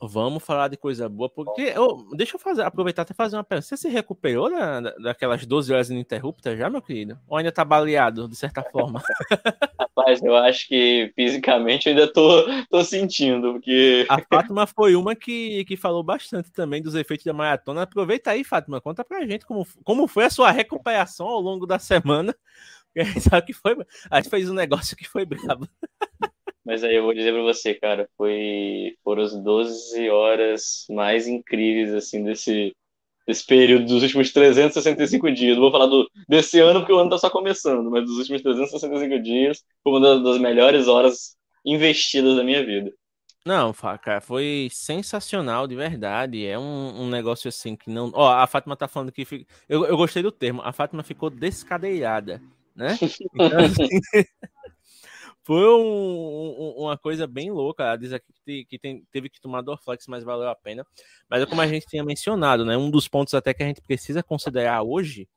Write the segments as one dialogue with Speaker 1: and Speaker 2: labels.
Speaker 1: Vamos falar de coisa boa, porque oh, deixa eu fazer, aproveitar até fazer uma pergunta. Você se recuperou da, daquelas 12 horas ininterruptas já, meu querido? Ou ainda tá baleado, de certa forma?
Speaker 2: Rapaz, eu acho que fisicamente eu ainda tô, tô sentindo, porque.
Speaker 1: A Fátima foi uma que, que falou bastante também dos efeitos da maratona. Aproveita aí, Fátima, conta pra gente como, como foi a sua recuperação ao longo da semana. Sabe que foi? A gente fez um negócio que foi brabo.
Speaker 2: Mas aí eu vou dizer para você, cara, foi foram as 12 horas mais incríveis assim desse desse período dos últimos 365 dias. Não vou falar do, desse ano porque o ano tá só começando, mas dos últimos 365 dias foi uma das melhores horas investidas da minha vida.
Speaker 1: Não, cara, foi sensacional, de verdade. É um, um negócio assim que não. Ó, a Fátima tá falando que. Fica... Eu, eu gostei do termo. A Fátima ficou descadeirada, né? Então, assim... Foi um, um, uma coisa bem louca. Ela diz aqui que, que tem, teve que tomar Dorflex, mas valeu a pena. Mas é como a gente tinha mencionado, né? Um dos pontos até que a gente precisa considerar hoje,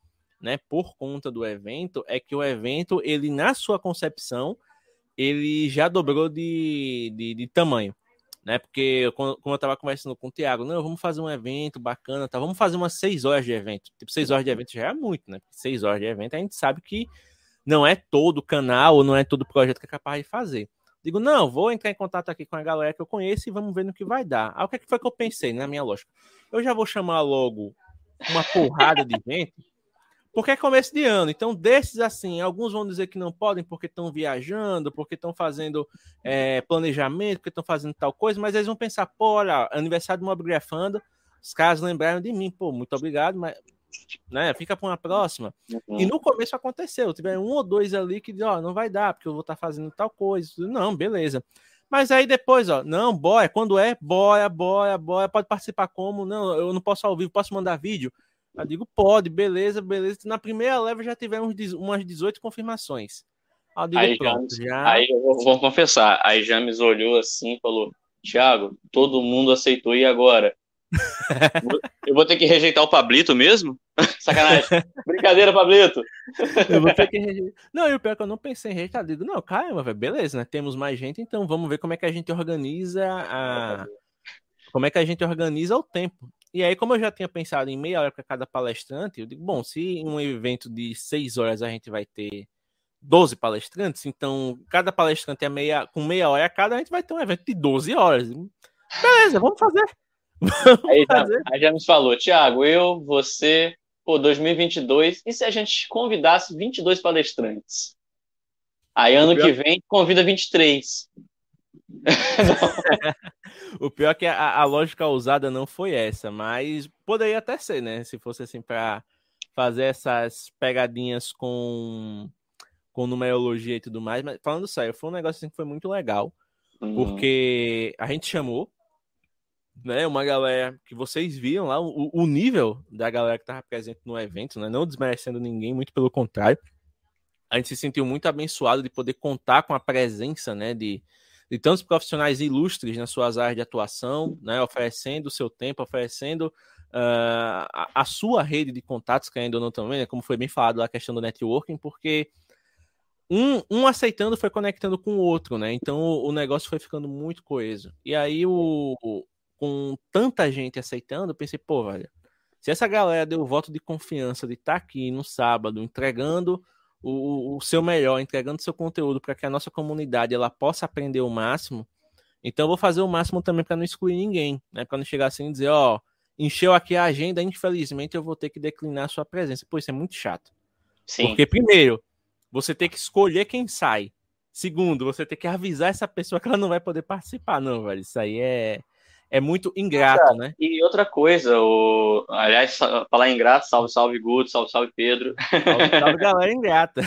Speaker 1: né? Por conta do evento, é que o evento, ele, na sua concepção, ele já dobrou de, de, de tamanho. Né? Porque como eu estava conversando com o Thiago, não, vamos fazer um evento bacana, tá? Vamos fazer umas seis horas de evento. Tipo, seis horas de evento já é muito, né? Seis horas de evento, a gente sabe que não é todo canal, não é todo projeto que é capaz de fazer. Digo, não, vou entrar em contato aqui com a galera que eu conheço e vamos ver no que vai dar. Aí o que, é que foi que eu pensei na minha lógica? Eu já vou chamar logo uma porrada de gente, porque é começo de ano. Então, desses assim, alguns vão dizer que não podem porque estão viajando, porque estão fazendo é, planejamento, porque estão fazendo tal coisa, mas eles vão pensar, pô, olha, aniversário do Mobigrafando, os caras lembraram de mim, pô, muito obrigado, mas né? Fica para uma próxima. Uhum. E no começo aconteceu, tiveram um ou dois ali que ó, não vai dar, porque eu vou estar tá fazendo tal coisa. Não, beleza. Mas aí depois, ó, não, boia, quando é, boia, boia, boia, pode participar como? Não, eu não posso ao vivo, posso mandar vídeo? Eu digo, pode, beleza, beleza. Na primeira leva já tivemos umas 18 confirmações.
Speaker 2: Aí, digo, aí, pronto, já... aí eu vou, vou confessar, aí James olhou assim e falou, Thiago, todo mundo aceitou, e agora? Eu vou ter que rejeitar o Pablito mesmo? Sacanagem. Brincadeira, Pablito.
Speaker 1: Eu vou ter que rejeitar. Não, e o pior é que eu não pensei em rejeitar. Digo, não, caramba, velho, beleza, né? Temos mais gente, então vamos ver como é que a gente organiza a. Como é que a gente organiza o tempo. E aí, como eu já tinha pensado em meia hora para cada palestrante, eu digo, bom, se em um evento de seis horas a gente vai ter 12 palestrantes, então cada palestrante é meia, com meia hora a cada, a gente vai ter um evento de 12 horas. Beleza, vamos fazer.
Speaker 2: Aí já, aí já nos falou, Tiago, eu, você, pô, 2022, e se a gente convidasse 22 palestrantes? Aí ano que vem convida 23.
Speaker 1: o pior é que a, a, lógica usada não foi essa, mas poderia até ser, né? Se fosse assim para fazer essas pegadinhas com, com numerologia e tudo mais. Mas falando sério, foi um negócio assim que foi muito legal. Uhum. Porque a gente chamou né, uma galera que vocês viram lá, o, o nível da galera que estava presente no evento, né, não desmerecendo ninguém, muito pelo contrário. A gente se sentiu muito abençoado de poder contar com a presença né, de, de tantos profissionais ilustres nas suas áreas de atuação, né, oferecendo o seu tempo, oferecendo uh, a, a, sua rede de contatos, que ainda não também, né, como foi bem falado lá a questão do networking, porque um, um aceitando foi conectando com o outro, né? Então o, o negócio foi ficando muito coeso. E aí o, com tanta gente aceitando, eu pensei, pô, velho, se essa galera deu o voto de confiança de estar tá aqui no sábado, entregando o, o seu melhor, entregando seu conteúdo para que a nossa comunidade ela possa aprender o máximo, então eu vou fazer o máximo também para não excluir ninguém, né? Para não chegar assim e dizer, ó, encheu aqui a agenda, infelizmente eu vou ter que declinar a sua presença. Pô, isso é muito chato. Sim. Porque, primeiro, você tem que escolher quem sai. Segundo, você tem que avisar essa pessoa que ela não vai poder participar. Não, velho, isso aí é, é muito ingrato, né?
Speaker 2: E outra coisa, o... aliás, falar ingrato, salve, salve Guto, salve, salve Pedro.
Speaker 1: Salve, salve galera ingrata.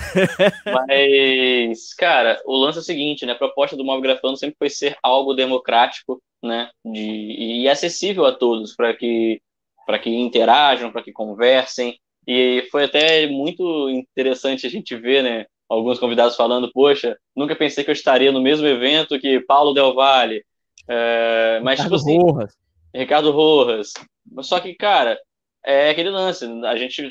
Speaker 2: Mas, cara, o lance é o seguinte, né? A proposta do Mob Grafando sempre foi ser algo democrático né, de, e acessível a todos para que para que interajam, para que conversem. E foi até muito interessante a gente ver, né, alguns convidados falando, poxa, nunca pensei que eu estaria no mesmo evento que Paulo Del Valle, é, mas
Speaker 1: Ricardo
Speaker 2: tipo assim,
Speaker 1: Rojas.
Speaker 2: Ricardo Rojas. Só que, cara, é aquele lance, a gente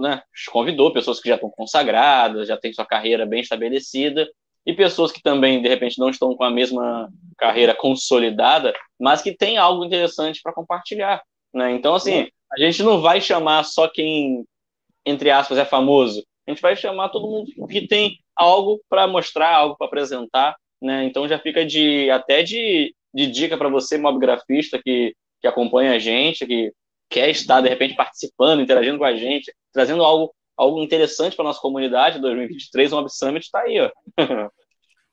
Speaker 2: né, convidou pessoas que já estão consagradas, já têm sua carreira bem estabelecida, e pessoas que também, de repente, não estão com a mesma carreira consolidada, mas que tem algo interessante para compartilhar. Né? Então, assim, a gente não vai chamar só quem, entre aspas, é famoso. A gente vai chamar todo mundo que tem algo para mostrar, algo para apresentar. Né? Então, já fica de até de, de dica para você, mobgrafista, que, que acompanha a gente, que quer estar, de repente, participando, interagindo com a gente, trazendo algo, algo interessante para nossa comunidade 2023, o Mob Summit está aí, ó.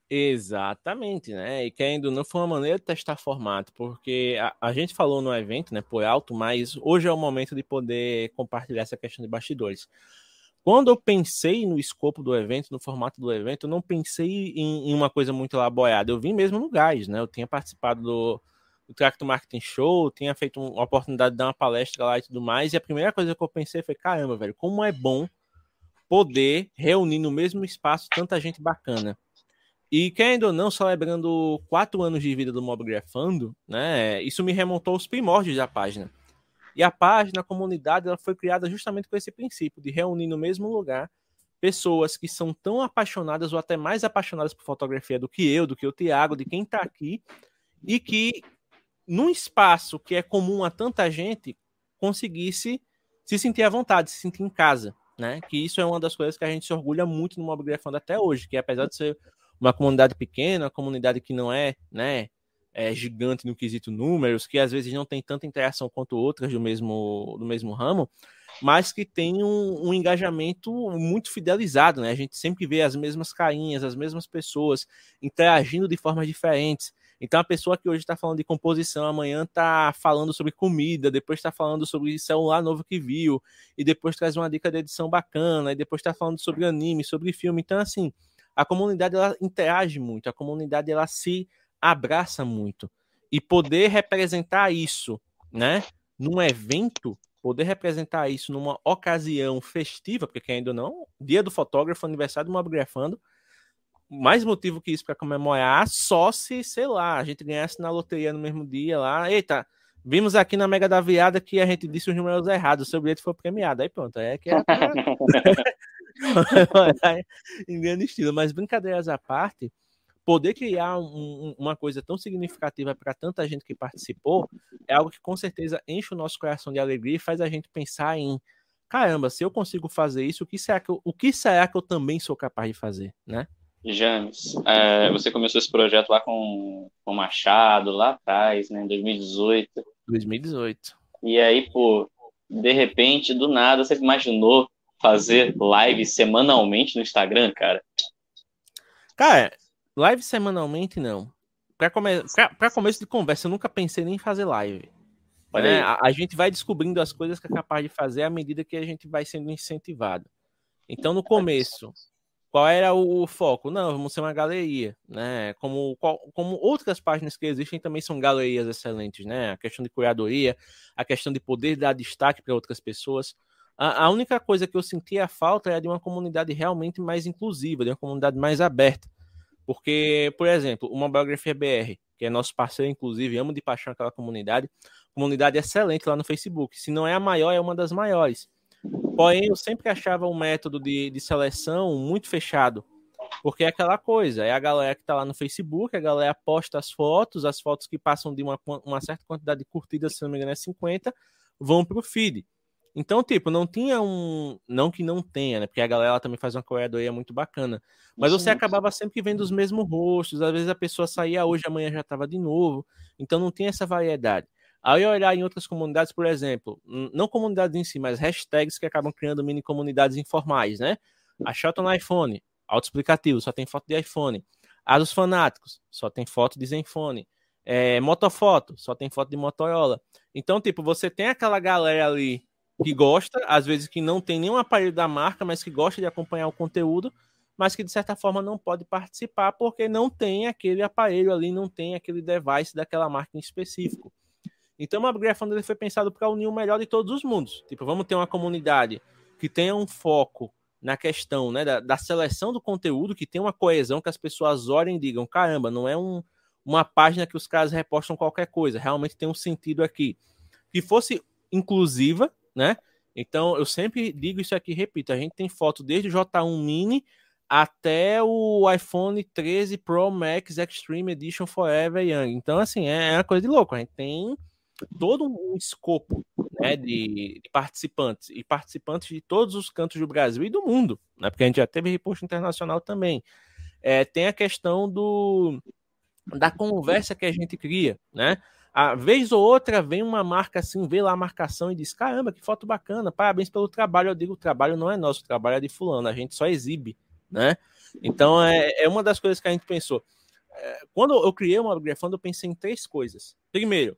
Speaker 1: Exatamente, né? E querendo não foi uma maneira de testar formato, porque a, a, gente falou no evento, né, por alto, mas hoje é o momento de poder compartilhar essa questão de bastidores. Quando eu pensei no escopo do evento, no formato do evento, eu não pensei em, em uma coisa muito elaborada. Eu vim mesmo no gás, né? Eu tinha participado do, do Marketing Show, tinha feito uma oportunidade de dar uma palestra lá e tudo mais. E a primeira coisa que eu pensei foi: caramba, velho, como é bom poder reunir no mesmo espaço tanta gente bacana. E querendo ou não, celebrando quatro anos de vida do Mobgrafando, né? Isso me remontou aos primórdios da página. E a página, a comunidade, ela foi criada justamente com esse princípio de reunir no mesmo lugar pessoas que são tão apaixonadas ou até mais apaixonadas por fotografia do que eu, do que o Tiago, de quem está aqui, e que num espaço que é comum a tanta gente, conseguisse se sentir à vontade, se sentir em casa, né? Que isso é uma das coisas que a gente se orgulha muito no Mobgrafando até hoje, que apesar de ser uma comunidade pequena, uma comunidade que não é, né, é gigante no quesito números, que às vezes não tem tanta interação quanto outras do mesmo, do mesmo ramo, mas que tem um, um, engajamento muito fidelizado, né? A gente sempre vê as mesmas carinhas, as mesmas pessoas interagindo de formas diferentes. Então, a pessoa que hoje está falando de composição, amanhã está falando sobre comida, depois está falando sobre celular novo que viu, e depois traz uma dica de edição bacana, e depois está falando sobre anime, sobre filme. Então, assim, a comunidade ela interage muito, a comunidade ela se abraça muito. E poder representar isso, né, num evento, poder representar isso numa ocasião festiva, porque ainda não, dia do fotógrafo, aniversário do Mobgrafando, mais motivo que isso para comemorar, só se, sei lá, a gente ganhasse na loteria no mesmo dia lá. Eita, vimos aqui na Mega da Viada que a gente disse os números errados, o seu bilhete foi premiado. Aí pronto, é que é em grande estilo. Mas brincadeiras à parte, poder criar um, uma coisa tão significativa para tanta gente que participou é algo que com certeza enche o nosso coração de alegria e faz a gente pensar em caramba, se eu consigo fazer isso, o que será que eu, o que será que eu também sou capaz de fazer, né?
Speaker 2: James, é, você começou esse projeto lá com o Machado, lá atrás, né, em 2018.
Speaker 1: 2018.
Speaker 2: E aí, pô, de repente, do nada, você imaginou fazer live semanalmente no Instagram, cara?
Speaker 1: Cara, live semanalmente não. Pra, come... pra, pra começo de conversa, eu nunca pensei nem em fazer live. Né? A, a, gente vai descobrindo as coisas que é capaz de fazer à medida que a gente vai sendo incentivado. Então, no começo, qual era o, o, foco? Não, vamos ser uma galeria, né? Como, qual, como outras páginas que existem também são galerias excelentes, né? A questão de curadoria, a questão de poder dar destaque para outras pessoas. A, a, única coisa que eu sentia falta era de uma comunidade realmente mais inclusiva, de uma comunidade mais aberta. Porque, por exemplo, uma biografia BR, que é nosso parceiro, inclusive, amo de paixão aquela comunidade, comunidade excelente lá no Facebook. Se não é a maior, é uma das maiores. Porém, eu sempre achava o método de, de seleção muito fechado. Porque é aquela coisa, é a galera que está lá no Facebook, a galera posta as fotos, as fotos que passam de uma, uma certa quantidade de curtidas, se não me engano é 50, vão para o feed. Então, tipo, não tinha um. Não que não tenha, né? Porque a galera também faz uma curadoria muito bacana. Mas você acabava sempre vendo os mesmos rostos. Às vezes a pessoa saía hoje, amanhã já estava de novo. Então não tinha essa variedade. Aí olhar em outras comunidades, por exemplo, não comunidades em si, mas hashtags que acabam criando mini comunidades informais, né? A Shot no iPhone, autoexplicativo, só tem foto de iPhone. A dos fanáticos, só tem foto de Zenfone. É, motofoto, só tem foto de Motorola. Então, tipo, você tem aquela galera ali que gosta, às vezes que não tem nenhum aparelho da marca, mas que gosta de acompanhar o conteúdo, mas que de certa forma não pode participar porque não tem aquele aparelho ali, não tem aquele device daquela marca em específico. Então, o Fund foi pensado para unir o melhor de todos os mundos. Tipo, vamos ter uma comunidade que tenha um foco na questão né, da, da, seleção do conteúdo, que tenha uma coesão, que as pessoas olhem e digam: caramba, não é um, uma página que os caras repostam qualquer coisa, realmente tem um sentido aqui. Que fosse inclusiva, né? Então, eu sempre digo isso aqui, repito, a gente tem foto desde o J1 Mini até o iPhone 13 Pro Max Extreme Edition Forever Young. Então, assim, é, é uma coisa de louco. A gente tem todo um escopo né, de, de, participantes e participantes de todos os cantos do Brasil e do mundo, né, porque a gente já teve reposto internacional também. É, tem a questão do da conversa que a gente cria, né? A vez ou outra vem uma marca assim, vê lá a marcação e diz: caramba, que foto bacana, parabéns pelo trabalho. Eu digo: o trabalho não é nosso, o trabalho é de fulano, a gente só exibe, né? Então é, é uma das coisas que a gente pensou. É, quando eu criei uma Grafando, eu pensei em três coisas. Primeiro,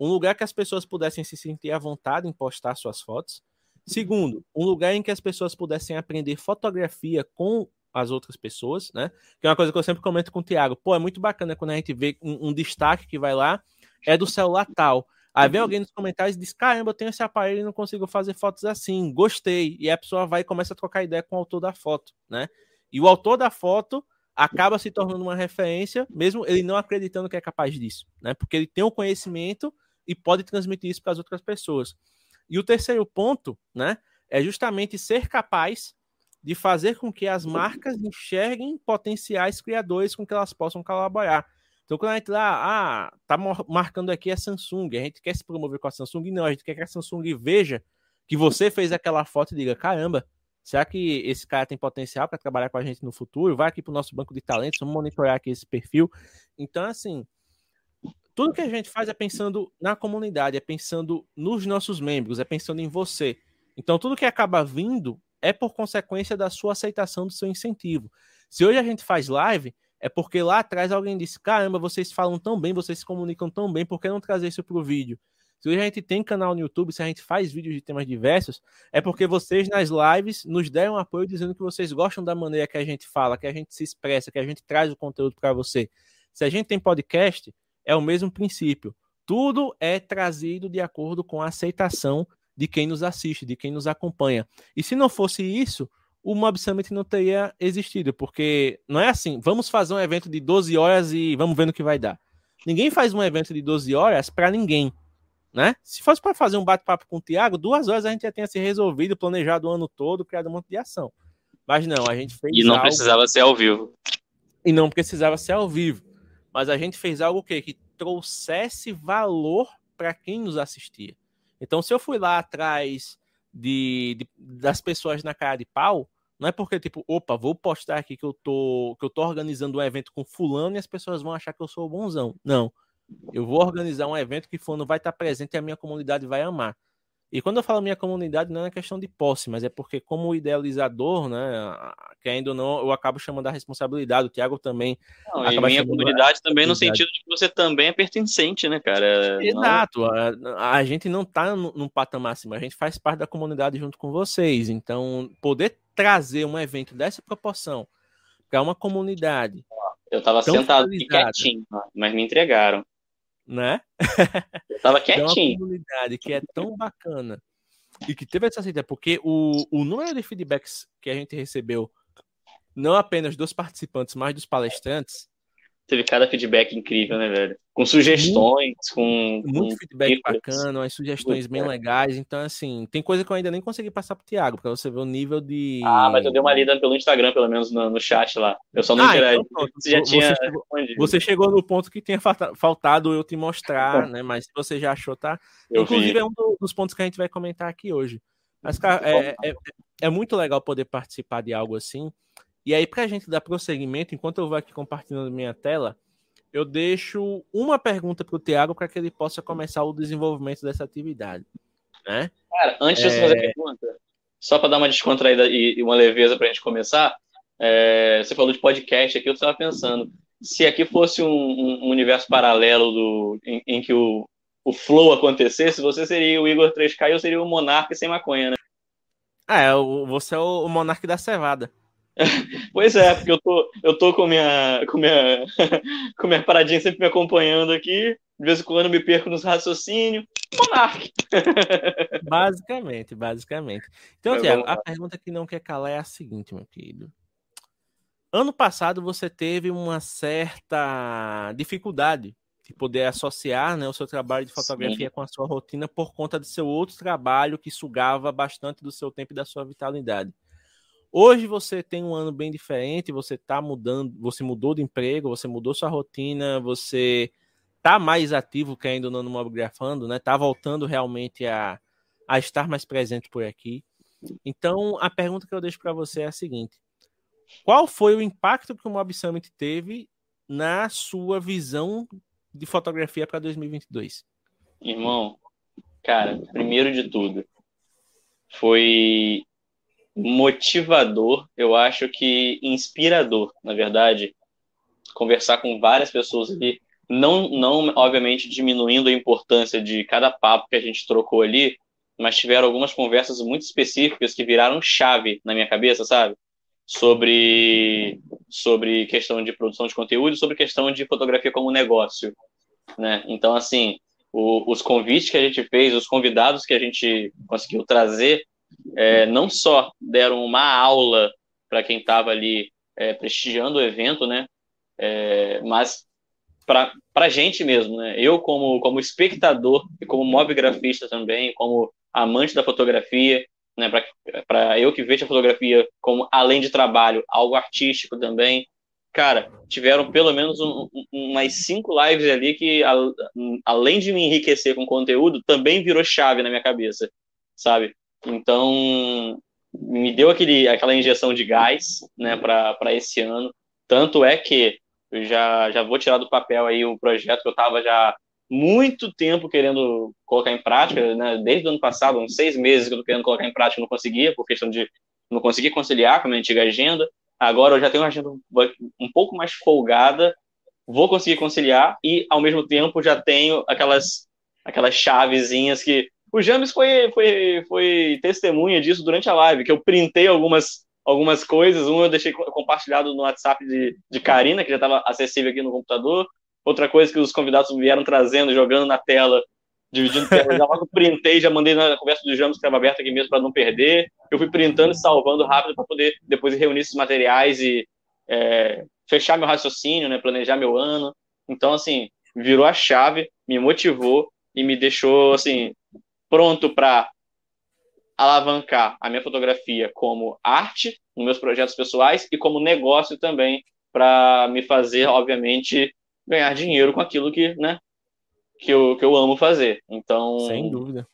Speaker 1: um lugar que as pessoas pudessem se sentir à vontade em postar suas fotos. Segundo, um lugar em que as pessoas pudessem aprender fotografia com as outras pessoas, né? Que é uma coisa que eu sempre comento com o Thiago. Pô, é muito bacana quando a gente vê um, um destaque que vai lá, é do celular tal. Aí vem alguém nos comentários e diz: Caramba, eu tenho esse aparelho e não consigo fazer fotos assim. Gostei. E a pessoa vai e começa a trocar ideia com o autor da foto, né? E o autor da foto acaba se tornando uma referência, mesmo ele não acreditando que é capaz disso, né? Porque ele tem o conhecimento e pode transmitir isso para as outras pessoas. E o terceiro ponto, né, é justamente ser capaz de fazer com que as marcas enxerguem potenciais criadores com que elas possam colaborar. Então, quando a gente lá, ah, tá marcando aqui a Samsung, a gente quer se promover com a Samsung, não, a gente quer que a Samsung veja que você fez aquela foto e diga, caramba, será que esse cara tem potencial para trabalhar com a gente no futuro? Vai aqui para o nosso banco de talentos, vamos monitorar aqui esse perfil. Então, assim, tudo que a gente faz é pensando na comunidade, é pensando nos nossos membros, é pensando em você. Então, tudo que acaba vindo é por consequência da sua aceitação do seu incentivo. Se hoje a gente faz live, é porque lá atrás alguém disse: caramba, vocês falam tão bem, vocês se comunicam tão bem, por que não trazer isso para o vídeo? Se hoje a gente tem canal no YouTube, se a gente faz vídeos de temas diversos, é porque vocês nas lives nos deram apoio dizendo que vocês gostam da maneira que a gente fala, que a gente se expressa, que a gente traz o conteúdo para você. Se a gente tem podcast, é o mesmo princípio. Tudo é trazido de acordo com a aceitação de quem nos assiste, de quem nos acompanha. E se não fosse isso, o Mob Summit não teria existido, porque não é assim, vamos fazer um evento de 12 horas e vamos ver no que vai dar. Ninguém faz um evento de 12 horas para ninguém, né? Se fosse para fazer um bate-papo com o Thiago, duas horas a gente já tinha se resolvido, planejado o ano todo, criado um monte de ação. Mas não, a gente fez
Speaker 2: E não algo... precisava ser ao vivo.
Speaker 1: E não precisava ser ao vivo mas a gente fez algo que, que trouxesse valor para quem nos assistia. Então, se eu fui lá atrás de, de, das pessoas na cara de pau, não é porque, tipo, opa, vou postar aqui que eu tô, que eu tô organizando um evento com fulano e as pessoas vão achar que eu sou bonzão. Não. Eu vou organizar um evento que fulano vai estar presente e a minha comunidade vai amar. E quando eu falo minha comunidade, não é questão de posse, mas é porque, como idealizador, né, querendo ou não, eu acabo chamando a responsabilidade. O Thiago também.
Speaker 2: Não, e minha comunidade também, no sentido de que você também é pertencente, né, cara?
Speaker 1: Exato. Não... A, a, gente não tá num patamar acima, a gente faz parte da comunidade junto com vocês. Então, poder trazer um evento dessa proporção para uma comunidade.
Speaker 2: Eu tava sentado aqui quietinho, mas me entregaram
Speaker 1: né?
Speaker 2: Eu tava quietinho.
Speaker 1: É uma comunidade que é tão bacana e que teve essa aceitação, porque o, o número de feedbacks que a gente recebeu, não apenas dos participantes, mas dos palestrantes,
Speaker 2: teve cada feedback incrível, né, velho? Com sugestões, muito, com.
Speaker 1: Muito
Speaker 2: com
Speaker 1: feedback dicas. bacana, umas sugestões bem legais. Então, assim, tem coisa que eu ainda nem consegui passar pro Thiago, pra você ver o nível de.
Speaker 2: Ah, mas eu dei uma lida pelo Instagram, pelo menos no, no chat lá. Eu só não ah, interagi. Então, você já tinha.
Speaker 1: Você chegou, você chegou, no ponto que tinha faltado eu te mostrar, né? Mas se você já achou, tá? Eu Inclusive, vi. é um dos pontos que a gente vai comentar aqui hoje. Mas, cara, é, é, é muito legal poder participar de algo assim. E aí, pra gente dar prosseguimento, enquanto eu vou aqui compartilhando minha tela eu deixo uma pergunta para o Tiago para que ele possa começar o desenvolvimento dessa atividade. Né?
Speaker 2: Cara, antes de você fazer a é. pergunta, só para dar uma descontraída e, uma leveza para a gente começar, é, você falou de podcast aqui, eu estava pensando, se aqui fosse um, um universo paralelo do, em, em que o, o flow acontecesse, você seria o Igor 3K e eu seria o Monarca sem maconha, né?
Speaker 1: Ah, é, você é o, o Monarca da Cevada.
Speaker 2: Pois é, porque eu tô, eu tô com minha, com minha, com minha paradinha sempre me acompanhando aqui. De vez em quando me perco nos raciocínios. Monark.
Speaker 1: basicamente, basicamente. Então, Tiago, a pergunta que não quer calar é a seguinte, meu querido. Ano passado você teve uma certa dificuldade de poder associar né, o seu trabalho de fotografia Sim. com a sua rotina por conta do seu outro trabalho que sugava bastante do seu tempo e da sua vitalidade. Hoje você tem um ano bem diferente, você está mudando, você mudou de emprego, você mudou sua rotina, você está mais ativo que ainda no Mobigrafando, né? Tá voltando realmente a, a estar mais presente por aqui. Então, a pergunta que eu deixo para você é a seguinte: qual foi o impacto que o Mob Summit teve na sua visão de fotografia para 2022?
Speaker 2: Irmão, cara, primeiro de tudo, foi motivador, eu acho que inspirador, na verdade, conversar com várias pessoas ali, não, não obviamente diminuindo a importância de cada papo que a gente trocou ali, mas tiveram algumas conversas muito específicas que viraram chave na minha cabeça, sabe? Sobre, sobre questão de produção de conteúdo, sobre questão de fotografia como negócio, né? Então, assim, o, os convites que a gente fez, os convidados que a gente conseguiu trazer, é, não só deram uma aula para quem estava ali é, prestigiando o evento, né? É, mas para a gente mesmo, né? Eu como como espectador e como mobigrafista também, como amante da fotografia, né? Para eu que vejo a fotografia como além de trabalho, algo artístico também. Cara, tiveram pelo menos um, um, umas cinco lives ali que, a, além de me enriquecer com conteúdo, também virou chave na minha cabeça, sabe? Então, me deu aquele, aquela injeção de gás né, para esse ano. Tanto é que eu já, já vou tirar do papel aí o projeto que eu estava já muito tempo querendo colocar em prática, né? desde o ano passado, uns seis meses que eu estou querendo colocar em prática, não conseguia, por questão de não conseguir conciliar com a minha antiga agenda. Agora eu já tenho uma agenda um pouco mais folgada, vou conseguir conciliar e, ao mesmo tempo, já tenho aquelas, aquelas chavezinhas que o James foi, foi, foi testemunha disso durante a live, que eu printei algumas, algumas coisas. Um eu deixei compartilhado no WhatsApp de, de Karina, que já estava acessível aqui no computador. Outra coisa que os convidados vieram trazendo, jogando na tela, dividindo tela. Já logo printei, já mandei na conversa do James, que estava aberta aqui mesmo, para não perder. Eu fui printando e salvando rápido para poder depois reunir esses materiais e é, fechar meu raciocínio, né, planejar meu ano. Então, assim, virou a chave, me motivou e me deixou, assim, pronto para alavancar a minha fotografia como arte nos meus projetos pessoais e como negócio também para me fazer, obviamente, ganhar dinheiro com aquilo que, né, que eu, que eu amo fazer. Então,
Speaker 1: sem dúvida,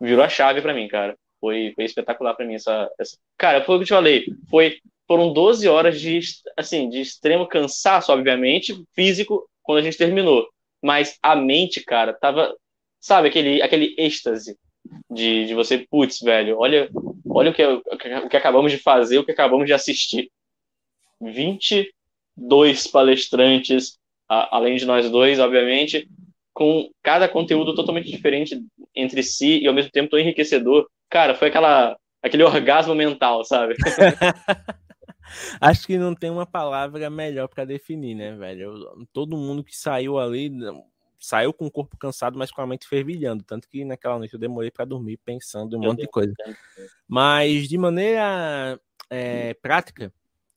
Speaker 2: virou a chave para mim, cara. Foi, foi espetacular para mim essa, essa, cara, foi o que eu te falei, foi foram 12 horas de assim, de extremo cansaço, obviamente, físico quando a gente terminou, mas a mente, cara, tava sabe, aquele, aquele êxtase de, de você, putz, velho, olha, olha o que, o que acabamos de fazer, o que acabamos de assistir. 22 palestrantes, a, além de nós dois, obviamente, com cada conteúdo totalmente diferente entre si e ao mesmo tempo tão enriquecedor. Cara, foi aquela, aquele orgasmo mental, sabe?
Speaker 1: Acho que não tem uma palavra melhor para definir, né, velho? Todo mundo que saiu ali, saiu com o corpo cansado, mas com a mente fervilhando. Tanto que naquela noite eu demorei para dormir pensando em um monte de coisa. Mas de maneira é, prática,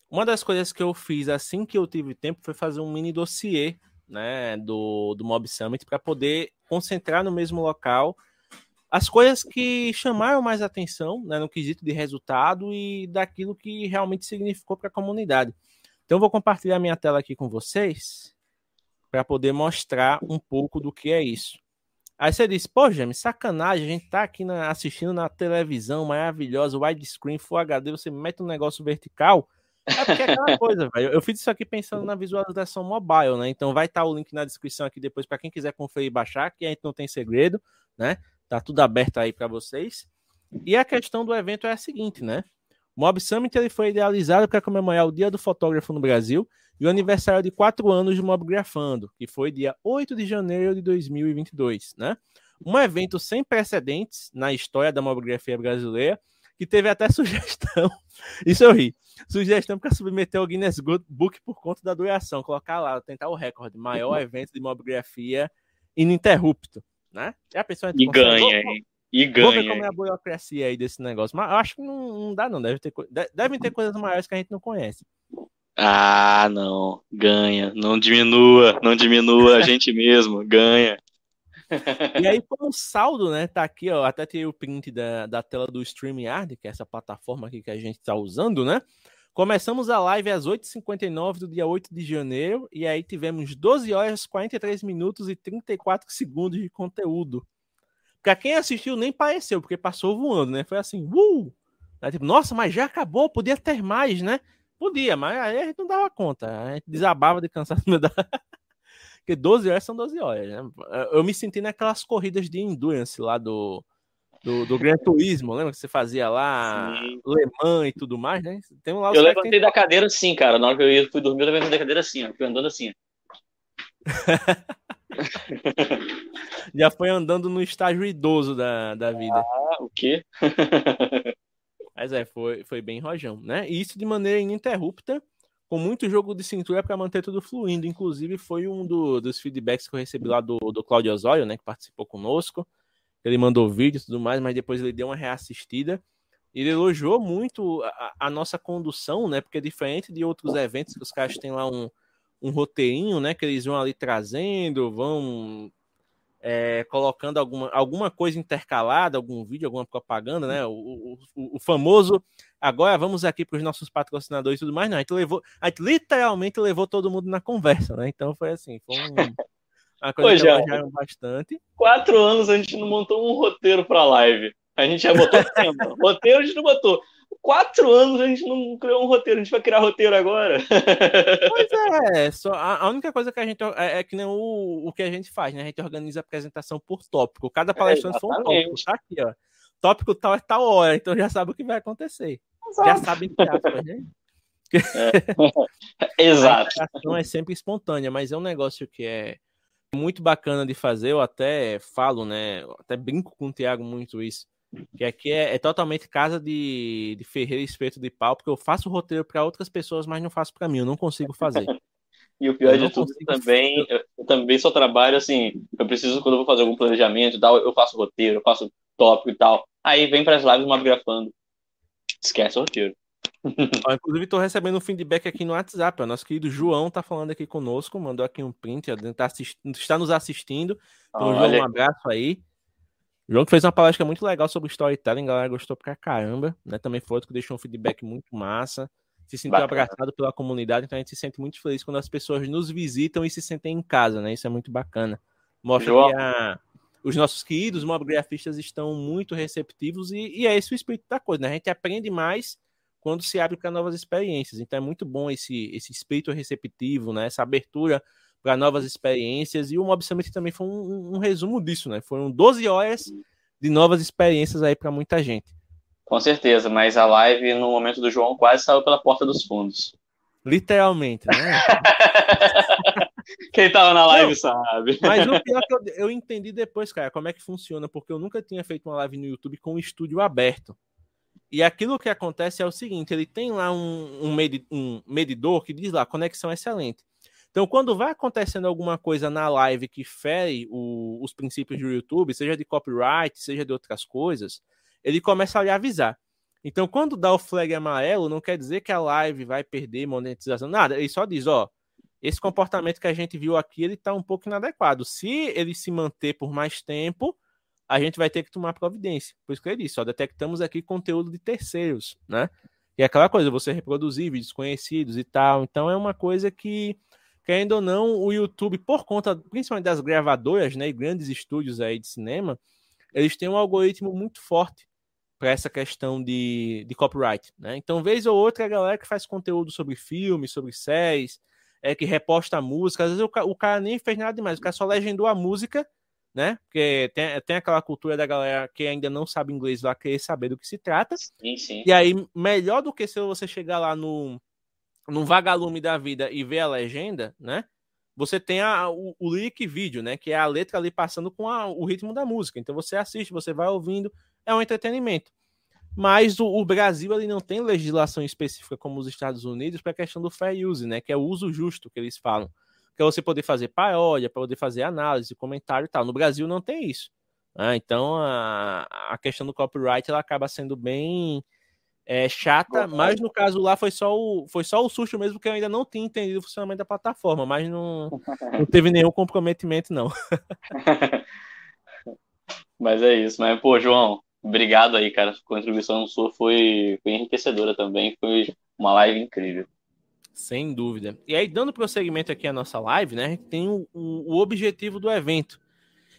Speaker 1: uma das coisas que eu fiz assim que eu tive tempo foi fazer um mini dossiê né, do, do Mob Summit para poder concentrar no mesmo local as coisas que chamaram mais atenção né, no quesito de resultado e daquilo que realmente significou para a comunidade. Então, eu vou compartilhar minha tela aqui com vocês para poder mostrar um pouco do que é isso. Aí você diz, pô, James, sacanagem, a gente tá aqui na, assistindo na televisão maravilhosa, widescreen, Full HD, você mete um negócio vertical. É porque é aquela coisa, velho. Eu fiz isso aqui pensando na visualização mobile, né? Então vai estar tá o link na descrição aqui depois para quem quiser conferir e baixar, que a gente não tem segredo, né? Tá tudo aberto aí para vocês. E a questão do evento é a seguinte, né? O Mob Summit ele foi idealizado para comemorar o Dia do Fotógrafo no Brasil e o aniversário de quatro anos de Mobgrafando, que foi dia 8 de janeiro de 2022, né? Um evento sem precedentes na história da mobigrafia brasileira, que teve até sugestão, isso eu ri, Sugestão para submeter ao Guinness Book por conta da duração. Colocar lá, tentar o recorde. Maior evento de mobigrafia ininterrupto. Né?
Speaker 2: Já pensou, e ganha, hein? E ganha. Vamos ver
Speaker 1: como é a burocracia aí desse negócio. Mas eu acho que não, não dá, não. Deve ter, devem ter coisas maiores que a gente não conhece.
Speaker 2: Ah, não. Ganha. Não diminua. Não diminua a gente mesmo. Ganha.
Speaker 1: E aí, como saldo, né? Tá aqui, ó. Até tem o print da, da tela do StreamYard, que é essa plataforma aqui que a gente tá usando, né? Começamos a live às 8h59 do dia 8 de janeiro. E aí tivemos 12 horas, 43 minutos e 34 segundos de conteúdo. Pra quem assistiu, nem pareceu, porque passou voando, né? Foi assim, uh! Aí, tipo, nossa, mas já acabou, podia ter mais, né? Podia, mas aí a gente não dava conta. A gente desabava de cansaço. Porque 12 horas são 12 horas, né? Eu me senti naquelas corridas de endurance lá do, do, do Gran Turismo, lembra que você fazia lá Sim. Le Mans e tudo mais, né?
Speaker 2: Tem um lá, eu levantei tem... da cadeira assim, cara. Na hora que eu fui dormir, eu levantei da cadeira assim, ó. Fui andando assim.
Speaker 1: Já foi andando no estágio idoso da, da vida.
Speaker 2: Ah, o quê?
Speaker 1: Mas é, foi, foi bem rojão, né? E isso de maneira ininterrupta, com muito jogo de cintura para manter tudo fluindo. Inclusive, foi um do, dos feedbacks que eu recebi lá do, do Claudio Osório, né? Que participou conosco. Ele mandou vídeo e tudo mais, mas depois ele deu uma reassistida. Ele elogiou muito a, a, nossa condução, né? Porque diferente de outros eventos que os caras têm lá um, um roteirinho, né? Que eles vão ali trazendo, vão é, colocando alguma, alguma coisa intercalada, algum vídeo, alguma propaganda, né? O, o, o famoso. Agora vamos aqui para os nossos patrocinadores e tudo mais. Não, a gente levou, a gente literalmente levou todo mundo na conversa, né? Então foi assim, foi um,
Speaker 2: uma coisa Ô, que elogiaram bastante. Quatro anos a gente não montou um roteiro para live. A gente já botou tempo. roteiro a gente não botou quatro anos a gente não criou um roteiro, a gente vai criar roteiro agora.
Speaker 1: Pois é, só, a, a única coisa que a gente é, é, que nem o, o que a gente faz, né? A gente organiza a apresentação por tópico. Cada palestrante é, foi um tópico, tá aqui, ó. Tópico tal é tal hora, então já sabe o que vai acontecer. Exato. Já sabe que aspas, né?
Speaker 2: É. Exato.
Speaker 1: A ação é sempre espontânea, mas é um negócio que é muito bacana de fazer. Eu até falo, né? Até brinco com o Thiago muito isso que aqui é, é, totalmente casa de, de ferreiro espeto de pau, porque eu faço roteiro para outras pessoas, mas não faço para mim, eu não consigo fazer.
Speaker 2: e o pior de tudo também, eu, eu, também só trabalho assim, eu preciso, quando eu vou fazer algum planejamento e tal, eu faço roteiro, eu faço tópico e tal. Aí vem para as lives mobgrafando. Esquece o roteiro.
Speaker 1: inclusive, estou recebendo um feedback aqui no WhatsApp. O nosso querido João está falando aqui conosco, mandou aqui um print, está, está nos assistindo. Então, João, um abraço aí. O João que fez uma palestra muito legal sobre storytelling, a galera gostou pra caramba, né? Também foi outro que deixou um feedback muito massa. Se sentiu bacana. abraçado pela comunidade, então a gente se sente muito feliz quando as pessoas nos visitam e se sentem em casa, né? Isso é muito bacana. Mostra João. que a, os nossos queridos mobgrafistas estão muito receptivos e, e, é esse o espírito da coisa, né? A gente aprende mais quando se abre para novas experiências. Então é muito bom esse, esse espírito receptivo, né? Essa abertura para novas experiências. E o Mob Summit também foi um, um, resumo disso, né? Foram 12 horas de novas experiências aí para muita gente.
Speaker 2: Com certeza, mas a live no momento do João quase saiu pela porta dos fundos.
Speaker 1: Literalmente, né?
Speaker 2: Quem tava na live Não, sabe.
Speaker 1: Mas o pior é que eu, eu entendi depois, cara, como é que funciona, porque eu nunca tinha feito uma live no YouTube com o estúdio aberto. E aquilo que acontece é o seguinte: ele tem lá um, um, um medidor que diz lá, conexão excelente. Então, quando vai acontecendo alguma coisa na live que fere o, os princípios do YouTube, seja de copyright, seja de outras coisas, ele começa a lhe avisar. Então, quando dá o flag amarelo, não quer dizer que a live vai perder monetização, nada. Ele só diz, ó, esse comportamento que a gente viu aqui, ele está um pouco inadequado. Se ele se manter por mais tempo, a gente vai ter que tomar providência. Por isso que ele disse, ó, detectamos aqui conteúdo de terceiros, né? E é aquela coisa, você reproduzir vídeos conhecidos e tal. Então, é uma coisa que querendo ou não, o YouTube, por conta principalmente das gravadoras, né, e grandes estúdios aí de cinema, eles têm um algoritmo muito forte para essa questão de, de copyright, né? Então, vez ou outra, a galera que faz conteúdo sobre filmes, sobre séries, é que reposta a música, às vezes o, o cara nem fez nada demais, o cara só legendou a música, né? Porque tem, tem aquela cultura da galera que ainda não sabe inglês lá querer saber do que se trata.
Speaker 2: Sim, sim.
Speaker 1: E aí, melhor do que se você chegar lá no num vagalume da vida e ver a legenda, né? Você tem a, o, o lyric vídeo, né? Que é a letra ali passando com a, o ritmo da música. Então você assiste, você vai ouvindo, é um entretenimento. Mas o, o, Brasil ele não tem legislação específica como os Estados Unidos para a questão do fair use, né? Que é o uso justo que eles falam. Que é você poder fazer paródia, poder fazer análise, comentário e tal. No Brasil não tem isso. Né? Então a, a questão do copyright ela acaba sendo bem é, chata, mas no caso lá foi só, o, foi só o susto mesmo, que eu ainda não tinha entendido o funcionamento da plataforma, mas não, não teve nenhum comprometimento, não.
Speaker 2: mas é isso, mas, pô, João, obrigado aí, cara. A contribuição sua foi, foi enriquecedora também, foi uma live incrível.
Speaker 1: Sem dúvida. E aí, dando prosseguimento aqui à nossa live, né, a gente tem o, o, o objetivo do evento.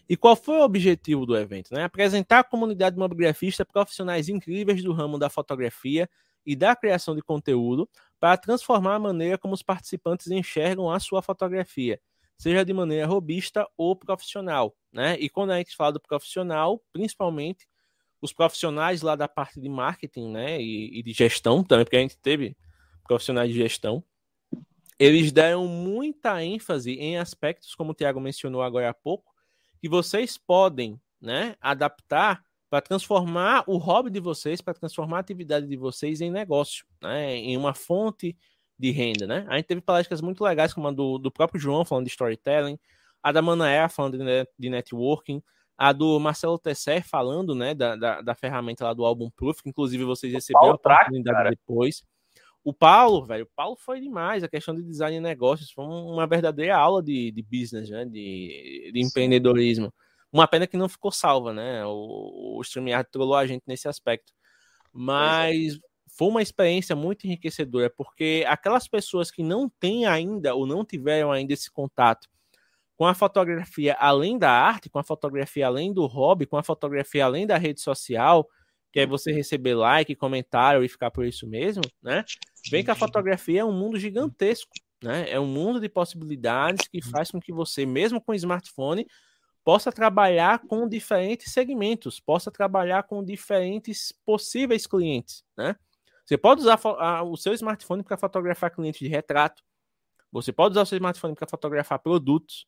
Speaker 1: E qual foi o objetivo do evento? Né? Apresentar à comunidade mobigrafista profissionais incríveis do ramo da fotografia e da criação de conteúdo para transformar a maneira como os participantes enxergam a sua fotografia, seja de maneira robista ou profissional. Né? E quando a gente fala do profissional, principalmente os profissionais lá da parte de marketing né? e, e de gestão também, porque a gente teve profissionais de gestão, eles deram muita ênfase em aspectos, como o Tiago mencionou agora há pouco, que vocês podem né, adaptar para transformar o hobby de vocês, para transformar a atividade de vocês em negócio, né, em uma fonte de renda. Né? A gente teve palestras muito legais, como a do, do próprio João falando de storytelling, a da Manaé falando de, net, de networking, a do Marcelo Tesser falando né, da, da, da, ferramenta lá do Album Proof, que inclusive vocês receberam a oportunidade cara. depois. O Paulo, velho, o Paulo foi demais. A questão de design e negócios foi uma verdadeira aula de, de business, né? De, de empreendedorismo. Uma pena que não ficou salva, né? O, o StreamYard trollou a gente nesse aspecto. Mas é. foi uma experiência muito enriquecedora, porque aquelas pessoas que não têm ainda ou não tiveram ainda esse contato com a fotografia além da arte, com a fotografia além do hobby, com a fotografia além da rede social, que é você receber like, comentário e ficar por isso mesmo, né? Vem que a fotografia é um mundo gigantesco, né? É um mundo de possibilidades que faz com que você, mesmo com smartphone, possa trabalhar com diferentes segmentos, possa trabalhar com diferentes possíveis clientes, né? Você pode usar o seu smartphone para fotografar clientes de retrato, você pode usar o seu smartphone para fotografar produtos,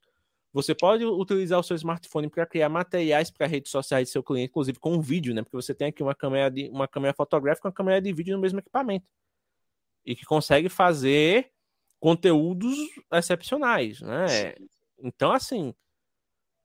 Speaker 1: você pode utilizar o seu smartphone para criar materiais para redes sociais do seu cliente, inclusive com vídeo, né? Porque você tem aqui uma câmera, de, uma câmera fotográfica e uma câmera de vídeo no mesmo equipamento. E que consegue fazer conteúdos excepcionais, né? Então, assim,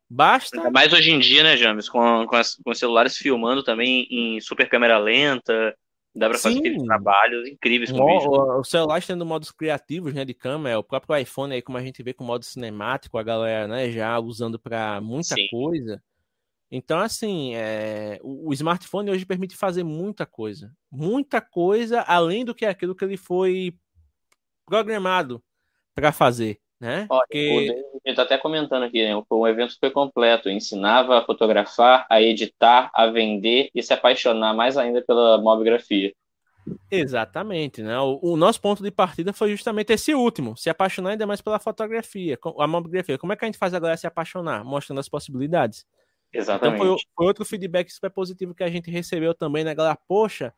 Speaker 1: basta.
Speaker 2: Mais hoje em dia, né, James? Com, com, as, com celulares filmando também em super câmera lenta, Dá para fazer aqueles trabalhos incríveis com o, vídeo.
Speaker 1: O celular tendo modos criativos né, de câmera, o próprio iPhone aí, como a gente vê com modo cinemático, a galera né, já usando para muita Sim. coisa. Então, assim, é, o, o, smartphone hoje permite fazer muita coisa. Muita coisa além do que aquilo que ele foi programado para fazer. Né?
Speaker 2: Olha, Porque... O tá até comentando aqui, né? Foi um evento super completo. Ensinava a fotografar, a editar, a vender e se apaixonar mais ainda pela mobigrafia.
Speaker 1: Exatamente, né? O, o, nosso ponto de partida foi justamente esse último, se apaixonar ainda mais pela fotografia, a mobigrafia. Como é que a gente faz a galera se apaixonar? Mostrando as possibilidades.
Speaker 2: Exatamente.
Speaker 1: Então foi, foi outro feedback super positivo que a gente recebeu também, né, galera? Poxa,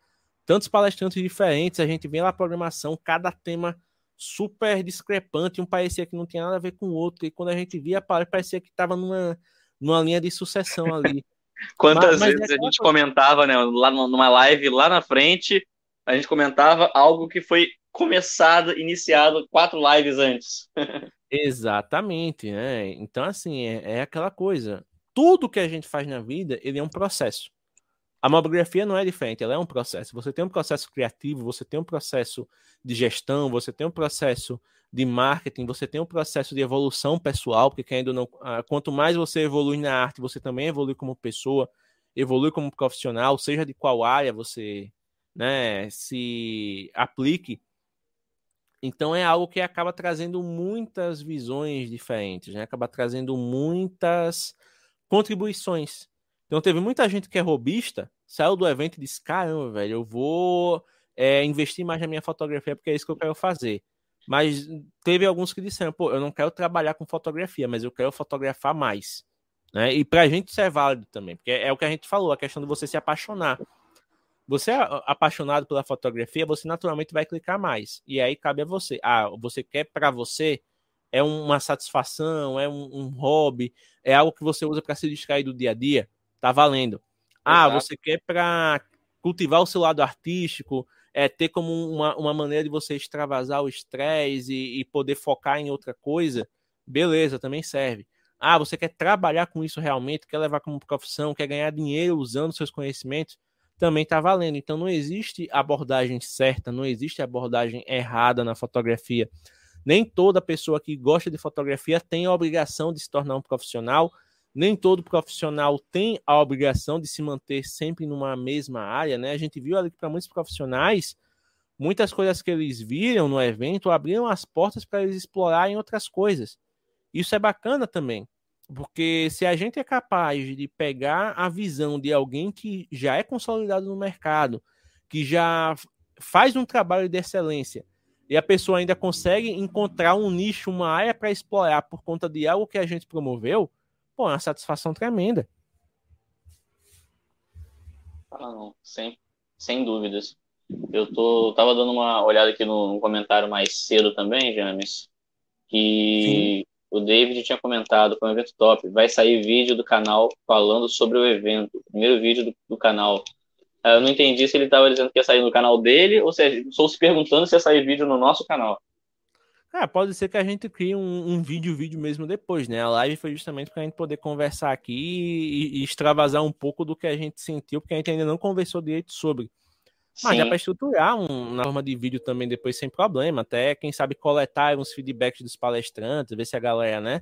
Speaker 1: tantos palestrantes diferentes, a gente vê lá a programação, cada tema super discrepante, um parecia que não tinha nada a ver com o outro, e quando a gente via, parecia que estava numa, numa linha de sucessão ali.
Speaker 2: Quantas mas, vezes é a gente coisa... comentava, né, lá numa live lá na frente, a gente comentava algo que foi começado, iniciado quatro lives antes.
Speaker 1: Exatamente, né? Então, assim, é, é aquela coisa. Tudo que a gente faz na vida, ele é um processo. A mobigrafia não é diferente, ela é um processo. Você tem um processo criativo, você tem um processo de gestão, você tem um processo de marketing, você tem um processo de evolução pessoal, porque ainda não, ah, quanto mais você evolui na arte, você também evolui como pessoa, evolui como profissional, seja de qual área você né, se aplique. Então é algo que acaba trazendo muitas visões diferentes, né? acaba trazendo muitas contribuições então teve muita gente que é robista, saiu do evento e disse: caramba, velho, eu vou é, investir mais na minha fotografia porque é isso que eu quero fazer. Mas teve alguns que disseram: pô, eu não quero trabalhar com fotografia, mas eu quero fotografar mais. Né? E pra gente isso é válido também, porque é o que a gente falou, a questão de você se apaixonar. Você é apaixonado pela fotografia, você naturalmente vai clicar mais. E aí cabe a você. Ah, você quer para você é uma satisfação, é um, um, hobby, é algo que você usa para se distrair do dia a dia tá valendo. Ah, Exato. você quer para cultivar o seu lado artístico, é, ter como uma, uma maneira de você extravasar o estresse e, e poder focar em outra coisa, beleza, também serve. Ah, você quer trabalhar com isso realmente, quer levar como profissão, quer ganhar dinheiro usando seus conhecimentos, também está valendo. Então não existe abordagem certa, não existe abordagem errada na fotografia. Nem toda pessoa que gosta de fotografia tem a obrigação de se tornar um profissional, nem todo profissional tem a obrigação de se manter sempre numa mesma área, né? A gente viu ali que para muitos profissionais, muitas coisas que eles viram no evento abriram as portas para eles explorarem outras coisas. Isso é bacana também, porque se a gente é capaz de pegar a visão de alguém que já é consolidado no mercado, que já faz um trabalho de excelência, e a pessoa ainda consegue encontrar um nicho, uma área para explorar por conta de algo que a gente promoveu, pô, é uma satisfação tremenda.
Speaker 2: Ah, não, sem, sem dúvidas. Eu tô, tava dando uma olhada aqui no, no comentário mais cedo também, James, que Sim. o David tinha comentado, foi um evento top, vai sair vídeo do canal falando sobre o evento, o primeiro vídeo do, do canal. Eu não entendi se ele estava dizendo que ia sair no canal dele ou se estou se perguntando se ia sair vídeo no nosso canal.
Speaker 1: Ah, pode ser que a gente crie um, um vídeo, vídeo mesmo depois, né? A live foi justamente para a gente poder conversar aqui e, e, extravasar um pouco do que a gente sentiu, porque a gente ainda não conversou direito sobre. Mas Sim. dá para estruturar um, na forma de vídeo também depois sem problema. Até, quem sabe, coletar uns feedbacks dos palestrantes, ver se a galera, né,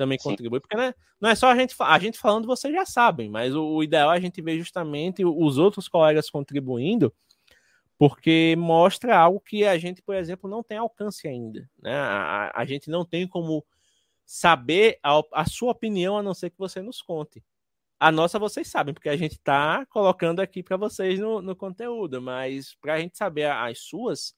Speaker 1: também Sim. contribui. Porque né, não é só a gente, a gente falando, vocês já sabem, mas o, o ideal é a gente ver justamente os outros colegas contribuindo porque mostra algo que a gente, por exemplo, não tem alcance ainda. Né? A, a gente não tem como saber a, a, sua opinião, a não ser que você nos conte. A nossa vocês sabem, porque a gente está colocando aqui para vocês no, no, conteúdo, mas para a gente saber as suas,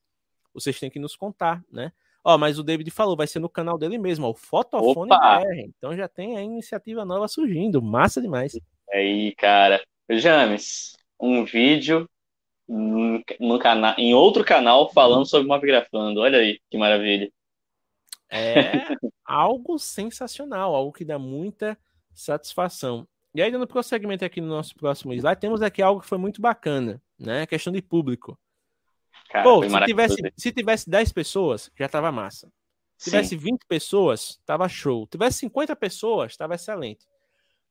Speaker 1: vocês têm que nos contar, né? Ó, mas o David falou, vai ser no canal dele mesmo, ó, o Fotofone BR. Então já tem a iniciativa nova surgindo, massa demais.
Speaker 2: Aí, cara. James, um vídeo no canal, em outro canal falando sobre mobigrafando. Olha aí, que maravilha.
Speaker 1: É algo sensacional, algo que dá muita satisfação. E aí, dando prosseguimento aqui no nosso próximo slide, temos aqui algo que foi muito bacana, né? A questão de público. Cara, Pô, se tivesse, se tivesse 10 pessoas, já tava massa. Se tivesse Sim. 20 pessoas, tava show. Se tivesse 50 pessoas, tava excelente.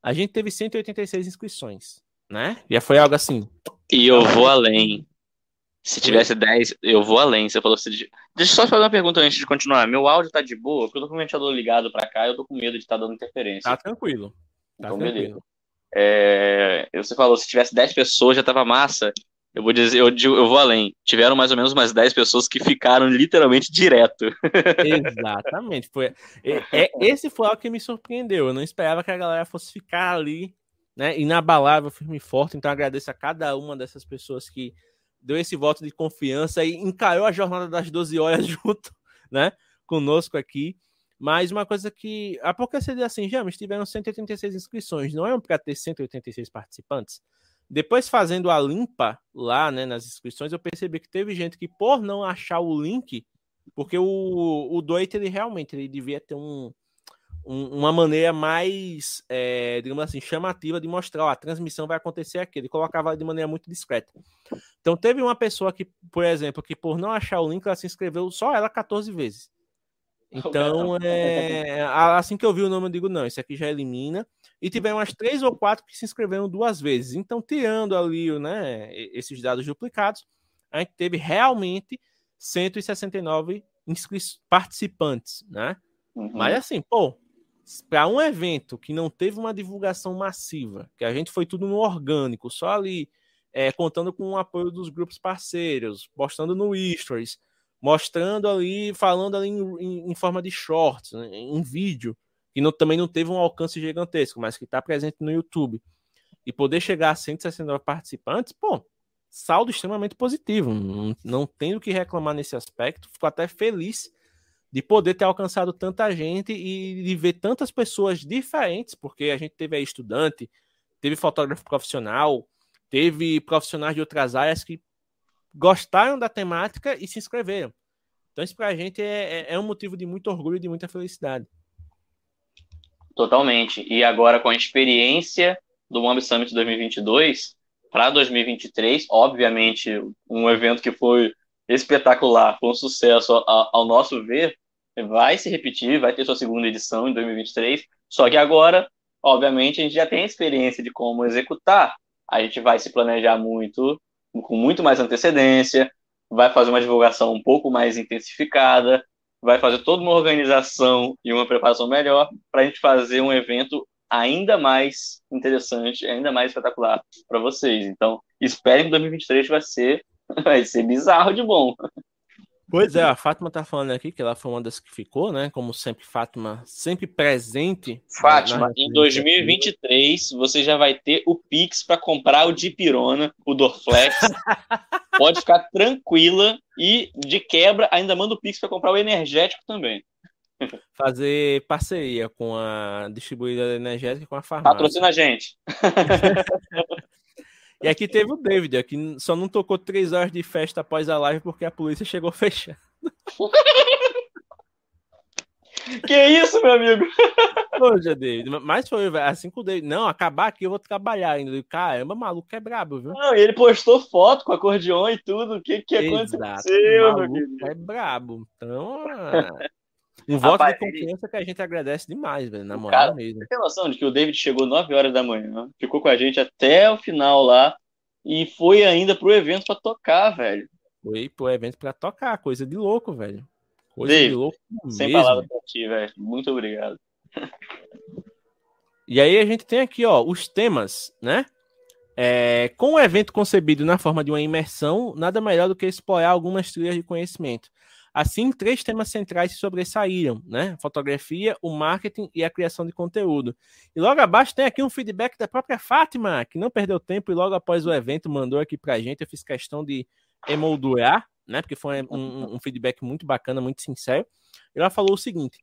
Speaker 1: A gente teve 186 inscrições, né? Já foi algo assim,
Speaker 2: e eu vou além. Se tivesse 10, eu vou além. Você falou assim. Deixa eu só fazer uma pergunta antes de continuar. Meu áudio tá de boa, porque eu tô com o ventilador ligado pra cá e eu tô com medo de estar tá dando interferência.
Speaker 1: Tá tranquilo. Tá então, tranquilo. beleza.
Speaker 2: É, você falou, se tivesse 10 pessoas já tava massa. Eu vou dizer, eu, eu vou além. Tiveram mais ou menos umas 10 pessoas que ficaram literalmente direto.
Speaker 1: Exatamente. Foi, é, é, esse foi algo que me surpreendeu. Eu não esperava que a galera fosse ficar ali né, inabalável, firme e forte. Então agradeço a cada uma dessas pessoas que deu esse voto de confiança e encarou a jornada das 12 horas junto, né, conosco aqui. Mas uma coisa que a pouco você diz assim, James, tiveram 186 inscrições, não é um para ter 186 participantes? Depois fazendo a limpa lá, né, nas inscrições, eu percebi que teve gente que por não achar o link, porque o, o Doit, ele realmente ele devia ter um, um, uma maneira mais, é, digamos assim, chamativa de mostrar, ó, a transmissão vai acontecer aqui. Ele colocava de maneira muito discreta. Então teve uma pessoa que, por exemplo, que por não achar o link, ela se inscreveu só ela 14 vezes. Então, é, assim que eu vi o nome, eu digo, não, isso aqui já elimina. E tiveram umas três ou quatro que se inscreveram duas vezes. Então, tirando ali né, esses dados duplicados, a gente teve realmente 169 participantes, né? Uhum. Mas assim, pô, para um evento que não teve uma divulgação massiva, que a gente foi tudo no orgânico, só ali é, contando com o apoio dos grupos parceiros, postando no Stories, mostrando ali, falando ali em, em, em forma de shorts, né, em vídeo, que não, também não teve um alcance gigantesco, mas que está presente no YouTube, e poder chegar a 169 participantes, pô, saldo extremamente positivo, não, não tenho o que reclamar nesse aspecto, fico até feliz de poder ter alcançado tanta gente e de ver tantas pessoas diferentes, porque a gente teve aí estudante, teve fotógrafo profissional, teve profissionais de outras áreas que gostaram da temática e se inscreveram. Então, isso para a gente é, é, é, um motivo de muito orgulho e de muita felicidade.
Speaker 2: Totalmente. E agora, com a experiência do Mob Summit 2022, para 2023. Obviamente, um evento que foi espetacular, foi um sucesso ao, ao nosso ver, vai se repetir, vai ter sua segunda edição em 2023. Só que agora, obviamente, a gente já tem a experiência de como executar. A gente vai se planejar muito, com muito mais antecedência, vai fazer uma divulgação um pouco mais intensificada, vai fazer toda uma organização e uma preparação melhor para a gente fazer um evento ainda mais interessante, ainda mais espetacular para vocês. Então, esperem que 2023 vai ser vai ser bizarro de bom.
Speaker 1: Pois é, a Fátima tá falando aqui que ela foi uma das que ficou, né? Como sempre, Fátima sempre presente.
Speaker 2: Fátima, em 2023 você já vai ter o Pix para comprar o Dipirona, o Dorflex. Pode ficar tranquila e de quebra ainda manda o Pix para comprar o energético também.
Speaker 1: Fazer parceria com a distribuidora energética com a farmácia.
Speaker 2: Patrocina a gente.
Speaker 1: E aqui teve o David, aqui só não tocou três horas de festa após a live porque a polícia chegou fechando.
Speaker 2: Que isso, meu amigo?
Speaker 1: Poxa, David, mas foi assim com o David. Não, acabar aqui eu vou trabalhar ainda. Caramba, maluco é brabo, viu?
Speaker 2: Não, ele postou foto com acordeon e tudo. O que, que Exato, aconteceu,
Speaker 1: meu querido? É brabo. Então, um voto Rapaz, de confiança que a gente agradece demais, velho, na moral cara, mesmo. Você
Speaker 2: tem noção de que o David chegou 9 horas da manhã, ficou com a gente até o final lá e foi ainda pro evento para tocar, velho.
Speaker 1: Foi pro evento para tocar, coisa de louco, velho. Coisa David, de louco
Speaker 2: sem mesmo. palavras pra ti, velho. Muito obrigado.
Speaker 1: E aí a gente tem aqui, ó, os temas, né? É, com o evento concebido na forma de uma imersão, nada melhor do que explorar algumas trilhas de conhecimento. Assim, três temas centrais se sobressaíram, né? fotografia, o marketing e a criação de conteúdo. E logo abaixo tem aqui um feedback da própria Fátima, que não perdeu tempo e logo após o evento mandou aqui pra gente. Eu fiz questão de emoldurar, né? Porque foi um, um feedback muito bacana, muito sincero. Ela falou o seguinte: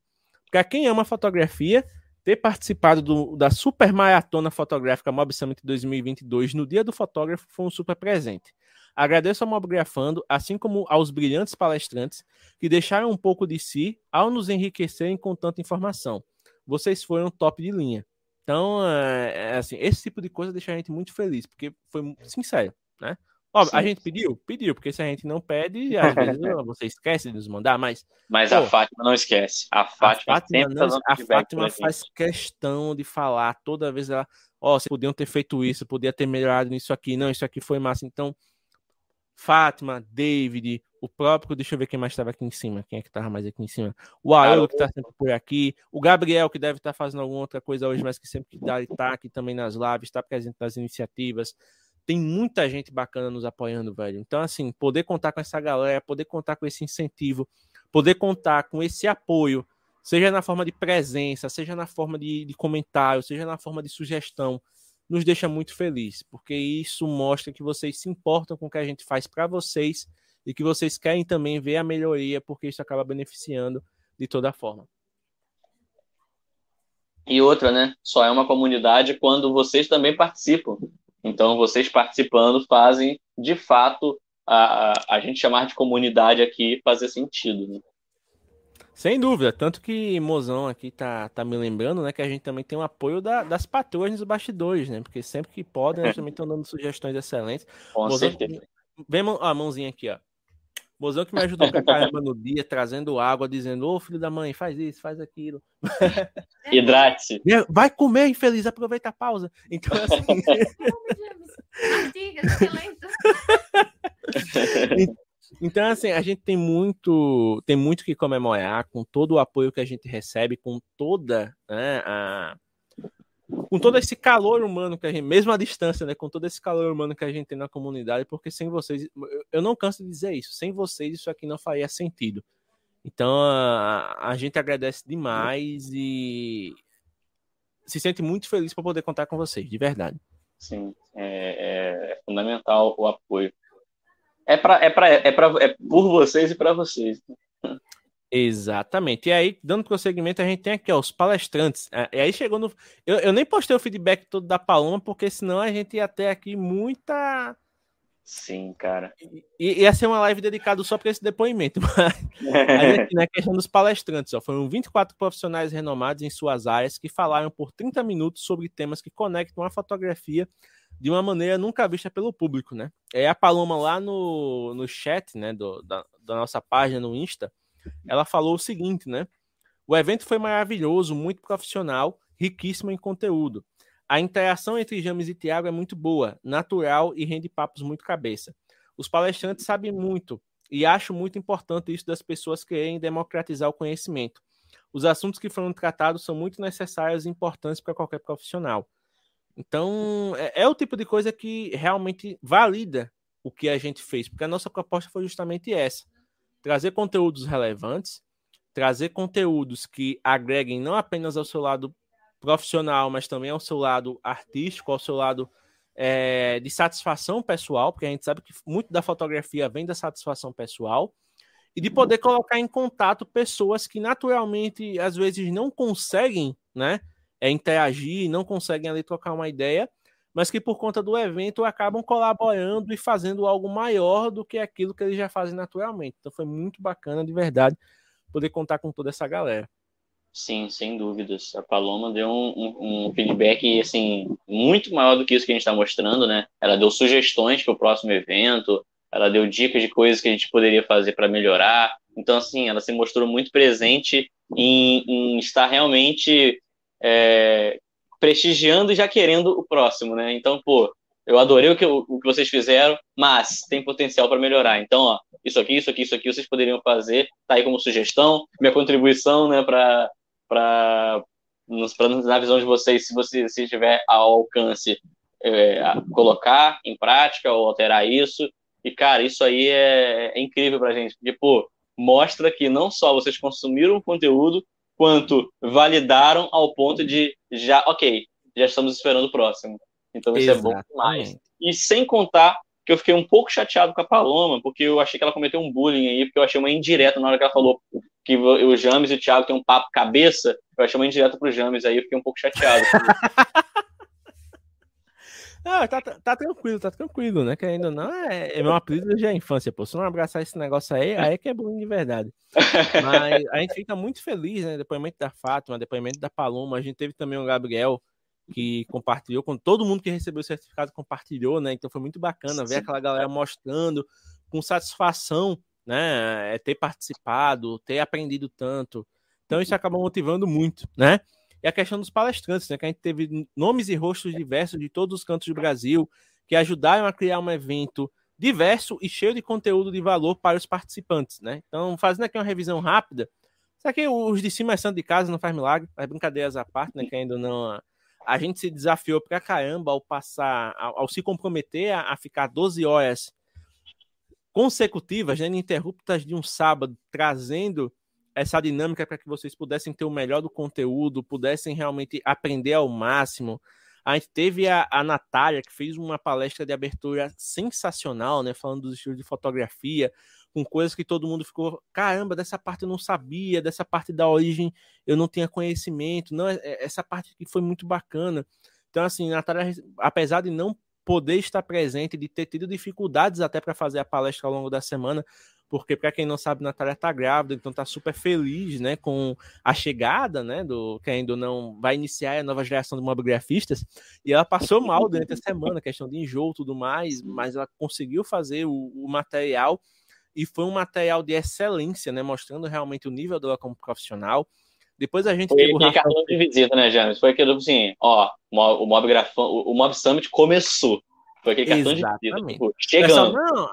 Speaker 1: para quem ama fotografia, ter participado do, da super maratona fotográfica Mob Summit 2022 no dia do fotógrafo foi um super presente. Agradeço ao Mobgrafando, assim como aos brilhantes palestrantes que deixaram um pouco de si ao nos enriquecerem com tanta informação. Vocês foram top de linha. Então, é, é, assim, esse tipo de coisa deixa a gente muito feliz, porque foi sincero, né? Óbvio, a gente pediu? Pediu, porque se a gente não pede, às vezes você esquece de nos mandar, mas.
Speaker 2: Mas pô, a Fátima não esquece. A Fátima, a Fátima,
Speaker 1: não, a Fátima faz questão de falar toda vez ela. Ó, oh, vocês podiam ter feito isso, podia ter melhorado nisso aqui. Não, isso aqui foi massa. Então, Fátima, David, o próprio, deixa eu ver quem mais estava aqui em cima, quem é que estava mais aqui em cima, o Aelo que está sempre por aqui, o Gabriel que deve estar tá fazendo alguma outra coisa hoje, mas que sempre está aqui também nas lives, está presente nas iniciativas, tem muita gente bacana nos apoiando, velho, então assim, poder contar com essa galera, poder contar com esse incentivo, poder contar com esse apoio, seja na forma de presença, seja na forma de, de comentário, seja na forma de sugestão, nos deixa muito feliz, porque isso mostra que vocês se importam com o que a gente faz para vocês e que vocês querem também ver a melhoria, porque isso acaba beneficiando de toda forma.
Speaker 2: E outra, né? Só é uma comunidade quando vocês também participam. Então, vocês participando fazem, de fato, a, a gente chamar de comunidade aqui fazer sentido. Né?
Speaker 1: Sem dúvida, tanto que Mozão aqui tá, tá me lembrando, né, que a gente também tem o apoio da, das patroas nos bastidores, né, porque sempre que podem, eles também estão dando sugestões excelentes.
Speaker 2: Com Mozão, certeza.
Speaker 1: Vem a mãozinha aqui, ó. Mozão que me ajudou pra caramba no dia, trazendo água, dizendo, ô filho da mãe, faz isso, faz aquilo.
Speaker 2: Hidrate-se.
Speaker 1: Vai comer, infeliz, aproveita a pausa. Então, assim... Então, assim, a gente tem muito, tem muito que comemorar com todo o apoio que a gente recebe, com toda né, a, com todo esse calor humano que a gente, mesmo à distância, né, com todo esse calor humano que a gente tem na comunidade, porque sem vocês, eu não canso de dizer isso, sem vocês isso aqui não faria sentido. Então, a, a gente agradece demais e se sente muito feliz por poder contar com vocês, de verdade.
Speaker 2: Sim, é, é fundamental o apoio é, pra, é, pra, é, pra, é por vocês e para vocês.
Speaker 1: Exatamente. E aí, dando prosseguimento, a gente tem aqui ó, os palestrantes. É, e aí chegou no. Eu, eu nem postei o feedback todo da Paloma, porque senão a gente ia ter aqui muita.
Speaker 2: Sim, cara.
Speaker 1: I, ia ser uma live dedicada só para esse depoimento. Mas aqui, na questão dos palestrantes, ó, foram 24 profissionais renomados em suas áreas que falaram por 30 minutos sobre temas que conectam a fotografia de uma maneira nunca vista pelo público, né? É a Paloma lá no, no chat, né, do, da, da nossa página no Insta, ela falou o seguinte, né? O evento foi maravilhoso, muito profissional, riquíssimo em conteúdo. A interação entre James e Tiago é muito boa, natural e rende papos muito cabeça. Os palestrantes sabem muito e acho muito importante isso das pessoas quererem democratizar o conhecimento. Os assuntos que foram tratados são muito necessários e importantes para qualquer profissional. Então, é, é, o tipo de coisa que realmente valida o que a gente fez, porque a nossa proposta foi justamente essa: trazer conteúdos relevantes, trazer conteúdos que agreguem não apenas ao seu lado profissional, mas também ao seu lado artístico, ao seu lado é, de satisfação pessoal, porque a gente sabe que muito da fotografia vem da satisfação pessoal, e de poder colocar em contato pessoas que naturalmente às vezes não conseguem, né? É, interagir, não conseguem ali trocar uma ideia, mas que por conta do evento acabam colaborando e fazendo algo maior do que aquilo que eles já fazem naturalmente. Então foi muito bacana, de verdade, poder contar com toda essa galera.
Speaker 2: Sim, sem dúvidas. A Paloma deu um, um, um feedback assim muito maior do que isso que a gente está mostrando, né? Ela deu sugestões para o próximo evento, ela deu dicas de coisas que a gente poderia fazer para melhorar. Então, assim, ela se mostrou muito presente em, em estar realmente é, prestigiando e já querendo o próximo, né? Então, pô, eu adorei o que, o, o que vocês fizeram, mas tem potencial para melhorar. Então, ó, isso aqui, isso aqui, isso aqui, vocês poderiam fazer, tá aí como sugestão, minha contribuição, né, para para na visão de vocês, se você se tiver ao alcance, é, colocar em prática ou alterar isso. E, cara, isso aí é, é incrível pra gente, porque, pô, mostra que não só vocês consumiram o conteúdo, quanto validaram ao ponto de já, ok, já estamos esperando o próximo. Então isso Exatamente. é bom demais. E sem contar que eu fiquei um pouco chateado com a Paloma, porque eu achei que ela cometeu um bullying aí, porque eu achei uma indireta na hora que ela falou que o James e o Thiago têm um papo cabeça, eu achei uma indireta pro James, aí eu fiquei um pouco chateado.
Speaker 1: Ah, tá, tá, tá, tranquilo, tá tranquilo, né? Que ainda não é, é meu apelido desde a infância, pô. Se não abraçar esse negócio aí, aí é que é bom de verdade. Mas a gente fica muito feliz, né? Depoimento da Fátima, depoimento da Paloma. A gente teve também o Gabriel que compartilhou, com todo mundo que recebeu o certificado compartilhou, né? Então foi muito bacana ver aquela galera mostrando com satisfação, né? É, ter participado, ter aprendido tanto. Então isso acaba motivando muito, né? E a questão dos palestrantes, né? Que a gente teve nomes e rostos diversos de todos os cantos do Brasil que ajudaram a criar um evento diverso e cheio de conteúdo de valor para os participantes, né? Então, fazendo aqui uma revisão rápida, isso que os de cima é santo de casa, não faz milagre, as brincadeiras à parte, né? Que ainda não. A gente se desafiou pra caramba ao passar, ao, ao se comprometer a, a, ficar 12 horas consecutivas, né, ininterruptas de um sábado, trazendo essa dinâmica para que vocês pudessem ter o melhor do conteúdo, pudessem realmente aprender ao máximo. A gente teve a, a Natália, que fez uma palestra de abertura sensacional, né? Falando dos estilos de fotografia, com coisas que todo mundo ficou, caramba, dessa parte eu não sabia, dessa parte da origem eu não tinha conhecimento. Não, é, é, essa parte aqui foi muito bacana. Então, assim, Natália, apesar de não poder estar presente, de ter tido dificuldades até para fazer a palestra ao longo da semana, porque para quem não sabe, Natália está grávida, então está super feliz, né, com a chegada, né, do que ainda não vai iniciar a nova geração de mobigrafistas, e ela passou mal durante a semana, questão de enjoo, tudo mais, mas ela conseguiu fazer o, o material e foi um material de excelência, né, mostrando realmente o nível dela como profissional. Depois a gente
Speaker 2: foi teve o Rafael... de visita, né, James? Foi aquele assim, ó, o Mob, Grafão, o Mob Summit começou. Foi aquele cartão Exatamente. de visita. Tipo, chegando. Pessoal, não,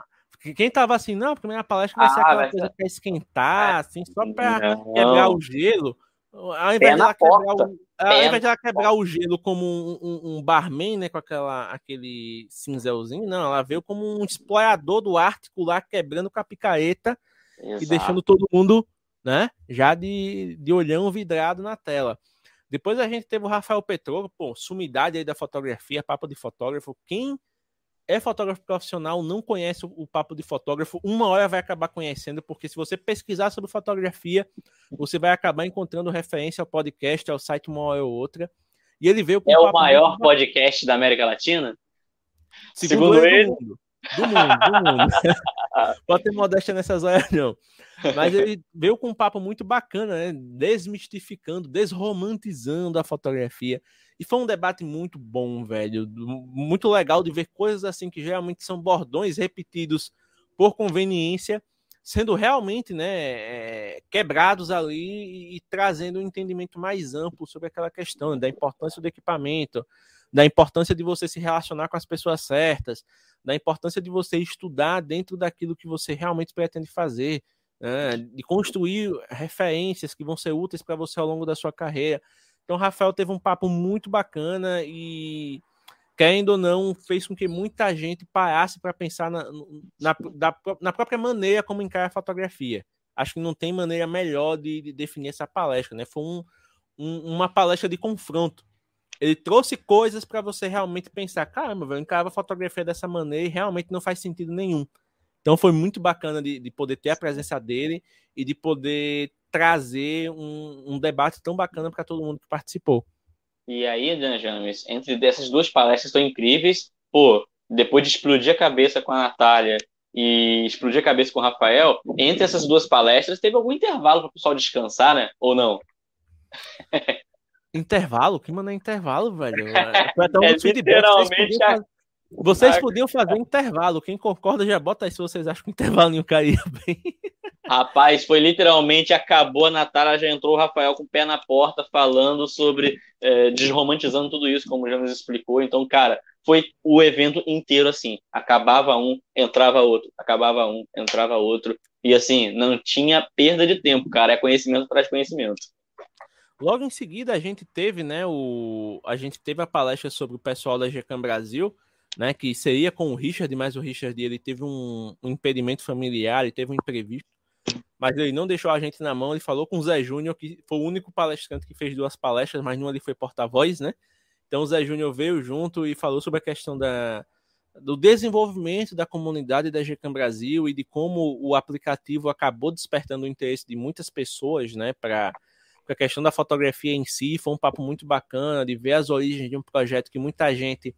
Speaker 1: quem tava assim, não, a primeira palestra vai ser ah, aquela vai coisa para esquentar, é. assim, só para quebrar o gelo. Ao invés, de ela quebrar o, ao invés de ela quebrar o gelo como um, um, um, barman, né, com aquela, aquele cinzelzinho, não, ela veio como um explorador do Ártico lá, quebrando com a picareta Exato. e deixando todo mundo, né, já de, de olhão vidrado na tela. Depois a gente teve o Rafael Petrolo, pô, sumidade aí da fotografia, papo de fotógrafo. Quem é fotógrafo profissional, não conhece o, papo de fotógrafo, uma hora vai acabar conhecendo, porque se você pesquisar sobre fotografia, você vai acabar encontrando referência ao podcast, ao site uma hora ou outra. E ele veio
Speaker 2: com É um o maior podcast da América Latina?
Speaker 1: Segundo, Segundo ele. Do mundo. Do mundo, do mundo. Pode ter modéstia nessas horas, não. Mas ele veio com um papo muito bacana, né? Desmistificando, desromantizando a fotografia. E foi um debate muito bom, velho. Muito legal de ver coisas assim que geralmente são bordões repetidos por conveniência, sendo realmente né, é, quebrados ali e, trazendo um entendimento mais amplo sobre aquela questão da importância do equipamento, da importância de você se relacionar com as pessoas certas, da importância de você estudar dentro daquilo que você realmente pretende fazer, né, de construir referências que vão ser úteis para você ao longo da sua carreira. Então, Rafael teve um papo muito bacana e, querendo ou não, fez com que muita gente parasse para pensar na, na, na, própria maneira como encara a fotografia. Acho que não tem maneira melhor de, de definir essa palestra, né? Foi um, um, uma palestra de confronto. Ele trouxe coisas para você realmente pensar: caramba, eu encarava a fotografia dessa maneira e realmente não faz sentido nenhum. Então foi muito bacana de, de poder ter a presença dele e de poder trazer um, um debate tão bacana para todo mundo que participou.
Speaker 2: E aí, Dan James, entre dessas duas palestras tão incríveis, pô, depois de explodir a cabeça com a Natália e explodir a cabeça com o Rafael, entre essas duas palestras teve algum intervalo para o pessoal descansar, né? Ou não?
Speaker 1: intervalo? Que mano é intervalo, velho? Foi até um é, literalmente a... Vocês podiam fazer intervalo. Quem concorda já bota aí se vocês acham que o intervalo não caía bem.
Speaker 2: Rapaz, foi literalmente acabou a Natália, já entrou o Rafael com o pé na porta falando sobre é, desromantizando tudo isso, como já nos explicou. Então, cara, foi o evento inteiro assim. Acabava um, entrava outro, acabava um, entrava outro. E assim, não tinha perda de tempo, cara. É conhecimento traz conhecimento.
Speaker 1: Logo em seguida, a gente teve, né, o... a gente teve a palestra sobre o pessoal da GCAM Brasil né, que seria com o Richard, mas o Richard ele teve um, um impedimento familiar, ele teve um imprevisto, mas ele não deixou a gente na mão, ele falou com o Zé Júnior, que foi o único palestrante que fez duas palestras, mas nenhuma ele foi porta-voz, né? Então o Zé Júnior veio junto e falou sobre a questão da, do desenvolvimento da comunidade da GCAM Brasil e de como o aplicativo acabou despertando o interesse de muitas pessoas, né, para a questão da fotografia em si. Foi um papo muito bacana de ver as origens de um projeto que muita gente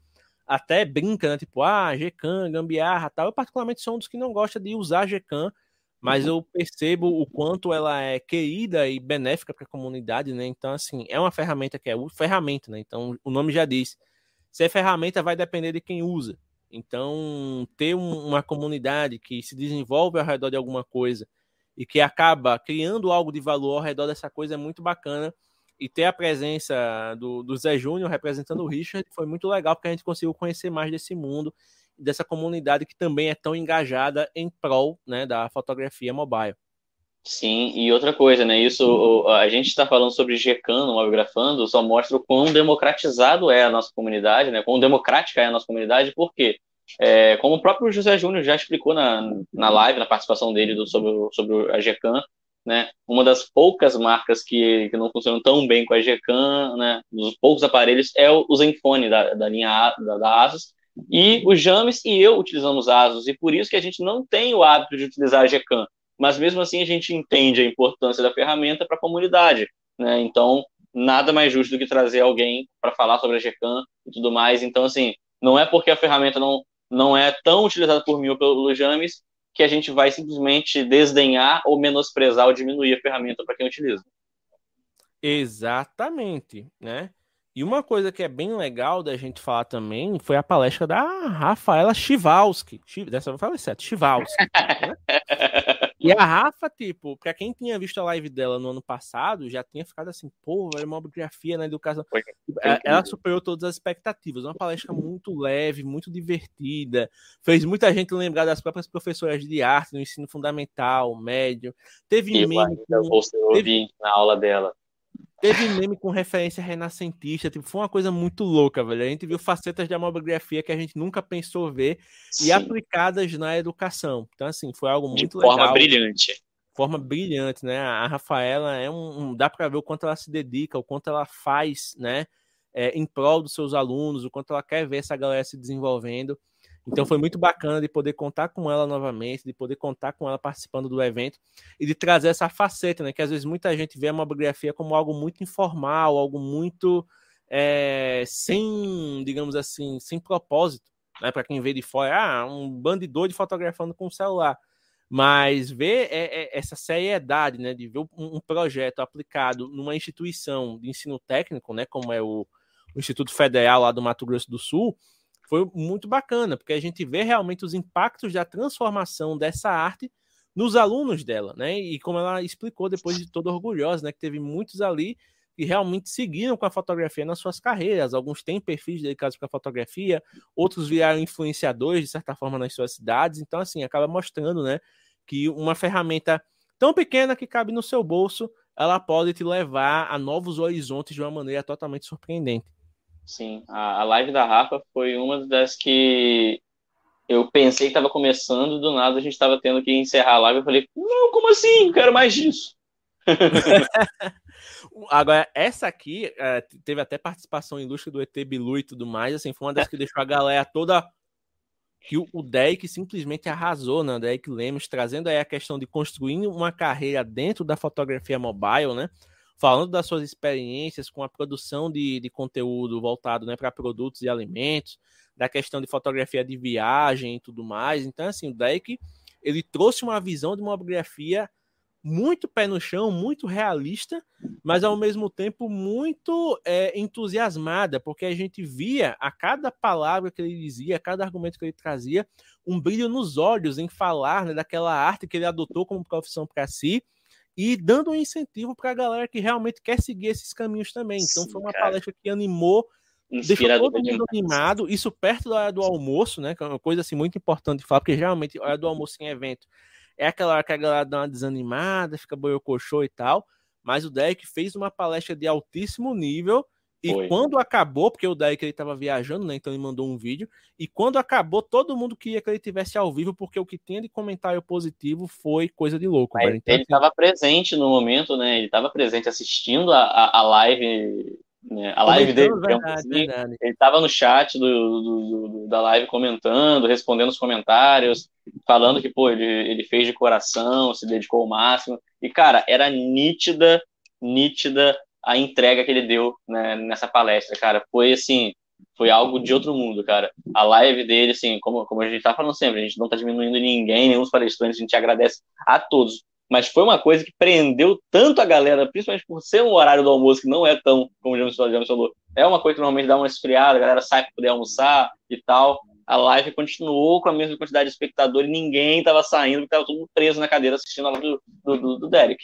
Speaker 1: até brinca, né? Tipo, ah, Gcam, gambiarra tal. Eu, particularmente, sou um dos que não gosta de usar Gcam, mas uhum. eu percebo o quanto ela é querida e benéfica para a comunidade, né? Então, assim, é uma ferramenta que é ferramenta, né? Então, o nome já diz. Se é ferramenta, vai depender de quem usa. Então, ter um, uma comunidade que se desenvolve ao redor de alguma coisa e que acaba criando algo de valor ao redor dessa coisa é muito bacana e ter a presença do, do Zé Júnior representando o Richard foi muito legal, porque a gente conseguiu conhecer mais desse mundo, dessa comunidade que também é tão engajada em prol né, da fotografia mobile.
Speaker 2: Sim, e outra coisa, né? Isso a gente está falando sobre GCAN no Mobigrafando, só mostra o quão democratizado é a nossa comunidade, né? Quão democrática é a nossa comunidade, por quê? É, como o próprio José Júnior já explicou na, na live, na participação dele do, sobre, sobre a GCAN, né? Uma das poucas marcas que, que não funcionam tão bem com a Gcam, né? Dos poucos aparelhos é o Zenfone da, da linha da, da Asus. E o James e eu utilizamos Asus e por isso que a gente não tem o hábito de utilizar a Gcam. Mas mesmo assim a gente entende a importância da ferramenta para a comunidade, né? Então nada mais justo do que trazer alguém para falar sobre a Gcam e tudo mais. Então assim, não é porque a ferramenta não não é tão utilizada por mim ou pelo James que a gente vai simplesmente desdenhar ou menosprezar ou diminuir a ferramenta para quem utiliza.
Speaker 1: Exatamente, né? E uma coisa que é bem legal da gente falar também foi a palestra da Rafaela Chivalski. Dessa vez eu falei certo, Chivalski. Né? E a Rafa, tipo, pra quem tinha visto a live dela no ano passado, já tinha ficado assim, pô, é uma biografia na educação. Foi, foi ela superou todas as expectativas. Uma palestra muito leve, muito divertida. Fez muita gente lembrar das próprias professoras de arte no ensino fundamental, médio. Teve
Speaker 2: eu meme. Com, teve, na aula dela.
Speaker 1: Teve meme com referência renascentista, tipo, foi uma coisa muito louca, velho. A gente viu facetas de amografia que a gente nunca pensou ver Sim. e aplicadas na educação. Então, assim, foi algo muito de
Speaker 2: legal.
Speaker 1: Forma
Speaker 2: brilhante.
Speaker 1: Forma brilhante, né? A Rafaela é um. um dá para ver o quanto ela se dedica, o quanto ela faz, né? É, em prol dos seus alunos, o quanto ela quer ver essa galera se desenvolvendo. Então foi muito bacana de poder contar com ela novamente, de poder contar com ela participando do evento e de trazer essa faceta, né? Que às vezes muita gente vê a mamografia como algo muito informal, algo muito é, sem, digamos assim, sem propósito, né? Para quem vê de fora, ah, um bandidor de fotografando com o celular. Mas ver é, é, essa seriedade, né? De ver um, um projeto aplicado numa instituição de ensino técnico, né? Como é o, o Instituto Federal lá do Mato Grosso do Sul, foi muito bacana, porque a gente vê realmente os impactos da transformação dessa arte nos alunos dela, né? E como ela explicou depois de toda orgulhosa, né? Que teve muitos ali que realmente seguiram com a fotografia nas suas carreiras. Alguns têm perfis dedicados para fotografia, outros viraram influenciadores, de certa forma, nas suas cidades. Então, assim, acaba mostrando, né? Que uma ferramenta tão pequena que cabe no seu bolso, ela pode te levar a novos horizontes de uma maneira totalmente surpreendente.
Speaker 2: Sim, a, a live da Rafa foi uma das que eu pensei que estava começando, do nada a gente estava tendo que encerrar a live. Eu falei, não, como assim? Quero mais disso.
Speaker 1: Agora, essa aqui é, teve até participação ilustre do ET Bilu e tudo mais. Assim, foi uma das que deixou a galera toda. Que o, o Deck simplesmente arrasou, né? Deck Lemos, trazendo aí a questão de construir uma carreira dentro da fotografia mobile, né? Falando das suas experiências com a produção de, de conteúdo voltado né, para produtos e alimentos, da questão de fotografia de viagem e tudo mais. Então, assim, o Deck ele trouxe uma visão de uma biografia muito pé no chão, muito realista, mas ao mesmo tempo muito é, entusiasmada, porque a gente via a cada palavra que ele dizia, a cada argumento que ele trazia, um brilho nos olhos em falar né, daquela arte que ele adotou como profissão para si e dando um incentivo para a galera que realmente quer seguir esses caminhos também. Então Sim, foi uma cara. palestra que animou, Inspirador deixou todo mundo animado, isso perto da hora do almoço, né? Que é uma coisa assim muito importante de falar, porque geralmente a hora do almoço em evento é aquela hora que a galera dá uma desanimada, fica boiocochô e tal. Mas o Derek fez uma palestra de altíssimo nível e Foi. quando acabou, porque o Derek ele estava viajando, né? Então ele mandou um vídeo. E quando acabou, todo mundo queria que ele tivesse ao vivo, porque o que tinha de comentário positivo foi coisa de louco.
Speaker 2: Então, ele estava assim... presente no momento, né? Ele estava presente assistindo a, a, a live. Né? A live dele, verdade, assim. verdade. ele estava no chat do, do, do, da live comentando, respondendo os comentários, falando que, pô, ele, ele fez de coração, se dedicou ao máximo. E, cara, era nítida, nítida a entrega que ele deu né, nessa palestra, cara. Foi assim, foi algo de outro mundo, cara. A live dele, assim, como, como a gente tá falando sempre, a gente não tá diminuindo ninguém, nenhum dos palestrantes, a gente agradece a todos. Mas foi uma coisa que prendeu tanto a galera, principalmente por ser um horário do almoço que não é tão, como o James falou, é uma coisa que normalmente dá uma esfriada, a galera sai para poder almoçar e tal. A live continuou com a mesma quantidade de espectadores, ninguém tava saindo, porque tava todo preso na cadeira assistindo a live do, do, do Derek.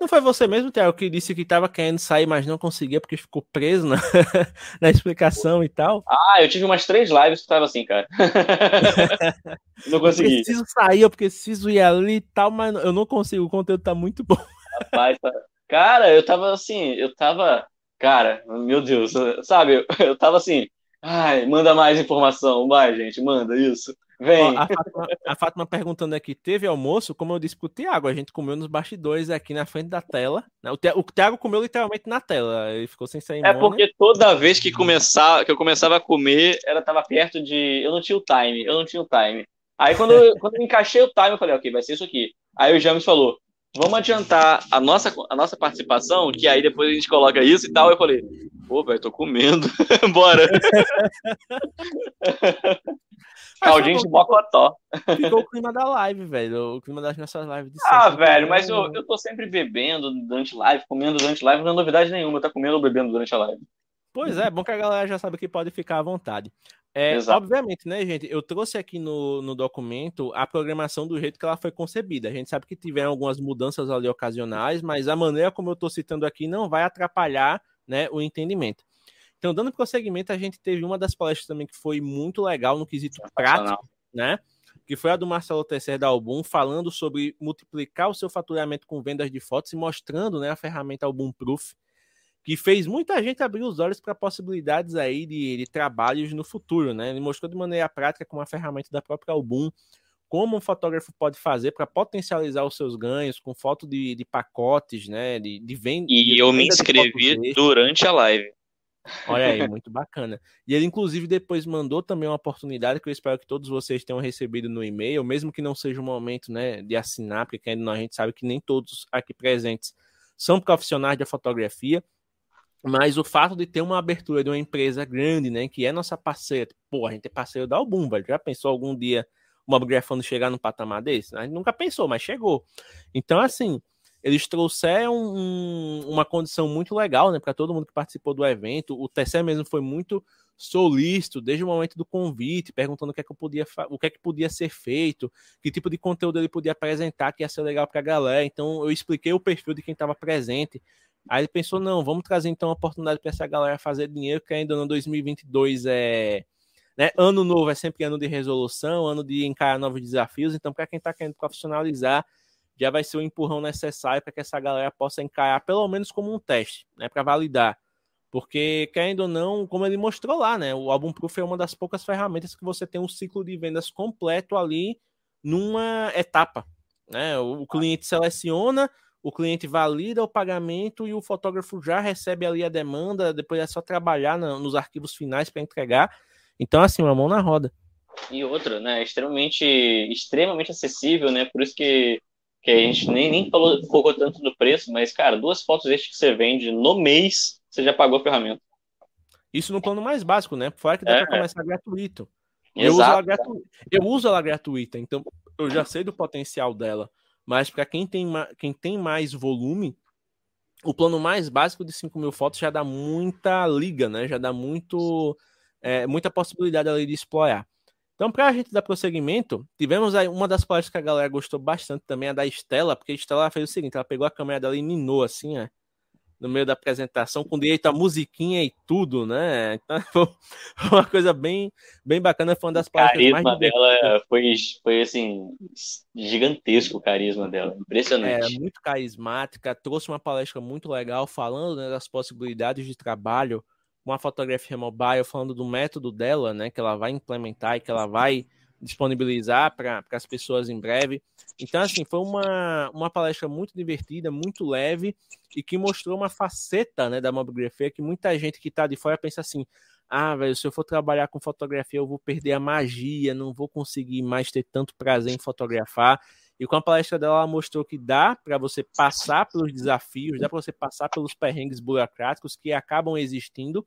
Speaker 1: Não foi você mesmo, Thiago, que disse que estava querendo sair, mas não conseguia porque ficou preso na, na explicação e tal?
Speaker 2: Ah, eu tive umas três lives que estava assim, cara. não consegui.
Speaker 1: Eu preciso sair, eu preciso ir ali e tal, mas eu não consigo. O conteúdo tá muito bom.
Speaker 2: Rapaz, tá... cara, eu tava assim, eu tava. Cara, meu Deus, sabe? Eu tava assim, ai, manda mais informação, vai, gente, manda isso. Vem.
Speaker 1: Ó, a, Fátima, a, Fátima, perguntando aqui, teve almoço? Como eu disse pro Thiago, a gente comeu nos bastidores aqui na frente da tela. Né? O, Thiago, o Thiago comeu literalmente na tela, ele ficou sem sair.
Speaker 2: É porque toda vez que, começar, que eu começava a comer, ela tava perto de. Eu não tinha o time, eu não tinha o time. Aí quando, eu, quando eu encaixei o time, eu falei, ok, vai ser isso aqui. Aí o James falou, vamos adiantar a nossa, a nossa participação, que aí depois a gente coloca isso e tal. Eu falei, pô, velho, tô comendo, bora. Caldinho de Mocotó.
Speaker 1: Ficou o clima da live, velho. O clima das nossas lives de
Speaker 2: Ah, velho, mas eu, eu tô sempre bebendo durante live, comendo durante live, não é novidade nenhuma, tá comendo ou bebendo durante a live.
Speaker 1: Pois é, bom que a galera já sabe que pode ficar à vontade. É, obviamente, né, gente? Eu trouxe aqui no, no documento a programação do jeito que ela foi concebida. A gente sabe que tiveram algumas mudanças ali ocasionais, mas a maneira como eu estou citando aqui não vai atrapalhar né, o entendimento. Então, dando prosseguimento, a gente teve uma das palestras também que foi muito legal no quesito prático, né? Que foi a do Marcelo Tesser da Album, falando sobre multiplicar o seu faturamento com vendas de fotos e mostrando né, a ferramenta Album Proof, que fez muita gente abrir os olhos para possibilidades aí de, de, trabalhos no futuro, né? Ele mostrou de maneira prática com uma ferramenta da própria Album como um fotógrafo pode fazer para potencializar os seus ganhos com foto de, de pacotes, né? De, de venda.
Speaker 2: E
Speaker 1: de
Speaker 2: eu me inscrevi durante a live.
Speaker 1: Olha aí, muito bacana. E ele, inclusive, depois mandou também uma oportunidade que eu espero que todos vocês tenham recebido no e-mail, mesmo que não seja o momento né, de assinar, porque ainda não, a gente sabe que nem todos aqui presentes são profissionais da fotografia. Mas o fato de ter uma abertura de uma empresa grande, né, que é nossa parceira, pô, a gente é parceiro da Album, velho. Já pensou algum dia uma grafando chegar num patamar desse? A gente nunca pensou, mas chegou. Então, assim, eles trouxeram um, uma condição muito legal, né, para todo mundo que participou do evento. O TCE mesmo foi muito solícito desde o momento do convite, perguntando o que é que podia, o que é que podia ser feito, que tipo de conteúdo ele podia apresentar que ia ser legal para a galera. Então eu expliquei o perfil de quem estava presente. Aí ele pensou, não, vamos trazer então uma oportunidade para essa galera fazer dinheiro, que ainda no 2022 é né? Ano novo é sempre ano de resolução, ano de encarar novos desafios. Então, para quem está querendo profissionalizar, já vai ser o empurrão necessário para que essa galera possa encarar pelo menos como um teste, né, para validar. Porque, querendo ou não, como ele mostrou lá, né, o álbum Proof é uma das poucas ferramentas que você tem um ciclo de vendas completo ali numa etapa. Né? O cliente seleciona, o cliente valida o pagamento e o fotógrafo já recebe ali a demanda, depois é só trabalhar nos arquivos finais para entregar. Então, assim, uma mão na roda.
Speaker 2: E outra, né, extremamente, extremamente acessível, né, por isso que que a gente nem, nem falou, focou tanto no preço, mas, cara, duas fotos desde que você vende no mês, você já pagou a ferramenta.
Speaker 1: Isso no plano mais básico, né? Fora que dá é, para começar gratuito. Eu uso, ela gratu... eu uso ela gratuita, então eu já sei do potencial dela. Mas para quem tem, ma... quem tem mais volume, o plano mais básico de 5 mil fotos já dá muita liga, né? Já dá muito, é, muita possibilidade ali de explorar. Então, para a gente dar prosseguimento, tivemos aí uma das palestras que a galera gostou bastante também, a da Estela, porque a Estela fez o seguinte: ela pegou a câmera dela e minou assim, ó, no meio da apresentação, com direito a musiquinha e tudo, né? Então, foi uma coisa bem, bem bacana, foi uma das
Speaker 2: palestras mais. O carisma dela foi, foi, assim, gigantesco o carisma dela, impressionante.
Speaker 1: É, muito carismática, trouxe uma palestra muito legal, falando né, das possibilidades de trabalho uma fotografia mobile falando do método dela, né, que ela vai implementar e que ela vai disponibilizar para as pessoas em breve. Então, assim, foi uma, uma palestra muito divertida, muito leve e que mostrou uma faceta né, da mobigrafia que muita gente que está de fora pensa assim: ah, velho, se eu for trabalhar com fotografia, eu vou perder a magia, não vou conseguir mais ter tanto prazer em fotografar. E com a palestra dela, ela mostrou que dá para você passar pelos desafios, dá para você passar pelos perrengues burocráticos que acabam existindo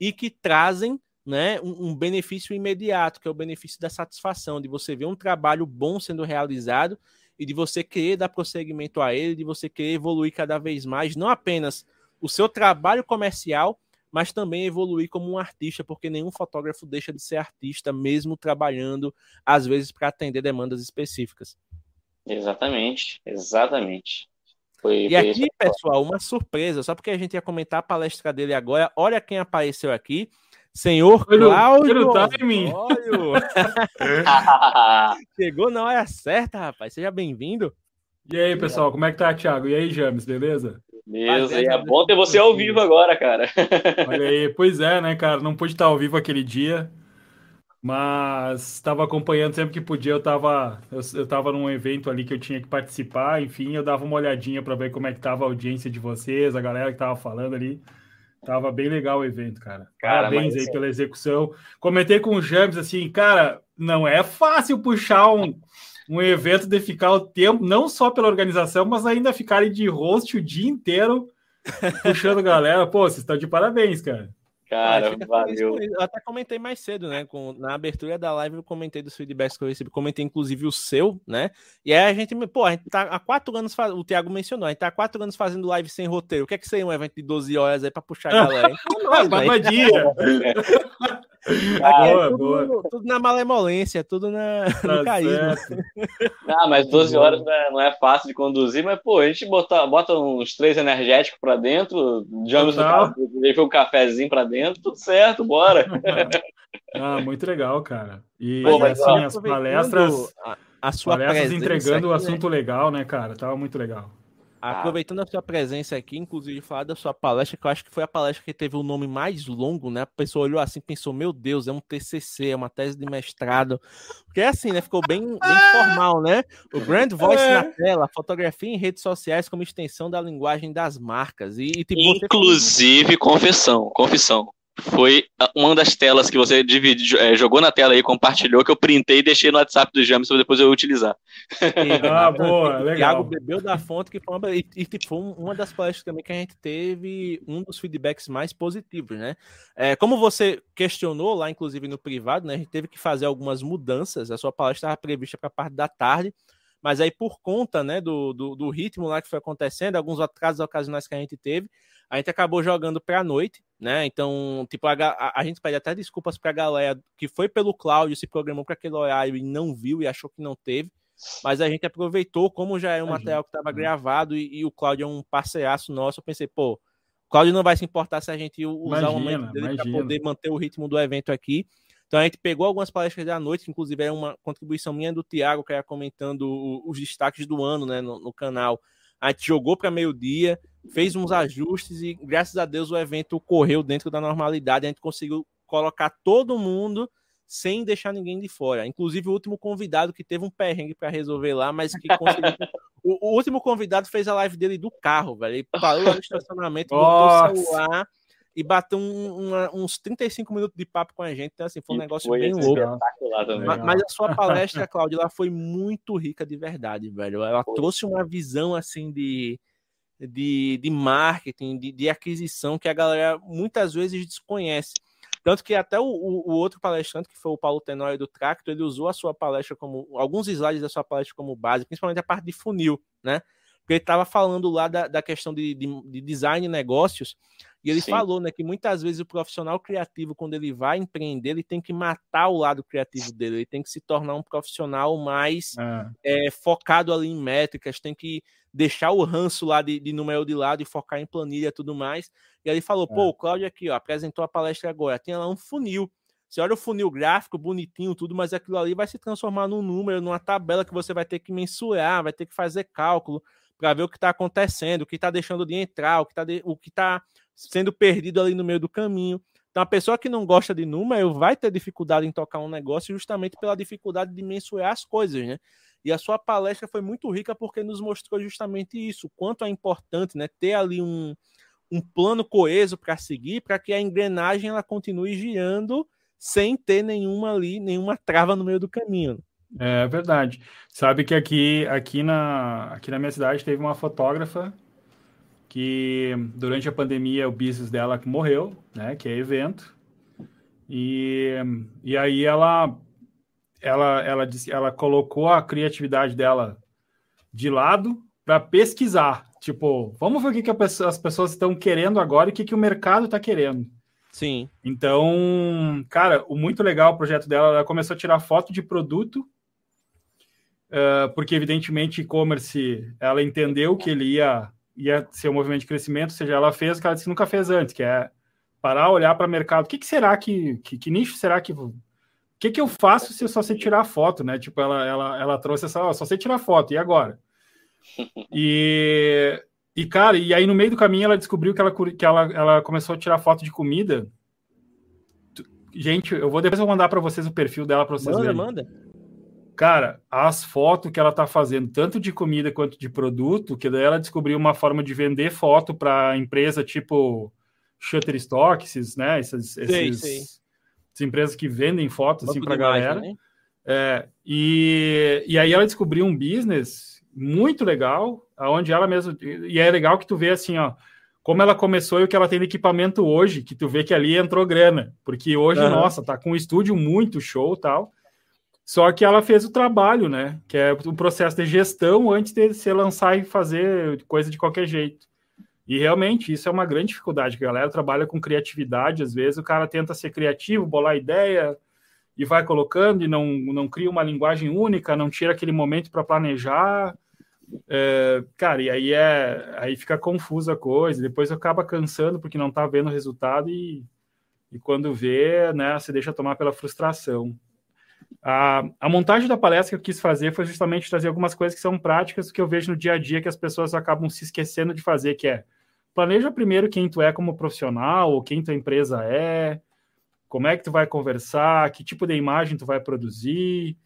Speaker 1: e que trazem né, um, um, benefício imediato, que é o benefício da satisfação, de você ver um trabalho bom sendo realizado e de você querer dar prosseguimento a ele, de você querer evoluir cada vez mais, não apenas o seu trabalho comercial, mas também evoluir como um artista, porque nenhum fotógrafo deixa de ser artista, mesmo trabalhando, às vezes, para atender demandas específicas.
Speaker 2: Exatamente, exatamente.
Speaker 1: Foi, e aqui, pessoal, uma surpresa, só porque a gente ia comentar a palestra dele agora. Olha quem apareceu aqui. Senhor Cláudio. Chegou na hora certa, rapaz. Seja bem-vindo.
Speaker 3: E aí, pessoal, como é que tá, Thiago? E aí, James, beleza?
Speaker 2: Beleza, é bom ter você ao vivo agora, cara.
Speaker 3: Olha aí, pois é, né, cara? Não pude estar ao vivo aquele dia. Mas estava acompanhando sempre que podia, eu estava eu, eu tava num evento ali que eu tinha que participar, enfim, eu dava uma olhadinha para ver como é que tava a audiência de vocês, a galera que tava falando ali. Tava bem legal o evento, cara. cara Parabéns aí é pela execução. Comentei com o James assim, cara, não é fácil puxar um, um evento de ficar o tempo, não só pela organização, mas ainda ficarem de host o dia inteiro puxando galera. Pô, vocês estão de parabéns, cara.
Speaker 2: Cara, valeu.
Speaker 1: Eu até comentei mais cedo, né? Com, na abertura da live eu comentei dos feedbacks que eu recebi, comentei inclusive o seu, né? E aí a gente, pô, a gente tá há quatro anos, faz... o Thiago mencionou, a gente tá há quatro anos fazendo live sem roteiro. O que é que seria um evento de 12 horas aí pra puxar a galera?
Speaker 3: Dia.
Speaker 1: Ah, é boa, tudo, boa. tudo na malemolência, tudo na, tá no carisma.
Speaker 2: Ah, mas 12 horas não é, não é, fácil de conduzir, mas, pô, a gente bota, bota uns três energéticos pra dentro, jogamos o um cafezinho pra dentro, tudo certo, bora.
Speaker 3: Ah, muito legal, cara. E pô, assim, as palestras, a, a sua palestras entregando o né? assunto legal, né, cara? Tava muito legal.
Speaker 1: Ah. Aproveitando a sua presença aqui, inclusive falar da sua palestra, que eu acho que foi a palestra que teve o nome mais longo, né? A pessoa olhou assim pensou, meu Deus, é um TCC, é uma tese de mestrado. Porque é assim, né? Ficou bem, bem formal, né? O Brand Voice é. na tela, fotografia em redes sociais como extensão da linguagem das marcas. E, e
Speaker 2: tipo, Inclusive, confissão, confissão foi uma das telas que você dividiu, é, jogou na tela aí, compartilhou, que eu printei e deixei no WhatsApp do James para depois eu utilizar.
Speaker 3: ah, boa, legal. O
Speaker 1: Thiago bebeu da fonte que foi uma, e, e tipo, uma das palestras também que a gente teve um dos feedbacks mais positivos, né? É, como você questionou lá, inclusive no privado, né? A gente teve que fazer algumas mudanças. A sua palestra estava prevista para a parte da tarde, mas aí por conta né, do, do, do ritmo lá que foi acontecendo, alguns atrasos ocasionais que a gente teve, a gente acabou jogando para a noite, né? Então, tipo, a, a, a gente pede até desculpas para a galera que foi pelo Cláudio, se programou para aquele horário e não viu e achou que não teve. Mas a gente aproveitou, como já era um material que estava gravado e, e, o Cláudio é um parceiraço nosso, eu pensei, pô, o Cláudio não vai se importar se a gente usar o momento dele para poder manter o ritmo do evento aqui. Então a gente pegou algumas palestras da noite, que inclusive era uma contribuição minha do Thiago, que era comentando os destaques do ano né, no, no canal. A gente jogou para meio-dia, fez uns ajustes e, graças a Deus, o evento correu dentro da normalidade. A gente conseguiu colocar todo mundo sem deixar ninguém de fora. Inclusive o último convidado que teve um perrengue para resolver lá, mas que conseguiu. o, o, último convidado fez a live dele do carro, velho. Ele parou no estacionamento, botou o celular e bateu um, uma, uns 35 minutos de papo com a gente. Então, assim, foi um negócio foi bem louco. Mas, mas, a sua palestra, Cláudia, ela foi muito rica de verdade, velho. Ela foi. trouxe uma visão, assim, de, de, de marketing, de, de aquisição, que a galera muitas vezes desconhece. Tanto que até o, o, outro palestrante, que foi o Paulo Tenório do Tracto, ele usou a sua palestra como. alguns slides da sua palestra como base, principalmente a parte de funil, né? Porque ele estava falando lá da, da questão de, de, de design e negócios, e ele Sim. falou, né, que muitas vezes o profissional criativo, quando ele vai empreender, ele tem que matar o lado criativo dele, ele tem que se tornar um profissional mais é. É, focado ali em métricas, tem que deixar o ranço lá de, de número de lado e focar em planilha e tudo mais. E aí ele falou, é. pô, o Cláudio aqui, ó, apresentou a palestra agora, tinha lá um funil. Você olha o funil gráfico, bonitinho, tudo, mas aquilo ali vai se transformar num número, numa tabela que você vai ter que mensurar, vai ter que fazer cálculo para ver o que está acontecendo, o que está deixando de entrar, o que está o que tá sendo perdido ali no meio do caminho. Então, a pessoa que não gosta de número vai ter dificuldade em tocar um negócio justamente pela dificuldade de mensurar as coisas, né? E a sua palestra foi muito rica porque nos mostrou justamente isso, quanto é importante, né, ter ali um, um plano coeso para seguir, para que a engrenagem ela continue girando sem ter nenhuma ali, nenhuma trava no meio do caminho.
Speaker 3: É verdade. Sabe que aqui, aqui, na, aqui na minha cidade teve uma fotógrafa que durante a pandemia o business dela morreu, né, que é evento. E, e aí ela ela ela disse, ela colocou a criatividade dela de lado para pesquisar, tipo, vamos ver o que, que pessoa, as pessoas estão querendo agora e o que, que o mercado está querendo.
Speaker 1: Sim.
Speaker 3: Então, cara, o muito legal o projeto dela, ela começou a tirar foto de produto, uh, porque evidentemente e-commerce, ela entendeu que ele ia ia ser um movimento de crescimento, ou seja, ela fez o que ela disse que nunca fez antes, que é parar, olhar para o mercado. O que, que será que, que, que, nicho será que. O que, que eu faço se eu só sei tirar foto, né? Tipo, ela, ela, ela trouxe essa, ó, só sei tirar foto, e agora? E, e, cara, e aí no meio do caminho ela descobriu que ela, que ela, ela começou a tirar foto de comida. Gente, eu vou depois eu mandar para vocês o perfil dela para vocês
Speaker 1: manda,
Speaker 3: verem.
Speaker 1: Manda,
Speaker 3: Cara, as fotos que ela tá fazendo, tanto de comida quanto de produto, que daí ela descobriu uma forma de vender foto para empresa tipo Shutterstock, esses, né? Essas, sei, esses, sei. essas empresas que vendem fotos assim para galera. Né? É, e, e aí ela descobriu um business muito legal, aonde ela mesma. E é legal que tu vê assim, ó, como ela começou e o que ela tem de equipamento hoje, que tu vê que ali entrou grana. Porque hoje, uhum. nossa, tá com um estúdio muito show tal. Só que ela fez o trabalho, né? Que é o processo de gestão antes de se lançar e fazer coisa de qualquer jeito. E realmente isso é uma grande dificuldade, que a galera trabalha com criatividade, às vezes o cara tenta ser criativo, bolar ideia e vai colocando e não, não cria uma linguagem única, não tira aquele momento para planejar. É, cara, e aí é aí fica confusa a coisa, depois acaba cansando porque não está vendo o resultado e, e quando vê, né, se deixa tomar pela frustração. A, a montagem da palestra que eu quis fazer foi justamente trazer algumas coisas que são práticas que eu vejo no dia a dia que as pessoas acabam se esquecendo de fazer, que é planeja primeiro quem tu é como profissional, ou quem tua empresa é, como é que tu vai conversar, que tipo de imagem tu vai produzir,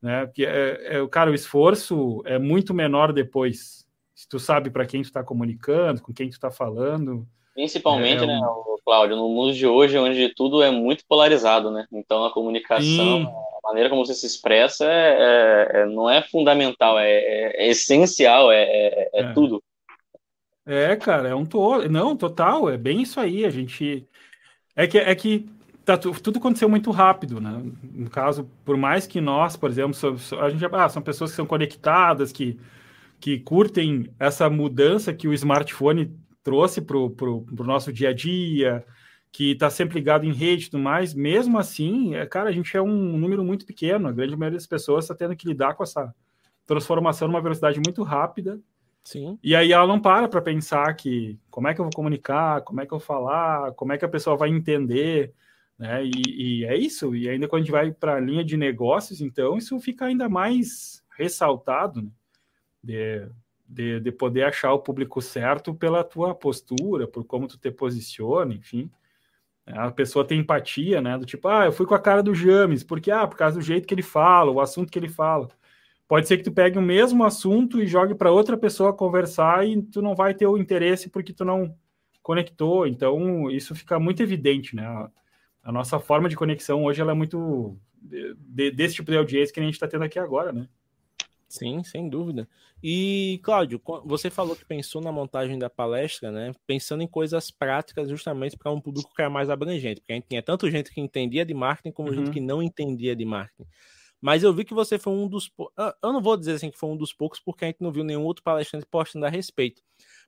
Speaker 3: né? Porque, é, é, cara, o esforço é muito menor depois, se tu sabe para quem tu está comunicando, com quem tu está falando.
Speaker 2: Principalmente, é, né, Cláudio, no mundo de hoje, onde tudo é muito polarizado, né? Então a comunicação, Sim. A maneira como você se expressa é, é, é não é fundamental, é, é, é essencial, é, é, tudo.
Speaker 3: É, cara, é um todo. Não, total, é bem isso aí. A gente. É que, é que tá, tudo aconteceu muito rápido, né? No caso, por mais que nós, por exemplo, a gente ah, são pessoas que são conectadas, que, que curtem essa mudança que o smartphone trouxe para o nosso dia a dia, que está sempre ligado em rede e tudo mais, mesmo assim, é, cara, a gente é um número muito pequeno. A grande maioria das pessoas está tendo que lidar com essa transformação numa velocidade muito rápida.
Speaker 1: Sim.
Speaker 3: E aí ela não para para pensar que como é que eu vou comunicar, como é que eu vou falar, como é que a pessoa vai entender. Né? E, e é isso. E ainda quando a gente vai para a linha de negócios, então, isso fica ainda mais ressaltado, né? de, de, de, poder achar o público certo pela tua postura, por como tu te posiciona, enfim. A pessoa tem empatia, né? Do tipo, ah, eu fui com a cara do James, porque, ah, por causa do jeito que ele fala, o assunto que ele fala. Pode ser que tu pegue o mesmo assunto e jogue para outra pessoa conversar e tu não vai ter o interesse porque tu não conectou. Então, isso fica muito evidente, né? a nossa forma de conexão hoje ela é muito de, desse tipo de audiência que a gente está tendo aqui agora, né?
Speaker 1: Sim, sem dúvida. E, Cláudio, você falou que pensou na montagem da palestra, né? Pensando em coisas práticas justamente para um público que é mais abrangente, porque a gente tinha tanto gente que entendia de marketing como uhum. gente que não entendia de marketing. Mas eu vi que você foi um dos. Eu não vou dizer assim que foi um dos poucos, porque a gente não viu nenhum outro palestrante postando a respeito.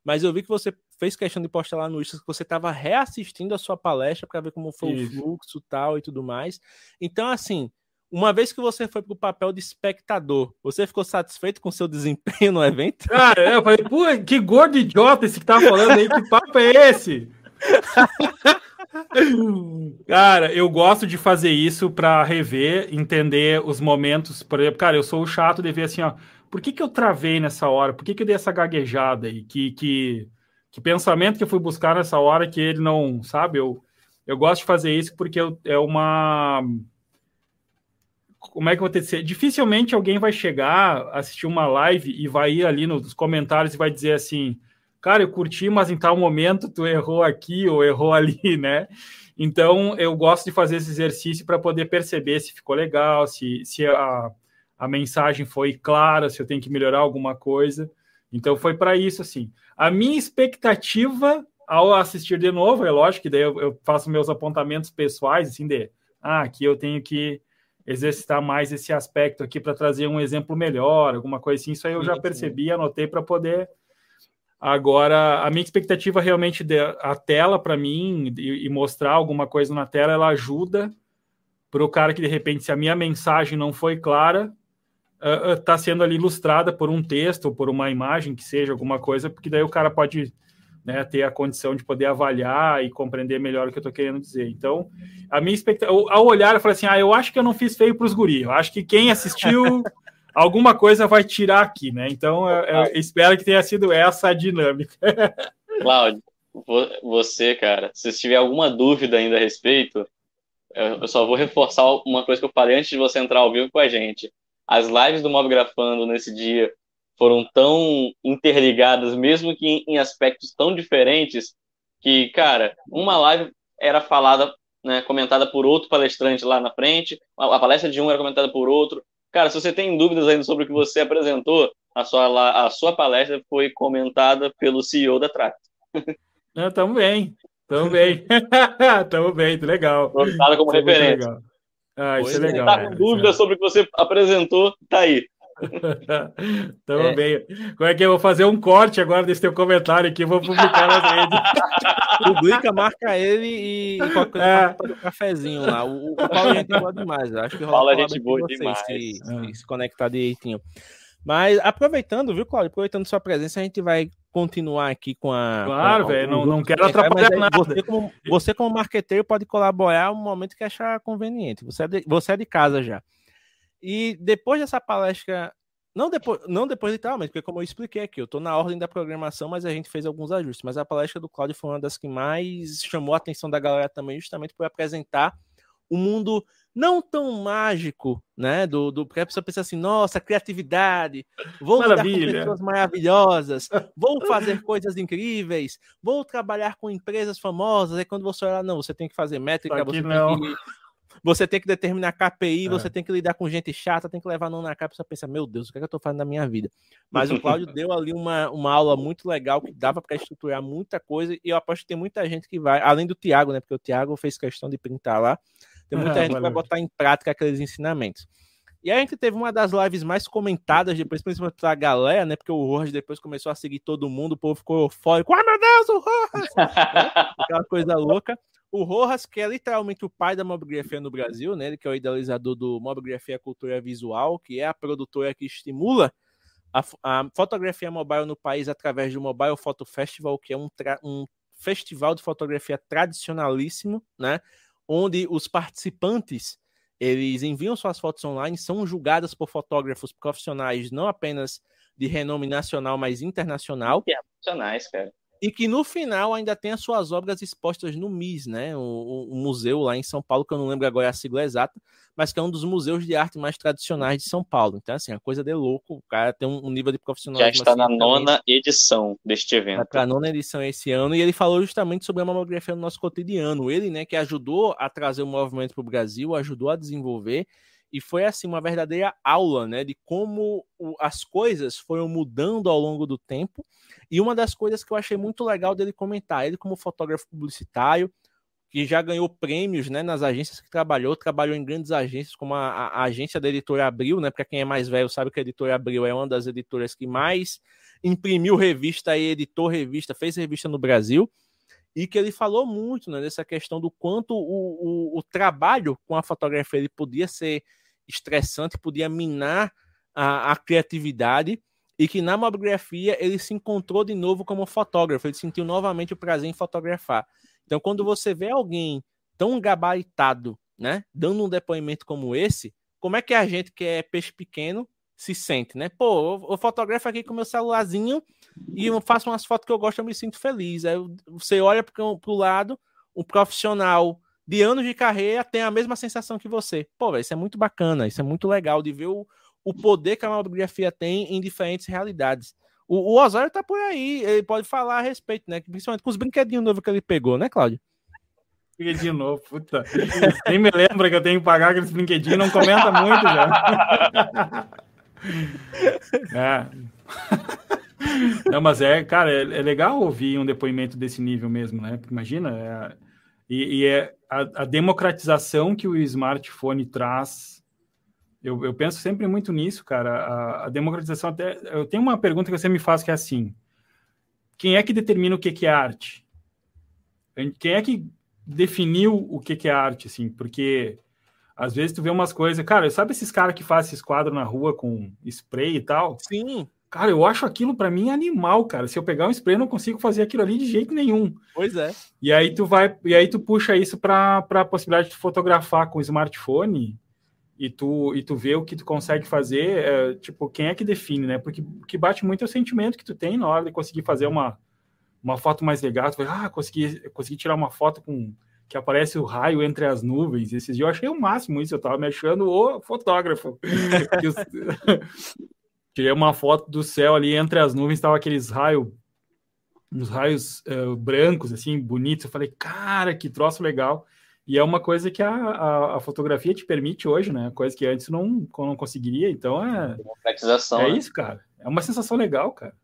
Speaker 1: Mas eu vi que você fez questão de postar lá no Insta que você estava reassistindo a sua palestra para ver como foi Isso. o fluxo tal e tudo mais. Então, assim, uma vez que você foi para o papel de espectador, você ficou satisfeito com o seu desempenho no evento?
Speaker 3: Cara, eu falei, pô, que gordo idiota esse que tá falando aí, que papo é esse? cara, eu gosto de fazer isso para rever, entender os momentos. Por exemplo, cara, eu sou o chato de ver assim, ó por que, que eu travei nessa hora? Por que, que eu dei essa gaguejada aí? Que, que, que pensamento que eu fui buscar nessa hora que ele não, sabe? Eu, eu gosto de fazer isso porque eu, é uma. Como é que que ser? Dificilmente alguém vai chegar, assistir uma live e vai ir ali nos comentários e vai dizer assim: Cara, eu curti, mas em tal momento tu errou aqui ou errou ali, né? Então eu gosto de fazer esse exercício para poder perceber se ficou legal, se, se a a mensagem foi clara, se eu tenho que melhorar alguma coisa. Então foi para isso assim. A minha expectativa ao assistir de novo, é lógico que daí eu, eu, faço meus apontamentos pessoais, assim, de ah, aqui eu tenho que exercitar mais esse aspecto aqui para trazer um exemplo melhor, alguma coisa assim. Isso aí eu já percebi, anotei para poder. Agora, a minha expectativa realmente a tela para mim e, e, mostrar alguma coisa na tela, ela ajuda para o cara que de repente, se a minha mensagem não foi clara, está uh, sendo ali ilustrada por um texto ou por uma imagem que seja alguma coisa, porque daí o cara pode né, ter a condição de poder avaliar e compreender melhor o que eu estou querendo dizer. Então, a minha expectativa, ao olhar, eu falei assim: ah, eu acho que eu não fiz feio para os guri. Eu acho que quem assistiu alguma coisa vai tirar aqui, né? Então, eu, eu espero que tenha sido essa a dinâmica.
Speaker 2: Cláudio, você, cara, se tiver alguma dúvida ainda a respeito, eu só vou reforçar uma coisa que eu falei antes de você entrar ao vivo com a gente as lives do Mob Grafando nesse dia foram tão interligadas, mesmo que em aspectos tão diferentes, que, cara, uma live era falada, né, comentada por outro palestrante lá na frente, a palestra de um era comentada por outro. Cara, se você tem dúvidas ainda sobre o que você apresentou, a sua, a sua palestra foi comentada pelo CEO da Tract.
Speaker 3: Ah, tamo bem, tamo bem. tamo bem, legal.
Speaker 2: Comentada como Foi referência.
Speaker 3: Ah, isso é legal.
Speaker 2: Se tá com dúvida é. sobre o que você apresentou, tá aí.
Speaker 3: Tamo é. bem. Como é que eu vou fazer um corte agora desse teu comentário aqui? Vou publicar nas redes.
Speaker 1: Publica, marca ele e qualquer coisa é. o cafezinho lá. O, o Paulo é gente boa demais. Eu acho que
Speaker 2: rola Paulo é gente boa demais.
Speaker 1: Se, se, se conectar direitinho. Mas aproveitando, viu, Cláudio? Aproveitando sua presença, a gente vai continuar aqui com a.
Speaker 3: Claro, velho, não, não quero atrapalhar nada.
Speaker 1: Você como, você, como marqueteiro, pode colaborar no momento que achar conveniente. Você é de, você é de casa já. E depois dessa palestra, não depois, não depois literalmente, porque como eu expliquei aqui, eu estou na ordem da programação, mas a gente fez alguns ajustes. Mas a palestra do Cláudio foi uma das que mais chamou a atenção da galera também, justamente por apresentar o mundo não tão mágico, né? Do, do porque a pessoa pensa assim, nossa, criatividade, vou Maravilha. lidar com pessoas maravilhosas, vou fazer coisas incríveis, vou trabalhar com empresas famosas. Aí quando você olhar, não, você tem que fazer métrica, você
Speaker 3: não.
Speaker 1: tem que você tem que determinar KPI, é. você tem que lidar com gente chata, tem que levar não na cara, você pensa, meu Deus, o que, é que eu tô fazendo na minha vida? Mas o Cláudio deu ali uma, uma aula muito legal, que dava para estruturar muita coisa, e eu aposto que tem muita gente que vai, além do Tiago, né? Porque o Tiago fez questão de printar lá, tem muita gente que vai botar em prática aqueles ensinamentos. E aí a gente teve uma das lives mais comentadas depois, principalmente pra galera, né? Porque o Rojas depois começou a seguir todo mundo, o povo ficou eufórico. Ai, meu Deus, o Rojas! Aquela coisa louca. O Rojas, que é literalmente o pai da mobigrafia no Brasil, né? Ele que é o idealizador do Mobigrafia Cultura Visual, que é a produtora que estimula a, a fotografia mobile no país através do Mobile Photo Festival, que é um, um festival de fotografia tradicionalíssimo, né? Onde os participantes eles enviam suas fotos online, são julgadas por fotógrafos profissionais, não apenas de renome nacional, mas internacional.
Speaker 2: Internacionais, cara.
Speaker 1: E que no final ainda tem as suas obras expostas no MIS, né? O, museu lá em São Paulo, que eu não lembro agora a sigla exata, mas que é um dos museus de arte mais tradicionais de São Paulo. Então, assim, a coisa de louco. O cara tem um, um nível de profissional.
Speaker 2: Já está na nona edição deste evento.
Speaker 1: Está na nona edição esse ano, e ele falou justamente sobre a mamografia no nosso cotidiano. Ele, né, que ajudou a trazer o movimento para o Brasil, ajudou a desenvolver e foi assim uma verdadeira aula, né, de como as coisas foram mudando ao longo do tempo. E uma das coisas que eu achei muito legal dele comentar, ele como fotógrafo publicitário, que já ganhou prêmios, né, nas agências que trabalhou, trabalhou em grandes agências como a, a, a agência da Editora Abril, né, para quem é mais velho sabe que a Editora Abril é uma das editoras que mais imprimiu revista e editou revista, fez revista no Brasil e que ele falou muito né, dessa questão do quanto o, o, o, trabalho com a fotografia ele podia ser estressante, podia minar a, a, criatividade, e que na mobigrafia ele se encontrou de novo como fotógrafo, ele sentiu novamente o prazer em fotografar. Então, quando você vê alguém tão gabaritado, né, dando um depoimento como esse, como é que a gente que é peixe pequeno se sente, né? Pô, eu, fotografo aqui com meu celularzinho e eu faço umas fotos que eu gosto, eu me sinto feliz. Aí você olha para o lado, um profissional de anos de carreira tem a mesma sensação que você. Pô, véio, isso é muito bacana, isso é muito legal de ver o, o poder que a mamografia tem em diferentes realidades. O, o Osório tá por aí, ele pode falar a respeito, né? Principalmente com os brinquedinhos novos que ele pegou, né, Cláudio?
Speaker 3: Brinquedinho novo, puta. Nem me lembra que eu tenho que pagar aqueles brinquedinhos, não comenta muito já. é. Não, mas é, cara, é, é, legal ouvir um depoimento desse nível mesmo, né? Imagina, é, e, e, é a, a, democratização que o smartphone traz. Eu, eu penso sempre muito nisso, cara. A, a, democratização até. Eu tenho uma pergunta que você me faz que é assim: quem é que determina o que, que é arte? Quem é que definiu o que, que é arte, assim? Porque às vezes tu vê umas coisas, cara, sabe esses caras que fazem esses quadros na rua com spray e tal?
Speaker 1: Sim.
Speaker 3: Cara, eu acho aquilo para mim animal, cara. Se eu pegar um spray, eu não consigo fazer aquilo ali de jeito nenhum.
Speaker 1: Pois é.
Speaker 3: E aí tu vai, e aí tu puxa isso para a possibilidade de fotografar com o smartphone e tu e tu vê o que tu consegue fazer, é, tipo, quem é que define, né? Porque o que bate muito é o sentimento que tu tem na hora de conseguir fazer uma uma foto mais legal. Tu vai, ah, consegui, consegui tirar uma foto com que aparece o raio entre as nuvens. Esses dias eu achei o máximo isso, eu tava me achando o fotógrafo. Tirei uma foto do céu ali entre as nuvens, estava aqueles raios, uns raios uh, brancos, assim, bonitos. Eu falei, cara, que troço legal. E é uma coisa que a, a, a, fotografia te permite hoje, né? Coisa que antes não, não conseguiria. Então é.
Speaker 2: Democratização.
Speaker 3: É né? isso, cara. É uma sensação legal, cara.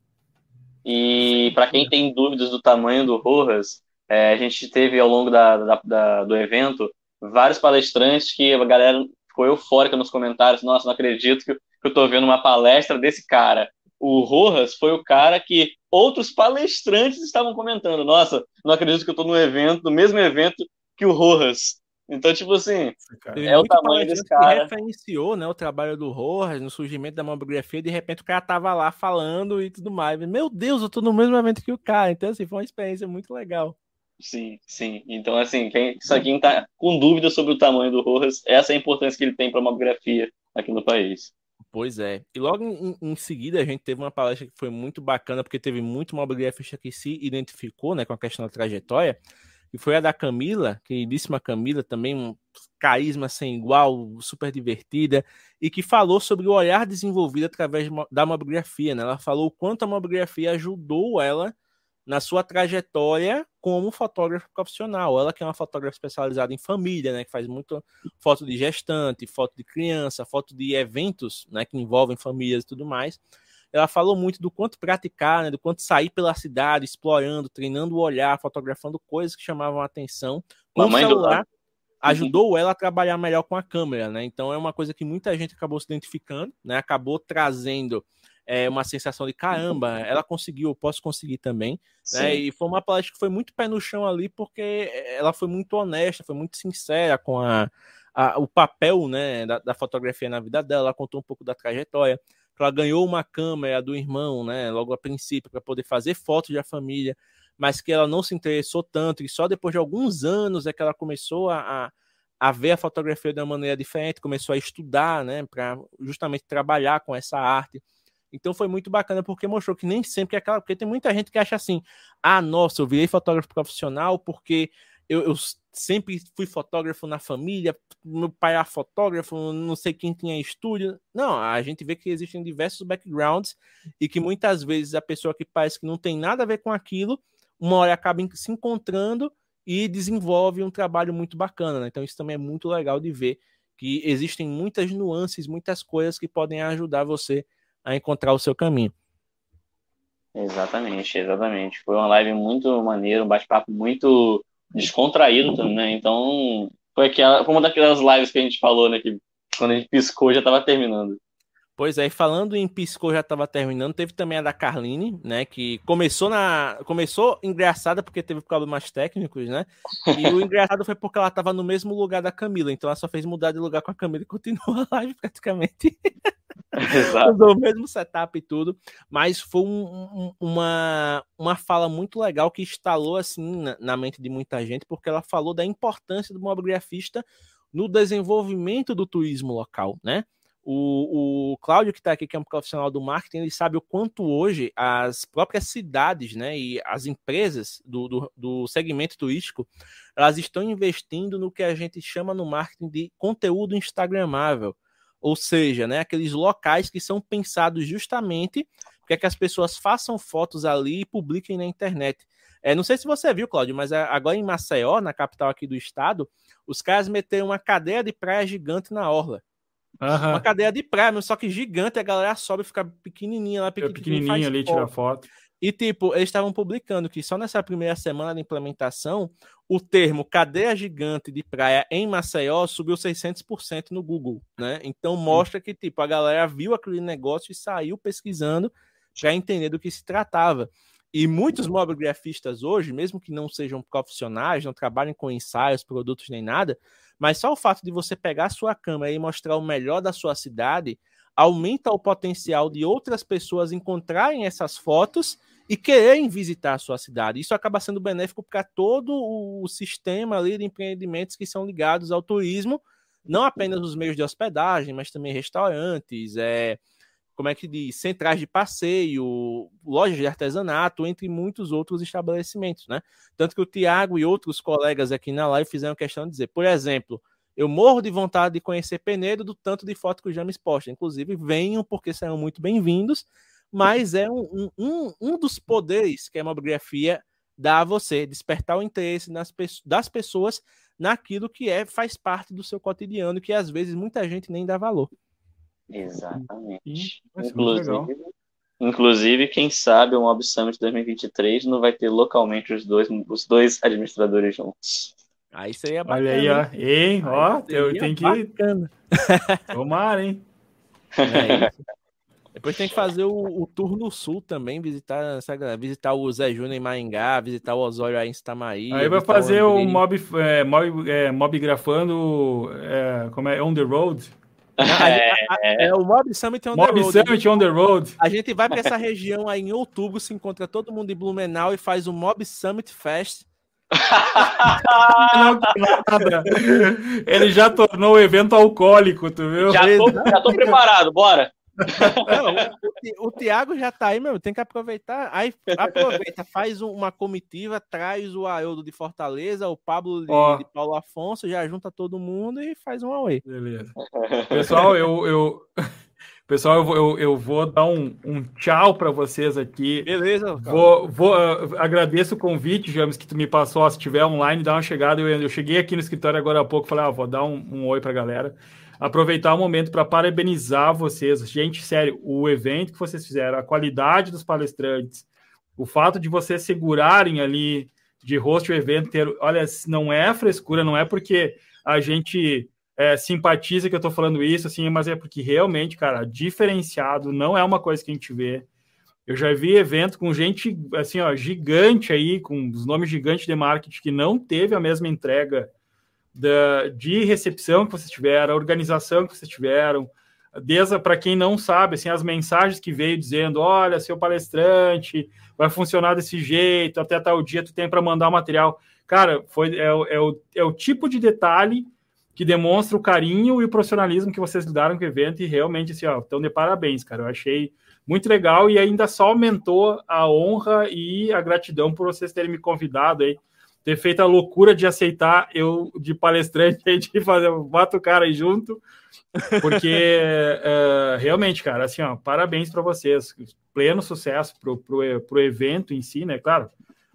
Speaker 2: E para quem tem dúvidas do tamanho do Rojas, é, a gente teve ao longo da, da, da, do evento vários palestrantes que a galera ficou eufórica nos comentários. Nossa, não acredito que, que eu estou vendo uma palestra desse cara. O Rojas foi o cara que outros palestrantes estavam comentando. Nossa, não acredito que eu estou no evento, no mesmo evento que o Rojas. Então, tipo assim, é o tamanho desse cara.
Speaker 1: Que referenciou né, o trabalho do Rojas no surgimento da mamografia, de repente o cara tava lá falando e tudo mais. Meu Deus, eu tô no mesmo evento que o cara. Então, assim, foi uma experiência muito legal.
Speaker 2: Sim, sim. Então, assim, quem, só quem tá com dúvida sobre o tamanho do Rojas, essa é a importância que ele tem para a mamografia aqui no país.
Speaker 1: Pois é. E logo em, em, seguida a gente teve uma palestra que foi muito bacana, porque teve muito mamografista que se identificou né, com a questão da trajetória e foi a da Camila, queridíssima Camila, também um carisma sem igual, super divertida, e que falou sobre o olhar desenvolvido através da mamografia. Né? Ela falou o quanto a mamografia ajudou ela na sua trajetória como fotógrafo profissional. Ela que é uma fotógrafa especializada em família, né, que faz muito foto de gestante, foto de criança, foto de eventos, né, que envolvem famílias e tudo mais. Ela falou muito do quanto praticar, né, do quanto sair pela cidade, explorando, treinando o olhar, fotografando coisas que chamavam a atenção. Com o celular, do... ajudou ela a trabalhar melhor com a câmera, né? Então é uma coisa que muita gente acabou se identificando, né? Acabou trazendo é, uma sensação de caramba, ela conseguiu, eu posso conseguir também. Né? E foi uma palestra que foi muito pé no chão ali, porque ela foi muito honesta, foi muito sincera com a, a o papel né, da, da, fotografia na vida dela, ela contou um pouco da trajetória. Ela ganhou uma câmera do irmão, né, logo a princípio, para poder fazer fotos da família, mas que ela não se interessou tanto, e só depois de alguns anos é que ela começou a, a a ver a fotografia de uma maneira diferente, começou a estudar, né, para justamente trabalhar com essa arte. Então foi muito bacana porque mostrou que nem sempre é aquela. Porque tem muita gente que acha assim: ah, nossa, eu virei fotógrafo profissional porque eu, eu sempre fui fotógrafo na família, meu pai era fotógrafo, não sei quem tinha estúdio. Não, a gente vê que existem diversos backgrounds e que muitas vezes a pessoa que parece que não tem nada a ver com aquilo, uma hora acaba se encontrando e desenvolve um trabalho muito bacana. Né? Então isso também é muito legal de ver que existem muitas nuances, muitas coisas que podem ajudar você a encontrar o seu caminho.
Speaker 2: Exatamente, exatamente. Foi uma live muito maneira, um bate-papo muito descontraído também, né? Então, foi, aquela, foi uma daquelas lives que a gente falou, né? Que quando a gente piscou já estava terminando.
Speaker 1: Pois é, falando em piscou já estava terminando, teve também a da Carline, né, que começou na começou engraçada porque teve problemas técnicos, né? E o engraçado foi porque ela estava no mesmo lugar da Camila, então ela só fez mudar de lugar com a Camila e continuou a live praticamente. Usou o mesmo setup e tudo, mas foi um, um, uma, uma fala muito legal que instalou assim na, na, mente de muita gente, porque ela falou da importância do mobigrafista no desenvolvimento do turismo local, né? O, o Cláudio, que está aqui, que é um profissional do marketing, ele sabe o quanto hoje as próprias cidades né, e as empresas do, do, do segmento turístico elas estão investindo no que a gente chama no marketing de conteúdo instagramável ou seja, né, aqueles locais que são pensados justamente para que as pessoas façam fotos ali e publiquem na internet. É, não sei se você viu, Cláudio, mas agora em Maceió, na capital aqui do estado, os caras meteram uma cadeia de praia gigante na orla. Uhum. Uma cadeia de praia, só que gigante, a galera sobe e fica pequenininha lá,
Speaker 3: pequenininha, pequenininha ali, tira foto.
Speaker 1: E, tipo, eles estavam publicando que só nessa primeira semana de implementação, o termo cadeia gigante de praia em Maceió subiu 600% no Google, né? Então mostra que, tipo, a galera viu aquele negócio e saiu pesquisando para entender do que se tratava. E muitos mobigrafistas hoje, mesmo que não sejam profissionais, não trabalhem com ensaios, produtos nem nada, mas só o fato de você pegar a sua câmera e mostrar o melhor da sua cidade aumenta o potencial de outras pessoas encontrarem essas fotos e quererem visitar a sua cidade. Isso acaba sendo benéfico para todo o sistema ali de empreendimentos que são ligados ao turismo, não apenas os meios de hospedagem, mas também restaurantes, é, como é que diz, centrais de passeio, lojas de artesanato, entre muitos outros estabelecimentos, né? Tanto que o Tiago e outros colegas aqui na live fizeram questão de dizer, por exemplo, eu morro de vontade de conhecer Penedo do tanto de foto que o James posta. Inclusive, venham porque serão muito bem-vindos mas é um, um, um dos poderes que a hemografia dá a você, despertar o interesse nas, das pessoas naquilo que é faz parte do seu cotidiano, que às vezes muita gente nem dá valor.
Speaker 2: Exatamente. inclusive, inclusive, quem sabe o Mob Summit 2023 não vai ter localmente os dois, os dois administradores juntos.
Speaker 1: Aí seria bacana.
Speaker 3: Olha aí, ó. Hein, ó, eu tenho que. Bacana. Tomara, hein?
Speaker 1: É isso. Depois tem que fazer o, o tour no sul também, visitar, sabe, visitar o Zé Júnior em Maringá, visitar o Osório aí em Stamaí.
Speaker 3: Aí vai fazer o, o mob, é, mob, é, mob grafando, é, como é, on the road.
Speaker 1: É, é, o Mob Summit on
Speaker 3: Mob
Speaker 1: the
Speaker 3: Road. Summit on the Road.
Speaker 1: A gente vai para essa região aí em outubro, se encontra todo mundo em Blumenau e faz o Mob Summit Fest.
Speaker 3: Não, nada. Ele já tornou o evento alcoólico, tu viu?
Speaker 2: Já tô, já tô preparado, bora.
Speaker 1: Não, o, o Thiago já tá aí, meu, tem que aproveitar. Aí aproveita, faz uma comitiva, traz o Aildo de Fortaleza, o Pablo de, oh. de, Paulo Afonso, já junta todo mundo e faz um away.
Speaker 3: Beleza. Pessoal, eu, eu Pessoal, eu vou, eu, eu vou dar um, um tchau para vocês aqui.
Speaker 1: Beleza.
Speaker 3: Vou, vou, uh, agradeço o convite, James, que tu me passou. Se tiver online, dá uma chegada. Eu, eu cheguei aqui no escritório agora há pouco, falei, ah, vou dar um, um oi para a galera. Aproveitar o momento para parabenizar vocês. Gente, sério, o evento que vocês fizeram, a qualidade dos palestrantes, o fato de vocês segurarem ali de host o evento, ter, olha, não é frescura, não é porque a gente é, simpatiza que eu tô falando isso, assim, mas é porque realmente, cara, diferenciado não é uma coisa que a gente vê. Eu já vi evento com gente, assim, ó, gigante aí, com os nomes gigantes de marketing que não teve a mesma entrega da, de recepção que vocês tiveram, a organização que vocês tiveram, desde para quem não sabe, assim, as mensagens que veio dizendo, olha, seu palestrante vai funcionar desse jeito, até tal dia tu tem para mandar o material. Cara, foi, é, é, o, é o tipo de detalhe que demonstra o carinho e o profissionalismo que vocês lidaram com o evento e realmente, assim, ó, estão de parabéns, cara. Eu achei muito legal e ainda só aumentou a honra e a gratidão por vocês terem me convidado aí, ter feito a loucura de aceitar eu de palestrante de fazer, bato o cara aí junto, porque uh, realmente, cara, assim, ó, parabéns para vocês, pleno sucesso pro, pro, pro evento em si, né, claro,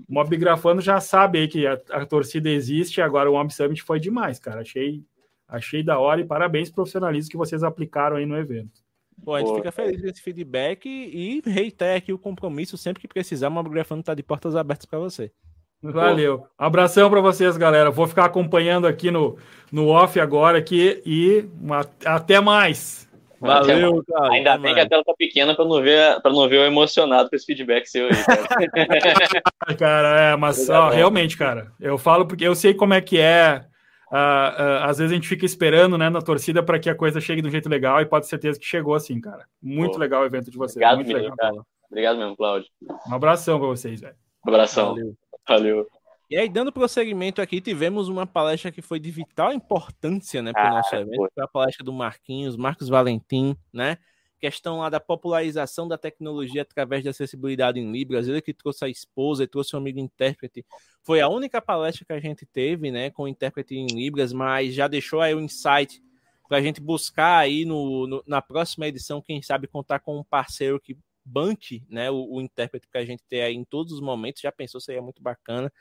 Speaker 3: o Mob Grafando já sabe aí que a, a torcida existe, agora o Mob Summit foi demais, cara. Achei, achei da hora e parabéns profissionalismo que vocês aplicaram aí no evento.
Speaker 1: Bom, a gente fica feliz com esse feedback e reitera aqui o compromisso sempre que precisar, o Mob Grafando está de portas abertas para você.
Speaker 3: Valeu. Abração para vocês, galera. Vou ficar acompanhando aqui no, no off agora aqui e uma, até mais.
Speaker 2: Valeu, cara. Ainda bem que a tela tá pequena para não ver para não ver o emocionado com esse feedback seu aí,
Speaker 3: cara. cara, é, mas ó, realmente, cara, eu falo porque eu sei como é que é. Uh, uh, às vezes a gente fica esperando, né, na torcida para que a coisa chegue de um jeito legal e pode ter certeza que chegou assim, cara. Muito Pô. legal o evento de vocês.
Speaker 2: Obrigado,
Speaker 3: muito
Speaker 2: menino, legal. Cara. Obrigado mesmo, Cláudio.
Speaker 3: Um abração para vocês, velho.
Speaker 2: Um abração. Valeu. Valeu.
Speaker 1: E aí, dando prosseguimento aqui, tivemos uma palestra que foi de vital importância né, para o ah, nosso evento, foi a palestra do Marquinhos, Marcos Valentim, né? Questão lá da popularização da tecnologia através da acessibilidade em Libras. Ele que trouxe a esposa e trouxe um amigo intérprete. Foi a única palestra que a gente teve, né, com intérprete em Libras, mas já deixou aí o insight para a gente buscar aí no, no, na próxima edição, quem sabe contar com um parceiro que banque, né, o, o intérprete que a gente tem aí em todos os momentos. Já pensou, seria muito bacana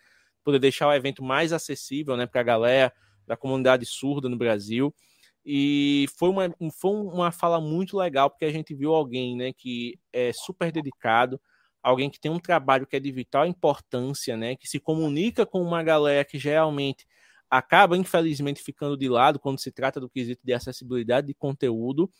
Speaker 1: poder deixar o evento mais acessível né, para a galera da comunidade surda no Brasil. E foi uma, foi uma fala muito legal, porque a gente viu alguém né, que é super dedicado, alguém que tem um trabalho que é de vital importância, né, que se comunica com uma galera que geralmente acaba, infelizmente, ficando de lado quando se trata do quesito de acessibilidade de conteúdo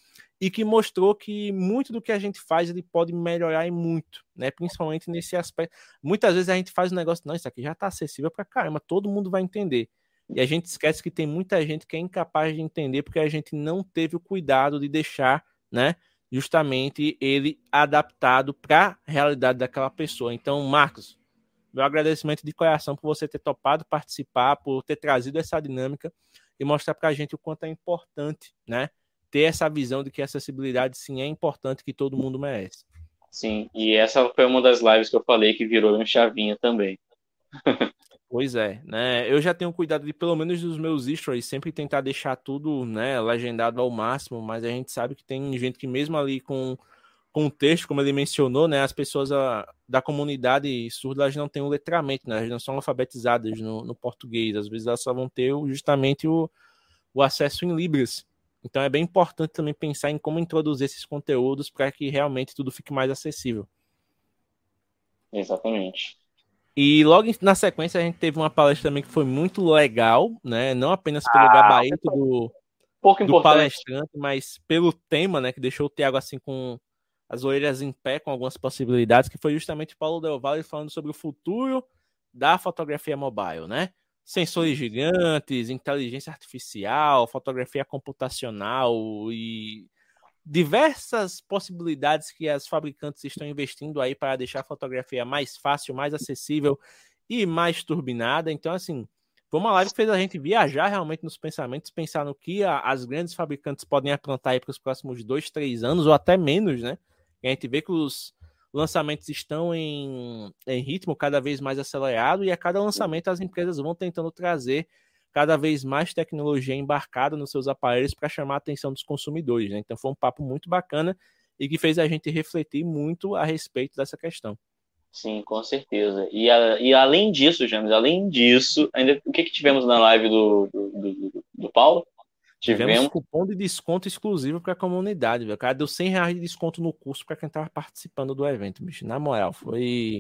Speaker 1: e que mostrou que muito do que a gente faz ele pode melhorar e muito, né? Principalmente nesse aspecto. Muitas vezes a gente faz um negócio, não, isso aqui já está acessível para caramba, todo mundo vai entender. E a gente esquece que tem muita gente que é incapaz de entender porque a gente não teve o cuidado de deixar, né? Justamente ele adaptado para a realidade daquela pessoa. Então, Marcos, meu agradecimento de coração por você ter topado participar, por ter trazido essa dinâmica e mostrar para a gente o quanto é importante, né? Ter essa visão de que a acessibilidade sim é importante, que todo mundo merece.
Speaker 2: Sim, e essa foi uma das lives que eu falei que virou um chavinha também.
Speaker 1: Pois é, né? Eu já tenho cuidado de, pelo menos dos meus stories, sempre tentar deixar tudo, né, legendado ao máximo, mas a gente sabe que tem gente que mesmo ali com contexto, como ele mencionou, né, as pessoas a, da comunidade surda elas não têm o letramento, né, elas não são alfabetizadas no, no português, às vezes elas só vão ter justamente o, o acesso em Libras. Então é bem importante também pensar em como introduzir esses conteúdos para que realmente tudo fique mais acessível.
Speaker 2: Exatamente.
Speaker 1: E logo na sequência a gente teve uma palestra também que foi muito legal, né? Não apenas pelo ah, gabarito do, do palestrante, mas pelo tema, né? Que deixou o Thiago assim com as orelhas em pé com algumas possibilidades, que foi justamente Paulo Del Valle falando sobre o futuro da fotografia mobile, né? Sensores gigantes, inteligência artificial, fotografia computacional e diversas possibilidades que as fabricantes estão investindo aí para deixar a fotografia mais fácil, mais acessível e mais turbinada. Então, assim, foi uma live que fez a gente viajar realmente nos pensamentos, pensar no que a, as grandes fabricantes podem aprontar aí para os próximos dois, três anos ou até menos, né? A gente vê que os lançamentos estão em, em ritmo cada vez mais acelerado e a cada lançamento as empresas vão tentando trazer cada vez mais tecnologia embarcada nos seus aparelhos para chamar a atenção dos consumidores. Né? Então foi um papo muito bacana e que fez a gente refletir muito a respeito dessa questão.
Speaker 2: Sim, com certeza. E, a, e além disso, James, além disso, ainda o que, que tivemos na live do, do, do, do Paulo?
Speaker 1: Tivemos, tivemos cupom de desconto exclusivo para a comunidade, velho. O cara deu 100 reais de desconto no curso para quem estava participando do evento, bicho. Na moral, foi,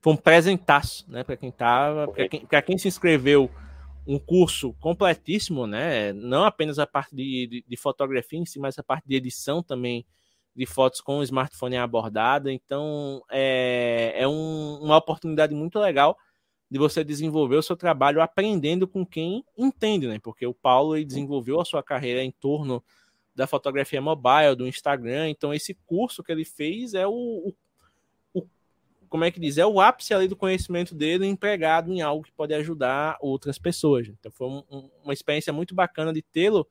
Speaker 1: foi um presentaço, né? Para quem tava, para quem, quem se inscreveu um curso completíssimo, né? Não apenas a parte de, de, de, fotografia em si, mas a parte de edição também de fotos com o smartphone abordada. Então, é, é um, uma oportunidade muito legal de você desenvolver o seu trabalho aprendendo com quem entende, né? Porque o Paulo desenvolveu a sua carreira em torno da fotografia mobile, do Instagram. Então, esse curso que ele fez é o, o, o como é que diz? É o ápice ali do conhecimento dele empregado em algo que pode ajudar outras pessoas. Então, foi um, um, uma experiência muito bacana de tê-lo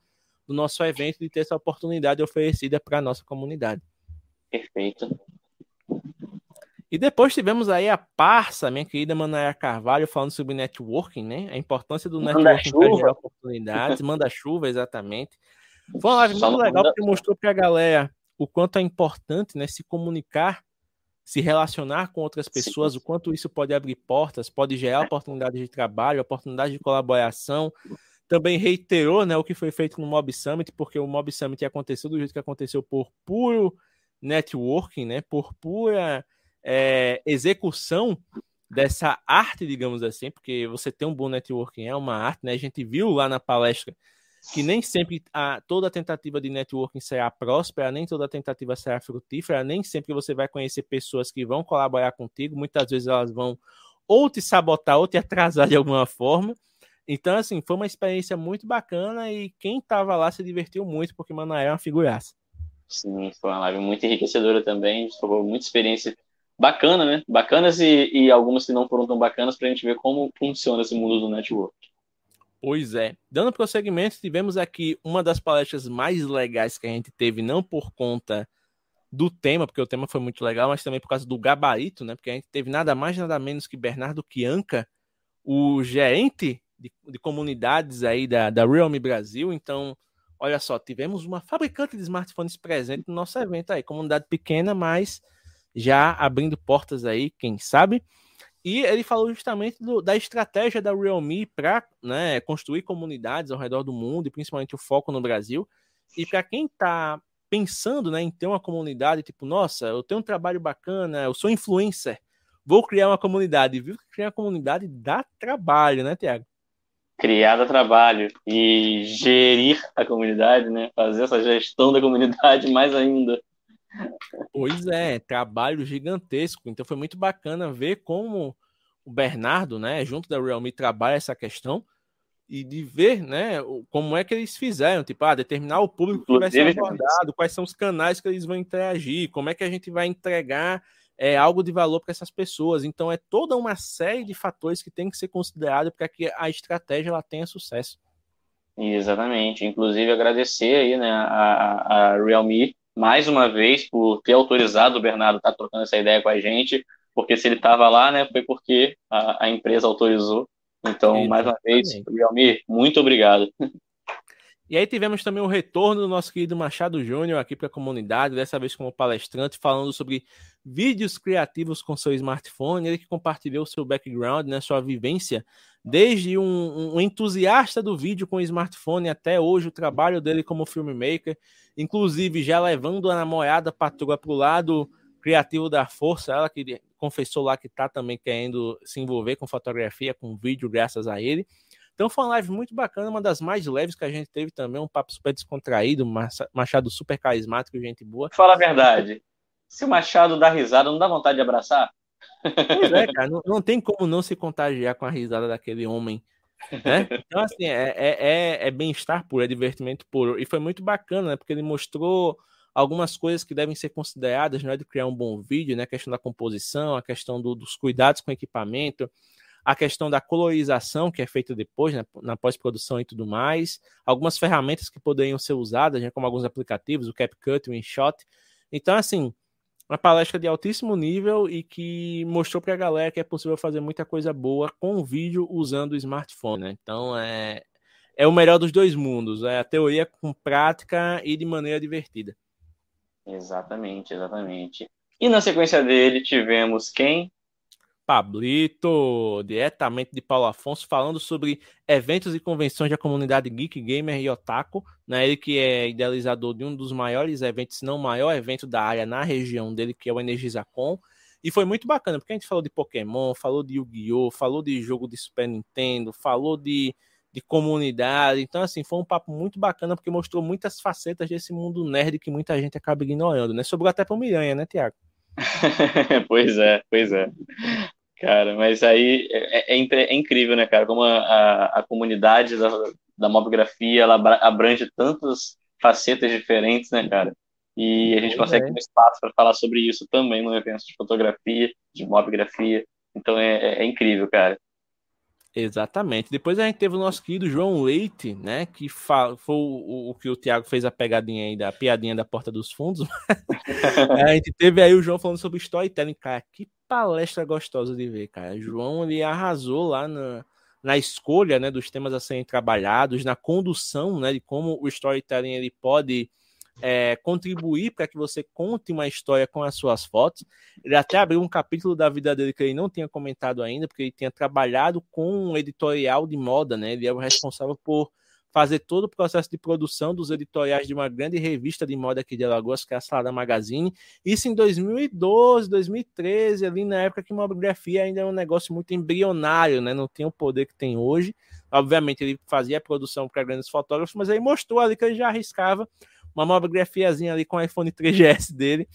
Speaker 1: no nosso evento, de ter essa oportunidade oferecida para a nossa comunidade.
Speaker 2: Perfeito.
Speaker 1: E depois tivemos aí a parça, minha querida Manaia Carvalho, falando sobre networking, né? A importância do manda networking para gerar oportunidades, manda chuva, exatamente. Foi uma live muito legal porque mostrou para a galera o quanto é importante né, se comunicar, se relacionar com outras pessoas, Sim. o quanto isso pode abrir portas, pode gerar oportunidades de trabalho, oportunidades de colaboração. Também reiterou né, o que foi feito no Mob Summit, porque o Mob Summit aconteceu do jeito que aconteceu por puro networking, né, por pura é, execução dessa arte, digamos assim, porque você ter um bom networking é uma arte, né? A gente viu lá na palestra que nem sempre a, toda tentativa de networking será próspera, nem toda tentativa será frutífera, nem sempre você vai conhecer pessoas que vão colaborar contigo, muitas vezes elas vão ou te sabotar ou te atrasar de alguma forma. Então, assim, foi uma experiência muito bacana e quem estava lá se divertiu muito, porque Manael é uma figuraça.
Speaker 2: Sim, foi uma live muito enriquecedora também, foi muita experiência bacana, né? Bacanas e, e algumas que não foram tão bacanas para a gente ver como funciona esse mundo do network.
Speaker 1: Pois é. Dando prosseguimento, tivemos aqui uma das palestras mais legais que a gente teve, não por conta do tema, porque o tema foi muito legal, mas também por causa do gabarito, né? Porque a gente teve nada mais, nada menos que Bernardo Chianca, o gerente de, de comunidades aí da, da Realme Brasil. Então, olha só, tivemos uma fabricante de smartphones presente no nosso evento aí, comunidade pequena, mas já abrindo portas aí, quem sabe. E ele falou justamente do, da estratégia da Realme para né, construir comunidades ao redor do mundo, e principalmente o foco no Brasil. E para quem está pensando né, em ter uma comunidade, tipo, nossa, eu tenho um trabalho bacana, eu sou influencer, vou criar uma comunidade. Viu que criar uma comunidade dá trabalho, né, Tiago?
Speaker 2: Criar dá trabalho. E gerir a comunidade, né? Fazer essa gestão da comunidade mais ainda.
Speaker 1: Pois é, trabalho gigantesco. Então foi muito bacana ver como o Bernardo, né, junto da Realme, trabalha essa questão e de ver, né, como é que eles fizeram, tipo, ah, determinar o público que vai ser abordado, quais são os canais que eles vão interagir, como é que a gente vai entregar é, algo de valor para essas pessoas. Então é toda uma série de fatores que tem que ser considerado para que a estratégia ela tenha sucesso.
Speaker 2: Exatamente. Inclusive agradecer aí, né, a, a Realme mais uma vez por ter autorizado o Bernardo estar tá trocando essa ideia com a gente, porque se ele estava lá, né, foi porque a, a empresa autorizou. Então, Exatamente. mais uma vez, Realmir, muito obrigado.
Speaker 1: E aí tivemos também o retorno do nosso querido Machado Júnior aqui para a comunidade, dessa vez como palestrante, falando sobre vídeos criativos com seu smartphone. Ele que compartilhou seu background, né, sua vivência, desde um, um entusiasta do vídeo com smartphone até hoje o trabalho dele como filmmaker, inclusive já levando a namorada patroa para o lado criativo da força, ela que confessou lá que está também querendo se envolver com fotografia, com vídeo, graças a ele. Então foi uma live muito bacana, uma das mais leves que a gente teve também, um papo super descontraído, Machado super carismático, gente boa.
Speaker 2: Fala a verdade. Se o Machado dá risada, não dá vontade de abraçar?
Speaker 1: Pois é, cara, não, não tem como não se contagiar com a risada daquele homem. Né? Então, assim, é, é, é, é bem-estar puro, é divertimento puro. E foi muito bacana, né? Porque ele mostrou algumas coisas que devem ser consideradas não é de criar um bom vídeo, né? A questão da composição, a questão do, dos cuidados com o equipamento, a questão da colorização, que é feita depois, né, na pós-produção e tudo mais, algumas ferramentas que poderiam ser usadas, né, como alguns aplicativos, o CapCut, o InShot. Então, assim, uma palestra de altíssimo nível e que mostrou para a galera que é possível fazer muita coisa boa com vídeo usando o smartphone. Né? Então é, é o melhor dos dois mundos, é a teoria com prática e de maneira divertida.
Speaker 2: Exatamente, exatamente. E na sequência dele tivemos quem?
Speaker 1: Pablito, diretamente de Paulo Afonso, falando sobre eventos e convenções da comunidade Geek Gamer e Otaku. Né? Ele que é idealizador de um dos maiores eventos, se não o maior evento da área na região dele, que é o Energizacon. E foi muito bacana, porque a gente falou de Pokémon, falou de Yu-Gi-Oh!, falou de jogo de Super Nintendo, falou de, de comunidade. Então, assim, foi um papo muito bacana, porque mostrou muitas facetas desse mundo nerd que muita gente acaba ignorando, né? Sobrou até para o Miranha, né, Tiago?
Speaker 2: pois é, pois é. Cara, mas aí é, é, é incrível, né, cara? Como a, a, a comunidade da, da mobografia ela abrange tantas facetas diferentes, né, cara? E a gente consegue ter um espaço para falar sobre isso também no evento de fotografia, de mobografia. Então é, é, é incrível, cara.
Speaker 1: Exatamente. Depois a gente teve o nosso querido João Leite, né? Que foi o, o, que o Thiago fez a pegadinha aí da piadinha da porta dos fundos. a gente teve aí o João falando sobre storytelling, cara. Que palestra gostosa de ver, cara. João ele arrasou lá na, na escolha, né, dos temas a serem trabalhados, na condução, né, de como o storytelling ele pode é, contribuir para que você conte uma história com as suas fotos. Ele até abriu um capítulo da vida dele que ele não tinha comentado ainda, porque ele tinha trabalhado com um editorial de moda, né? Ele é o responsável por fazer todo o processo de produção dos editoriais de uma grande revista de moda aqui de Alagoas, que é a Salada Magazine. Isso em 2012, 2013, ali na época que mobigrafia ainda era um negócio muito embrionário, né? Não tinha o poder que tem hoje. Obviamente ele fazia produção para grandes fotógrafos, mas aí mostrou ali que ele já arriscava uma mobigrafiazinha ali com o iPhone 3GS dele.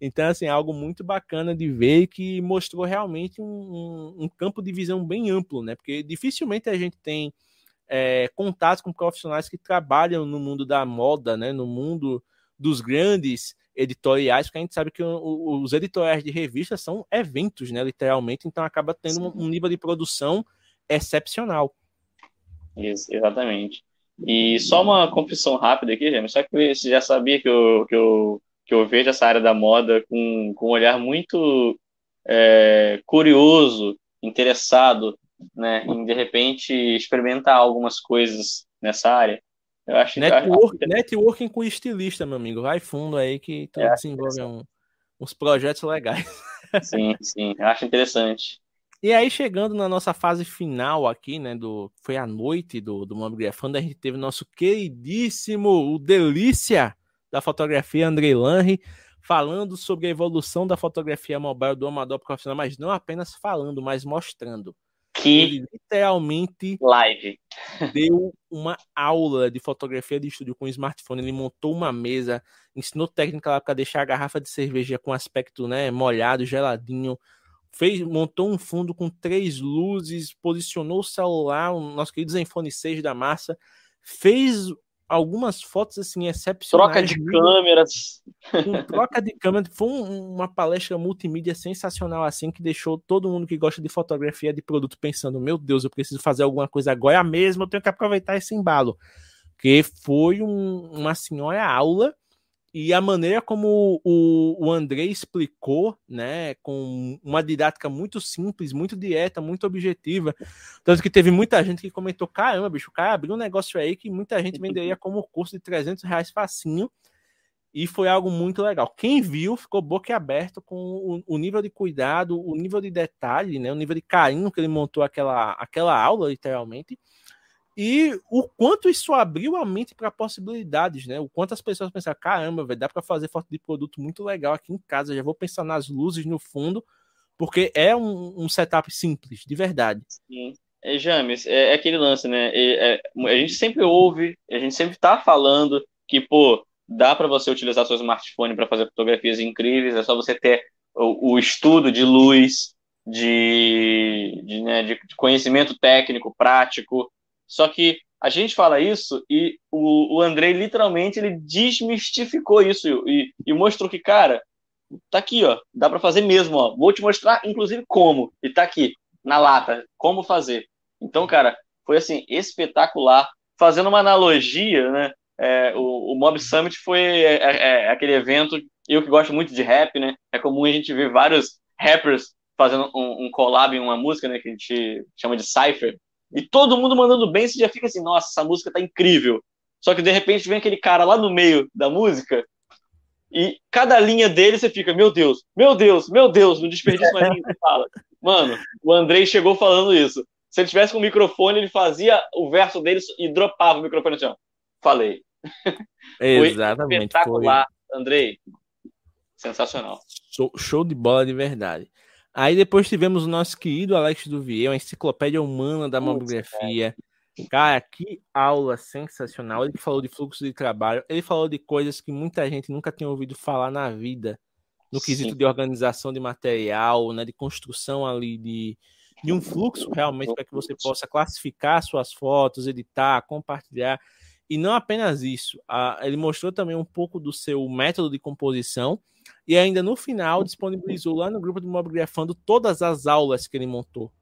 Speaker 1: Então, assim, é algo muito bacana de ver que mostrou realmente um, um, um campo de visão bem amplo, né? Porque dificilmente a gente tem é, contatos com profissionais que trabalham no mundo da moda, né? No mundo dos grandes editoriais, porque a gente sabe que o, os editoriais de revistas são eventos, né? Literalmente, então acaba tendo um, um nível de produção excepcional.
Speaker 2: Isso, exatamente. E só uma confissão rápida aqui, James, só que você já sabia que eu, que eu, que eu vejo essa área da moda com, com um olhar muito é, curioso, interessado, né, em de repente experimentar algumas coisas nessa área.
Speaker 1: Eu acho Network, que... Networking com estilista, meu amigo. Vai fundo aí que tu é, desenvolve um, uns projetos legais.
Speaker 2: Sim, sim, eu acho interessante.
Speaker 1: E aí, chegando na nossa fase final aqui, né? Do, foi a noite do, do Mobigrafando, a gente teve nosso queridíssimo, o Delícia da fotografia, Andrei Lanri, falando sobre a evolução da fotografia mobile do amador profissional, mas não apenas falando, mas mostrando.
Speaker 2: Que
Speaker 1: ele literalmente
Speaker 2: live.
Speaker 1: deu uma aula de fotografia de estúdio com smartphone. Ele montou uma mesa, ensinou técnica lá para deixar a garrafa de cerveja com aspecto né, molhado, geladinho. Fez, montou um fundo com três luzes, posicionou o celular, o nosso querido Zenfone 6 da massa, fez algumas fotos assim excepcionais.
Speaker 2: Troca de câmeras.
Speaker 1: Com troca de câmera. Foi um, uma palestra multimídia sensacional assim que deixou todo mundo que gosta de fotografia de produto pensando: meu Deus, eu preciso fazer alguma coisa agora mesmo, eu tenho que aproveitar esse embalo. Que foi um, uma senhora aula e a maneira como o, o André explicou, né, com uma didática muito simples, muito direta, muito objetiva, tanto que teve muita gente que comentou, caramba, bicho, o cara abriu um negócio aí que muita gente venderia como curso de 300 reais facinho, e foi algo muito legal. Quem viu ficou boquiaberto com o, o, nível de cuidado, o nível de detalhe, né, o nível de carinho que ele montou aquela, aquela aula, literalmente, e o quanto isso abriu a mente para possibilidades, né? O quanto as pessoas pensaram, caramba, vai dá para fazer foto de produto muito legal aqui em casa, já vou pensar nas luzes no fundo, porque é um, um setup simples, de verdade.
Speaker 2: Sim. É, James, é, é aquele lance, né? É, a gente sempre ouve, a gente sempre está falando que, pô, dá para você utilizar seu smartphone para fazer fotografias incríveis, é só você ter o, o estudo de luz, de, de, né, de conhecimento técnico, prático, só que a gente fala isso e o, o Andrei literalmente ele desmistificou isso e, e mostrou que, cara, tá aqui, ó, dá para fazer mesmo, ó. Vou te mostrar, inclusive, como. E tá aqui, na lata, como fazer. Então, cara, foi assim, espetacular. Fazendo uma analogia, né? É, o, o Mob Summit foi é, é, é aquele evento eu que gosto muito de rap, né? É comum a gente ver vários rappers fazendo um, um collab em uma música, né? Que a gente chama de cypher. E todo mundo mandando bem, você já fica assim, nossa, essa música tá incrível. Só que de repente vem aquele cara lá no meio da música e cada linha dele você fica, meu Deus, meu Deus, meu Deus, no desperdício mais linha fala. Mano, o Andrei chegou falando isso. Se ele tivesse com o microfone, ele fazia o verso dele e dropava o microfone assim, ó. Falei.
Speaker 1: Exatamente.
Speaker 2: Foi espetacular, foi. Andrei. Sensacional.
Speaker 1: Show, show de bola de verdade. Aí depois tivemos o nosso querido Alex Duvier, uma enciclopédia humana da mamografia. Cara, que aula sensacional. Ele falou de fluxo de trabalho, ele falou de coisas que muita gente nunca tinha ouvido falar na vida, no quesito Sim. de organização de material, né, de construção ali de, de um fluxo realmente para que você possa classificar suas fotos, editar, compartilhar. E não apenas isso, a, ele mostrou também um pouco do seu método de composição e ainda no final disponibilizou lá no grupo do Mobigrafando todas as aulas que ele montou.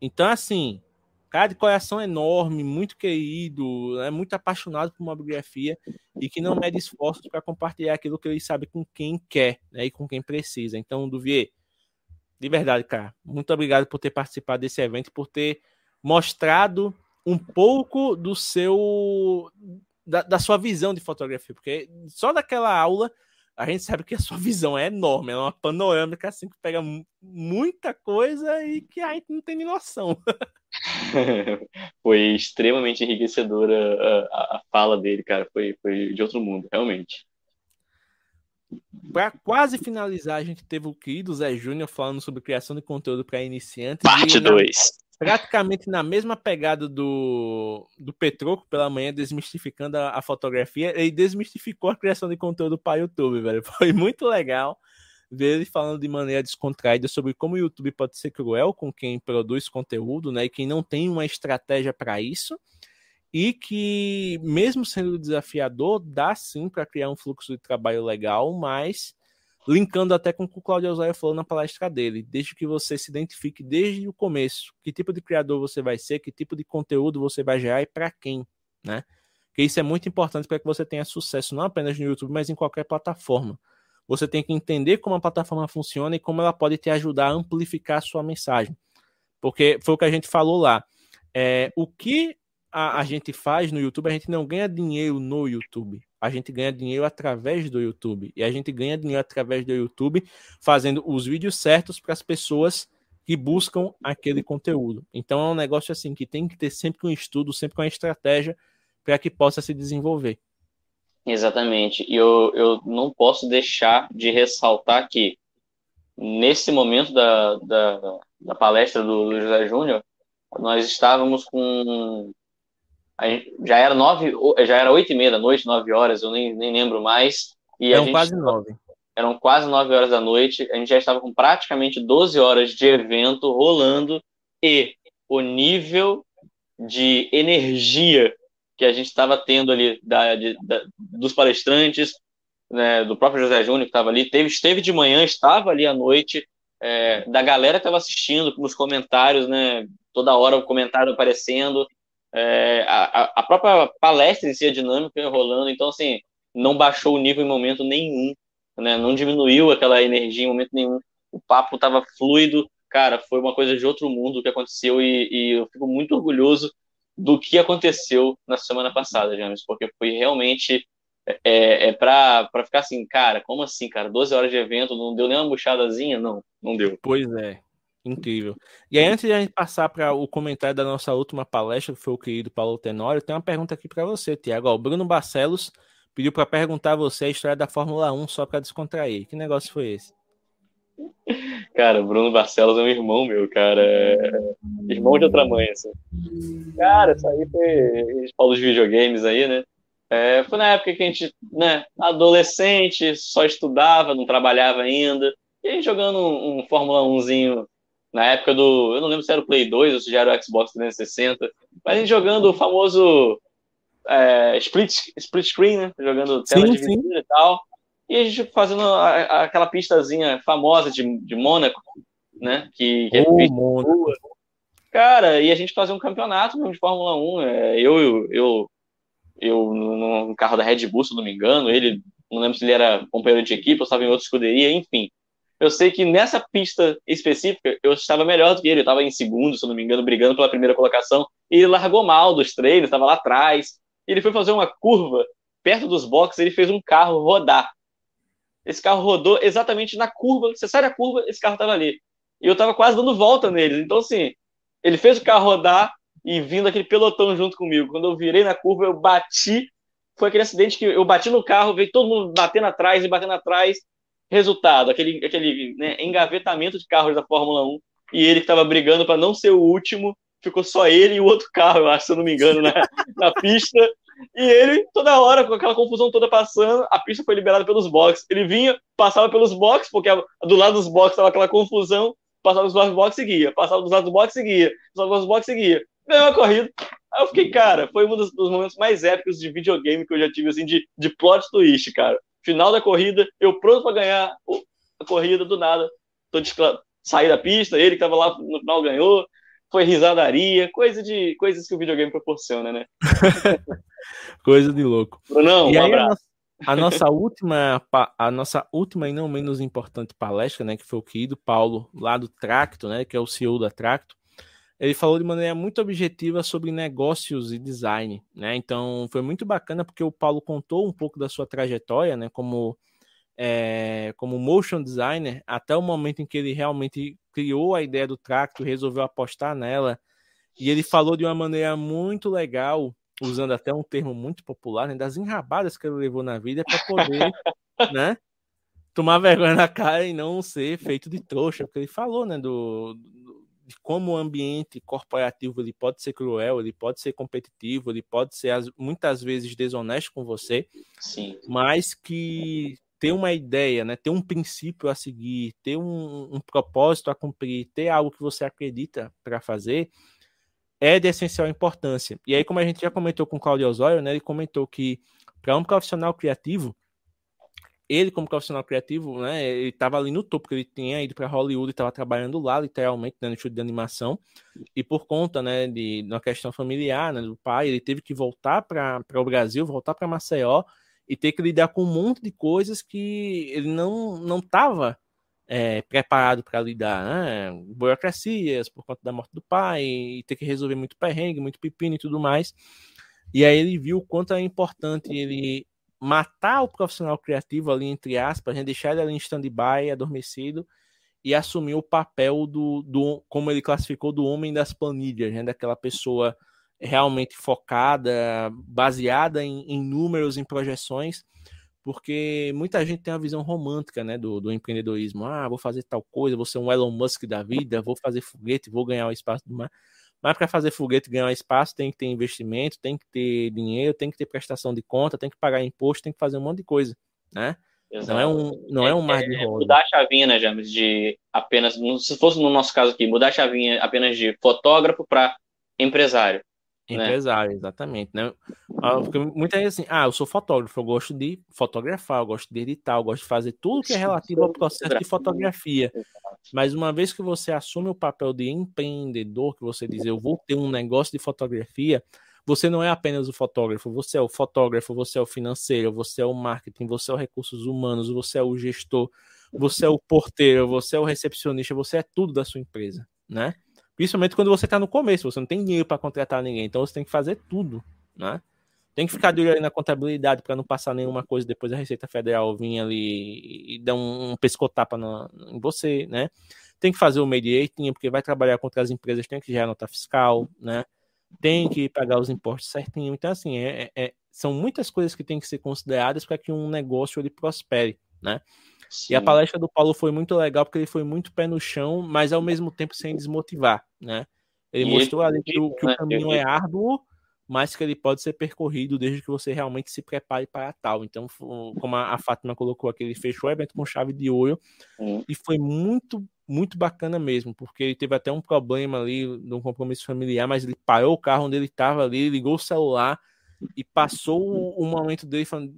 Speaker 1: Então, assim, cara de coração enorme, muito querido, é muito apaixonado por uma biografia e que não mede esforços para compartilhar aquilo que ele sabe com quem quer né, e com quem precisa. Então, Duvier, de verdade, cara, muito obrigado por ter participado desse evento, por ter mostrado um pouco do seu da, da sua visão de fotografia, porque só daquela aula a gente sabe que a sua visão é enorme, é uma panorâmica assim que pega muita coisa e que a gente não tem nem noção.
Speaker 2: foi extremamente enriquecedora a, a, fala dele, cara. Foi, foi de outro mundo, realmente.
Speaker 1: Para quase finalizar, a gente teve o querido Zé Júnior falando sobre criação de conteúdo para iniciantes.
Speaker 2: Parte 2
Speaker 1: praticamente na mesma pegada do, do Petroco pela manhã, desmistificando a, a, fotografia. Ele desmistificou a criação de conteúdo para YouTube, velho. Foi muito legal ver ele falando de maneira descontraída sobre como o YouTube pode ser cruel com quem produz conteúdo, né? E quem não tem uma estratégia para isso. E que, mesmo sendo desafiador, dá sim para criar um fluxo de trabalho legal, mas linkando até com o que o Claudio Osaia falou na palestra dele, desde que você se identifique desde o começo, que tipo de criador você vai ser, que tipo de conteúdo você vai gerar e para quem, né? Que isso é muito importante para que você tenha sucesso não apenas no YouTube, mas em qualquer plataforma. Você tem que entender como a plataforma funciona e como ela pode te ajudar a amplificar a sua mensagem. Porque foi o que a gente falou lá. É, o que a, a gente faz no YouTube, a gente não ganha dinheiro no YouTube a gente ganha dinheiro através do YouTube. E a gente ganha dinheiro através do YouTube fazendo os vídeos certos para as pessoas que buscam aquele conteúdo. Então é um negócio assim que tem que ter sempre um estudo, sempre uma estratégia para que possa se desenvolver.
Speaker 2: Exatamente. E eu, eu não posso deixar de ressaltar que nesse momento da, da, da palestra do, do José Júnior, nós estávamos com já era nove, já era oito e meia da noite, nove horas, eu nem, nem lembro mais.
Speaker 1: E eram quase nove.
Speaker 2: Eram quase nove horas da noite, a gente já estava com praticamente 12 horas de evento rolando e o nível de energia que a gente estava tendo ali da, de, da, dos palestrantes, né, do próprio José Júnior que estava ali, teve, esteve de manhã, estava ali à noite, é, da galera que estava assistindo, nos comentários, né, toda hora o comentário aparecendo, é, a, a, própria palestra em si, a dinâmica rolando, então, assim, não baixou o nível em momento nenhum, né? Não diminuiu aquela energia em momento nenhum. O papo estava fluido, cara, foi uma coisa de outro mundo que aconteceu e, e eu fico muito orgulhoso do que aconteceu na semana passada, James, porque foi realmente é, é para ficar assim, cara, como assim, cara? 12 horas de evento, não deu nem uma buchadazinha? Não, não deu.
Speaker 1: Pois é. Incrível. E aí, antes de a gente passar para o comentário da nossa última palestra, que foi o querido Paulo Tenório, tem uma pergunta aqui para você, Tiago. O Bruno Barcelos pediu para perguntar a você a história da Fórmula 1 só para descontrair. Que negócio foi esse?
Speaker 2: Cara, o Bruno Barcelos é um irmão meu, cara. É... Irmão de outra mãe, assim. Cara, isso aí foi. A gente fala dos videogames aí, né? É, foi na época que a gente, né, adolescente, só estudava, não trabalhava ainda. E a gente jogando um, um Fórmula 1zinho na época do. Eu não lembro se era o Play 2 ou se já era o Xbox 360, mas a gente jogando o famoso é, split, split screen, né? Jogando tela sim, dividida e tal. E a gente fazendo a, a, aquela pistazinha famosa de, de Mônaco, né? Que, que
Speaker 1: oh, é Mônaco.
Speaker 2: Cara, e a gente fazia um campeonato mesmo de Fórmula 1. É, eu, eu, eu, eu no carro da Red Bull, se não me engano, ele não lembro se ele era companheiro de equipe ou estava em outra escuderia, enfim. Eu sei que nessa pista específica eu estava melhor do que ele, eu estava em segundo, se não me engano, brigando pela primeira colocação, e ele largou mal dos treinos, estava lá atrás. Ele foi fazer uma curva perto dos boxes, ele fez um carro rodar. Esse carro rodou exatamente na curva, você sai da curva, esse carro estava ali. E eu estava quase dando volta neles. Então, assim, ele fez o carro rodar e vindo aquele pelotão junto comigo. Quando eu virei na curva, eu bati. Foi aquele acidente que eu bati no carro, veio todo mundo batendo atrás e batendo atrás. Resultado, aquele, aquele né, engavetamento de carros da Fórmula 1 e ele que estava brigando para não ser o último, ficou só ele e o outro carro, eu acho, se eu não me engano, na, na pista. E ele, toda hora, com aquela confusão toda passando, a pista foi liberada pelos boxes. Ele vinha, passava pelos boxes, porque do lado dos boxes estava aquela confusão, passava dos lados dos boxes seguia, passava dos lados dos boxes seguia, passava dos lados dos boxes seguia. Ganhou a corrida. Aí eu fiquei, cara, foi um dos, dos, momentos mais épicos de videogame que eu já tive, assim, de, de plot twist, cara final da corrida, eu pronto para ganhar a corrida do nada. Tô de, saí da pista, ele que estava lá no final ganhou, foi risadaria, coisa de coisas que o videogame proporciona, né?
Speaker 1: coisa de louco.
Speaker 2: Brunão,
Speaker 1: e
Speaker 2: um
Speaker 1: aí, abraço. A nossa, a nossa última, a nossa última e não menos importante palestra, né, que foi o que do Paulo lá do Tracto, né, que é o CEO da Tracto, ele falou de maneira muito objetiva sobre negócios e design, né? Então foi muito bacana porque o Paulo contou um pouco da sua trajetória, né? Como é, como motion designer até o momento em que ele realmente criou a ideia do Tracto, resolveu apostar nela e ele falou de uma maneira muito legal, usando até um termo muito popular, né, das enrabadas que ele levou na vida para poder, né? Tomar vergonha na cara e não ser feito de trouxa, porque ele falou, né, do, de como o ambiente corporativo ele pode ser cruel, ele pode ser competitivo, ele pode ser muitas vezes desonesto com você,
Speaker 2: Sim.
Speaker 1: mas que ter uma ideia, né, ter um princípio a seguir, ter um, um propósito a cumprir, ter algo que você acredita para fazer, é de essencial importância. E aí, como a gente já comentou com o Claudio Osório, né, ele comentou que para um profissional criativo, ele, como profissional criativo, né, ele estava ali no topo, porque ele tinha ido para Hollywood e estava trabalhando lá, literalmente, né, no estúdio de animação, e por conta, né, de, de uma questão familiar, né, do pai, ele teve que voltar para o Brasil, voltar para Maceió, e ter que lidar com um monte de coisas que ele não não estava é, preparado para lidar, né? burocracias por conta da morte do pai, e ter que resolver muito perrengue, muito pepino e tudo mais. E aí ele viu o quanto é importante ele matar o profissional criativo ali, entre aspas, né? deixar ele ali em stand-by, adormecido, e assumir o papel do, do, como ele classificou, do homem das planilhas, né? daquela pessoa realmente focada, baseada em, em, números, em projeções, porque muita gente tem uma visão romântica né, do, do empreendedorismo. Ah, vou fazer tal coisa, vou ser um Elon Musk da vida, vou fazer foguete, vou ganhar o espaço do mar. Mas para fazer foguete ganhar espaço, tem que ter investimento, tem que ter dinheiro, tem que ter prestação de conta, tem que pagar imposto, tem que fazer um monte de coisa, né? Exato. Não é um, não é, é um mar de é, rosa.
Speaker 2: Mudar a chavinha, né, James, de apenas, se fosse no nosso caso aqui, mudar a chavinha apenas de fotógrafo para empresário.
Speaker 1: Né? Empresário, né? exatamente, né? Ah, porque muita gente assim, ah, eu sou fotógrafo, eu gosto de fotografar, eu gosto de editar, eu gosto de fazer tudo que é relativo ao processo de fotografia. Mas uma vez que você assume o papel de empreendedor, que você diz, eu vou ter um negócio de fotografia, você não é apenas o fotógrafo, você é o fotógrafo, você é o financeiro, você é o marketing, você é o recursos humanos, você é o gestor, você é o porteiro, você é o recepcionista, você é tudo da sua empresa, né? Principalmente quando você está no começo, você não tem dinheiro para contratar ninguém, então você tem que fazer tudo, né? Tem que ficar de olho na contabilidade para não passar nenhuma coisa depois a Receita Federal vir ali e dar um, pescotapa no, em você, né? Tem que fazer o mediating, porque vai trabalhar contra as empresas, tem que gerar nota fiscal, né? Tem que pagar os impostos certinho. Então, assim, é, é, são muitas coisas que têm que ser consideradas para que um negócio ele prospere, né? Sim. E a palestra do Paulo foi muito legal porque ele foi muito pé no chão, mas ao mesmo tempo sem desmotivar, né? Ele e mostrou ali que, o, que o né, caminho é árduo, mas que ele pode ser percorrido desde que você realmente se prepare para tal. Então, como a Fátima colocou aqui, ele fechou o evento com chave de ouro hum. e foi muito, muito bacana mesmo, porque ele teve até um problema ali num compromisso familiar, mas ele parou o carro onde ele estava ali, ligou o celular e passou o momento dele, falando,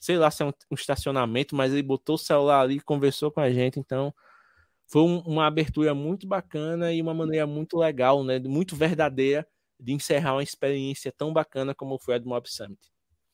Speaker 1: sei lá se é um, um, estacionamento, mas ele botou o celular ali e conversou com a gente, então foi um, uma abertura muito bacana e uma maneira muito legal, né, muito verdadeira de encerrar uma experiência tão bacana como foi a do Mob Summit.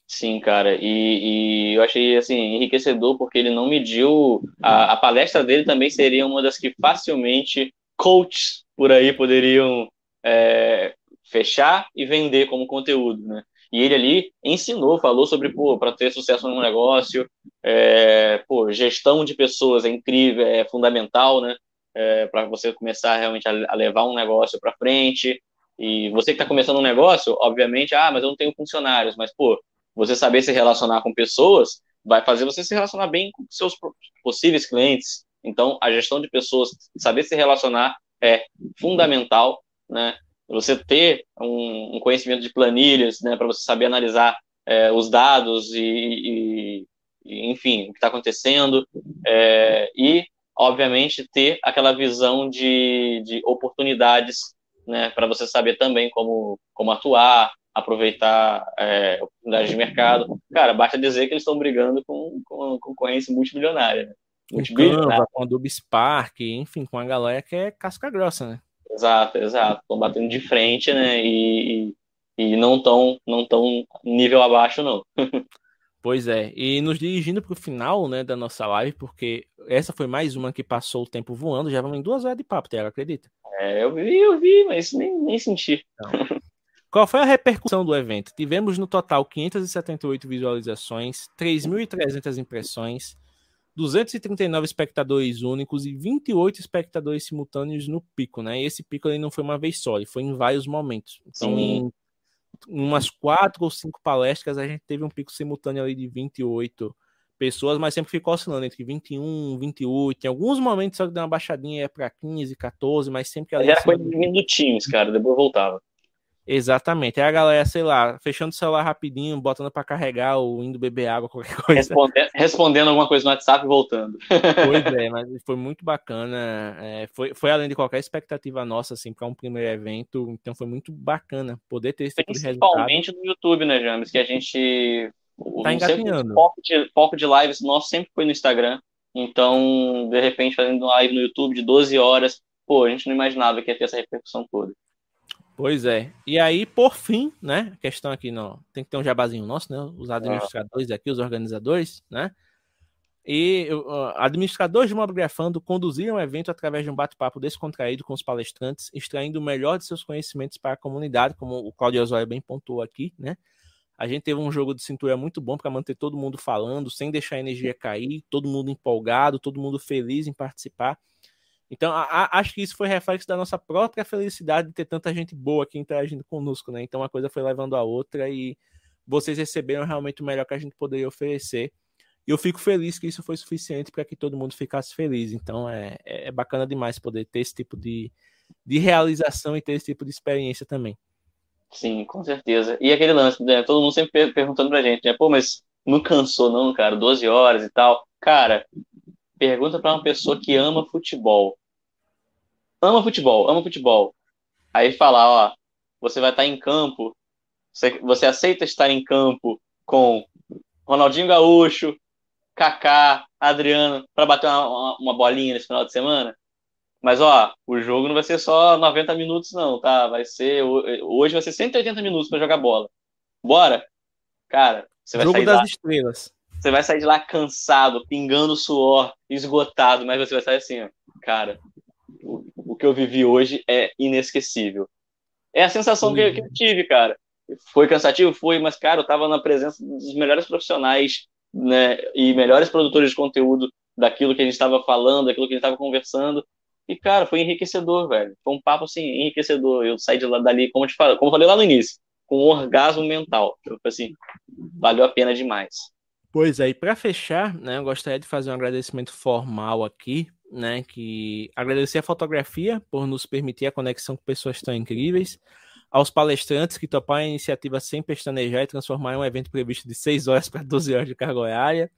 Speaker 2: Sim, cara, e, e, eu achei assim enriquecedor porque ele não mediu a, a, palestra dele também seria uma das que facilmente coaches por aí poderiam é, fechar e vender como conteúdo, né? E ele ali ensinou, falou sobre, pô, para ter sucesso no negócio, é, pô, gestão de pessoas é incrível, é fundamental, né? É, para você começar realmente a, a levar um negócio para frente. E você que está começando um negócio, obviamente, ah, mas eu não tenho funcionários, mas, pô, você saber se relacionar com pessoas vai fazer você se relacionar bem com seus possíveis clientes. Então, a gestão de pessoas, saber se relacionar é fundamental, né? Você ter um, um conhecimento de planilhas, né, para você saber analisar é, os dados e, e, e, enfim, o que está acontecendo, é, e, obviamente, ter aquela visão de, de oportunidades, né, para você saber também como, como atuar, aproveitar é, oportunidades de mercado. Cara, basta dizer que eles estão brigando com, com concorrência multimilionária. Né?
Speaker 1: Com a Adobe Spark, enfim, com a galera que é casca grossa, né?
Speaker 2: Exato, exato. Estão batendo de frente, né? E, e, e não tão, não tão nível abaixo, não.
Speaker 1: Pois é, e nos dirigindo para o final né, da nossa live, porque essa foi mais uma que passou o tempo voando, já vamos em duas horas de papo, Tiago, acredita?
Speaker 2: É, eu vi, eu vi, mas nem, nem senti. Então,
Speaker 1: qual foi a repercussão do evento? Tivemos no total 578 visualizações, 3.300 impressões, 239 espectadores únicos e 28 espectadores simultâneos no pico, né? E esse pico ele não foi uma vez só, ele foi em vários momentos. Então, Sim. em umas quatro ou cinco palestras, a gente teve um pico simultâneo ali de 28 pessoas, mas sempre ficou oscilando entre 21, 28. Em alguns momentos só que deu uma baixadinha para 15, 14, mas sempre
Speaker 2: ali. Era coisa de minutinhos, cara, depois voltava.
Speaker 1: Exatamente. A galera, sei lá, fechando o celular rapidinho, botando para carregar ou indo beber água, qualquer coisa.
Speaker 2: Respondendo, respondendo alguma coisa no WhatsApp e voltando.
Speaker 1: Pois é, mas foi muito bacana. É, foi, foi além de qualquer expectativa nossa, assim, para um primeiro evento. Então foi muito bacana poder ter esse tipo de resultado.
Speaker 2: Principalmente no YouTube, né, James? Que a gente.
Speaker 1: Tá engatinhando.
Speaker 2: O foco de, foco de lives nosso sempre foi no Instagram. Então, de repente, fazendo live no YouTube de 12 horas, pô, a gente não imaginava que ia ter essa repercussão toda.
Speaker 1: Pois é. E aí, por fim, né? A questão aqui, não, tem que ter um jabazinho nosso, né? Os administradores aqui, os organizadores, né? E uh, administradores de Mobigrafando conduziram o evento através de um bate-papo descontraído com os palestrantes, extraindo o melhor de seus conhecimentos para a comunidade, como o Claudio Osório bem pontuou aqui, né? A gente teve um jogo de cintura muito bom para manter todo mundo falando, sem deixar a energia cair, todo mundo empolgado, todo mundo feliz em participar. Então, a, a, acho que isso foi reflexo da nossa própria felicidade de ter tanta gente boa aqui interagindo conosco, né? Então, uma coisa foi levando a outra e vocês receberam realmente o melhor que a gente poderia oferecer. E eu fico feliz que isso foi suficiente para que todo mundo ficasse feliz. Então, é, é, é bacana demais poder ter esse tipo de, de realização e ter esse tipo de experiência também.
Speaker 2: Sim, com certeza. E aquele lance, né? Todo mundo sempre perguntando pra gente, né? Pô, mas não cansou não, cara? 12 horas e tal. Cara, pergunta para uma pessoa que ama futebol. Ama futebol, ama futebol. Aí fala, ó, você vai estar em campo, você, você aceita estar em campo com Ronaldinho Gaúcho, Kaká, Adriano, para bater uma, uma, bolinha nesse final de semana? Mas, ó, o jogo não vai ser só 90 minutos, não, tá? Vai ser. Hoje vai ser 180 minutos para jogar bola. Bora? Cara, você vai
Speaker 1: jogo
Speaker 2: sair
Speaker 1: das
Speaker 2: lá.
Speaker 1: estrelas.
Speaker 2: Você vai sair de lá cansado, pingando suor, esgotado, mas você vai sair assim, ó, cara, o, que eu vivi hoje é inesquecível. É a sensação que, que, eu tive, cara. Foi cansativo? Foi, mas, cara, eu tava na presença dos melhores profissionais, né, e melhores produtores de conteúdo daquilo que a gente estava falando, daquilo que a gente estava conversando. E, cara, foi enriquecedor, velho. Foi um papo, assim, enriquecedor. Eu saí de lá, dali, como eu te falei, como eu falei lá no início, com um orgasmo mental. Eu, assim, valeu a pena demais.
Speaker 1: Pois é, e para fechar, né, eu gostaria de fazer um agradecimento formal aqui, né, que agradecer a fotografia por nos permitir a conexão com pessoas tão incríveis, aos palestrantes que toparam a iniciativa sem pestanejar e transformar um evento previsto de 6 horas para 12 horas de carga horária,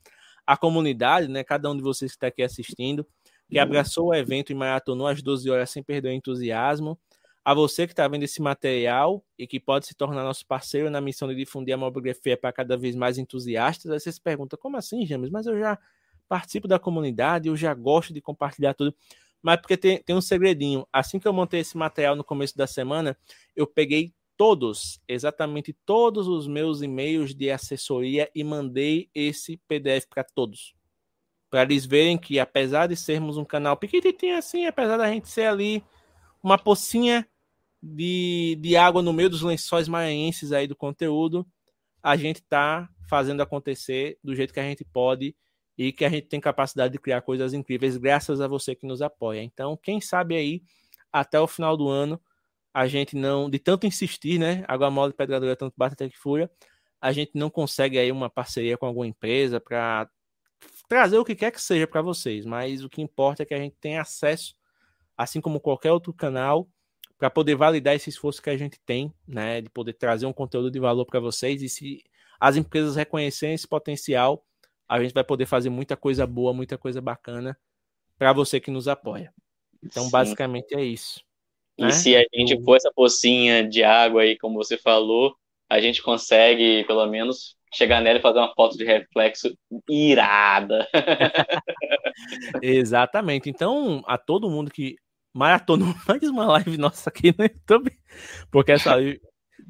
Speaker 1: a comunidade, né, cada um de vocês que está aqui assistindo, que abraçou o evento e maratonou às 12 horas sem perder o entusiasmo, a você que está vendo esse material e que pode se tornar nosso parceiro na missão de difundir a mobigrafia para cada vez mais entusiastas, aí você se pergunta, como assim, James? Mas eu já participo da comunidade, eu já gosto de compartilhar tudo. Mas porque tem, tem um segredinho. Assim que eu montei esse material no começo da semana, eu peguei todos, exatamente todos os meus e-mails de assessoria e mandei esse PDF para todos. Para eles verem que, apesar de sermos um canal pequenininho assim, apesar da gente ser ali uma pocinha de, de água no meio dos lençóis maranhenses aí do conteúdo, a gente está fazendo acontecer do jeito que a gente pode e que a gente tem capacidade de criar coisas incríveis graças a você que nos apoia. Então, quem sabe aí, até o final do ano, a gente não, de tanto insistir, né? Água mole, pedra dura, tanto bate até que fura, a gente não consegue aí uma parceria com alguma empresa para trazer o que quer que seja para vocês, mas o que importa é que a gente tenha acesso, assim como qualquer outro canal, para poder validar esse esforço que a gente tem, né, de poder trazer um conteúdo de valor para vocês e se as empresas reconhecerem esse potencial, a gente vai poder fazer muita coisa boa, muita coisa bacana para você que nos apoia. Então, Sim. basicamente é isso.
Speaker 2: E né? se a gente pôr essa pocinha de água aí, como você falou, a gente consegue, pelo menos, chegar nela e fazer uma foto de reflexo irada.
Speaker 1: Exatamente. Então, a todo mundo que maratonou mais uma live nossa aqui no YouTube, porque essa live,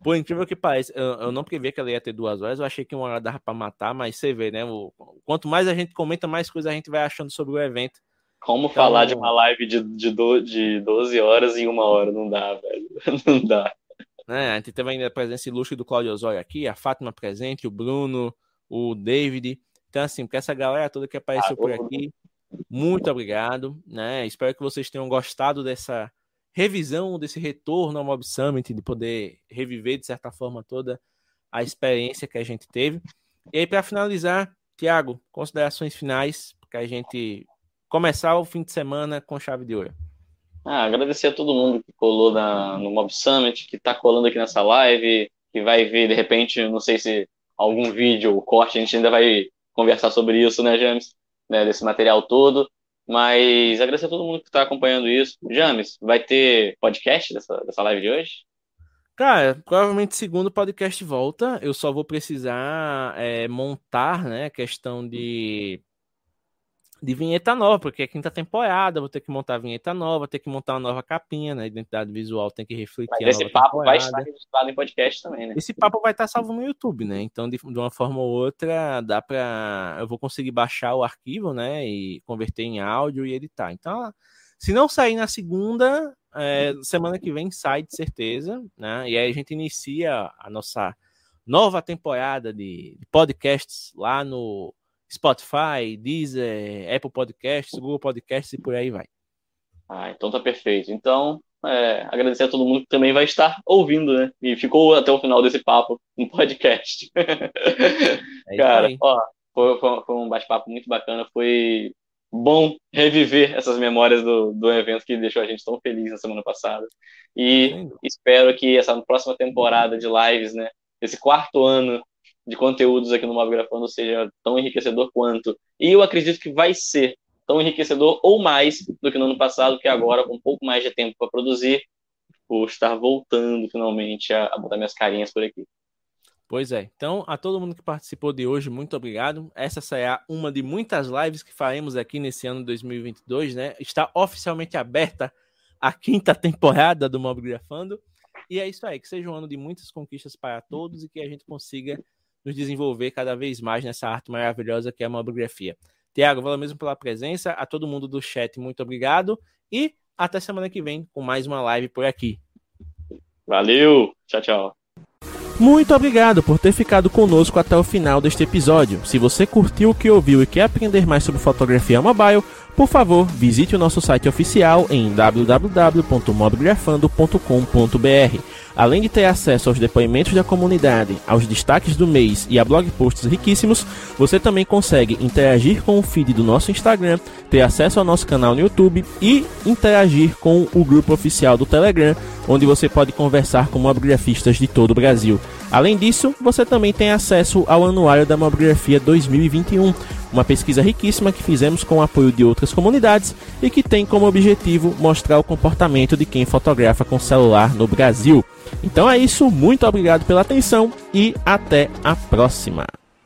Speaker 1: por incrível que pareça, eu, eu não previa que ela ia ter duas horas, eu achei que uma hora dava pra matar, mas você vê, né? O, quanto mais a gente comenta, mais coisa a gente vai achando sobre o evento.
Speaker 2: Como então, falar de uma live de, de, do, de 12 horas em uma hora? Não dá, velho. Não dá.
Speaker 1: Né? A gente teve ainda a presença ilustre do Claudio Osório aqui, a Fátima presente, o Bruno, o David. Então, assim, para essa galera toda que apareceu ah, por aqui, muito obrigado. Né? Espero que vocês tenham gostado dessa revisão, desse retorno ao Mob Summit, de poder reviver, de certa forma, toda a experiência que a gente teve. E aí, para finalizar, Tiago, considerações finais, para a gente começar o fim de semana com chave de ouro.
Speaker 2: Ah, agradecer a todo mundo que colou na, no Mob Summit, que está colando aqui nessa live, que vai ver, de repente, não sei se algum vídeo ou corte, a gente ainda vai conversar sobre isso, né, James? Né, desse material todo. Mas agradecer a todo mundo que está acompanhando isso. James, vai ter podcast dessa, dessa live de hoje?
Speaker 1: Cara, provavelmente segundo podcast volta. Eu só vou precisar é, montar, né, questão de de vinheta nova, porque é quinta temporada, vou ter que montar vinheta nova, ter que montar uma nova capinha, né? Identidade visual tem que refletir
Speaker 2: Mas esse papo temporada. vai estar registrado em podcast também, né?
Speaker 1: Esse papo vai estar salvo no YouTube, né? Então, de, de uma forma ou outra, dá para eu vou conseguir baixar o arquivo, né? E converter em áudio e editar. Então, se não sair na segunda, é, semana que vem sai de certeza, né? E aí a gente inicia a nossa nova temporada de podcasts lá no Spotify, Deezer, Apple Podcasts, Google Podcasts e por aí vai.
Speaker 2: Ah, então tá perfeito. Então, é, agradecer a todo mundo que também vai estar ouvindo, né? E ficou até o final desse papo no podcast. É Cara, ó, foi, foi um bate-papo muito bacana. Foi bom reviver essas memórias do, do evento que deixou a gente tão feliz na semana passada. E espero que essa próxima temporada de lives, né? Esse quarto ano de conteúdos aqui no Mobgrafando seja tão enriquecedor quanto. E eu acredito que vai ser tão enriquecedor ou mais do que no ano passado, que agora, com um pouco mais de tempo para produzir, vou estar voltando finalmente a, a botar minhas carinhas por aqui.
Speaker 1: Pois é. Então, a todo mundo que participou de hoje, muito obrigado. Essa será uma de muitas lives que faremos aqui nesse ano 2022, né? Está oficialmente aberta a quinta temporada do Mobgrafando. E é isso aí, que seja um ano de muitas conquistas para todos e que a gente consiga nos desenvolver cada vez mais nessa arte maravilhosa que é a mamografia. Tiago, valeu mesmo pela presença. A todo mundo do chat, muito obrigado. E até semana que vem com mais uma live por aqui.
Speaker 2: Valeu! Tchau, tchau.
Speaker 1: Muito obrigado por ter ficado conosco até o final deste episódio. Se você curtiu o que ouviu e quer aprender mais sobre fotografia mobile, por favor, visite o nosso site oficial em www.mobgrafando.com.br. Além de ter acesso aos depoimentos da comunidade, aos destaques do mês e a blog posts riquíssimos, você também consegue interagir com o feed do nosso Instagram, ter acesso ao nosso canal no YouTube e interagir com o grupo oficial do Telegram, onde você pode conversar com mobigrafistas de todo o Brasil. Além disso, você também tem acesso ao Anuário da Mobigrafia 2021, uma pesquisa riquíssima que fizemos com o apoio de outras comunidades e que tem como objetivo mostrar o comportamento de quem fotografa com celular no Brasil. Então é isso, muito obrigado pela atenção e até a próxima.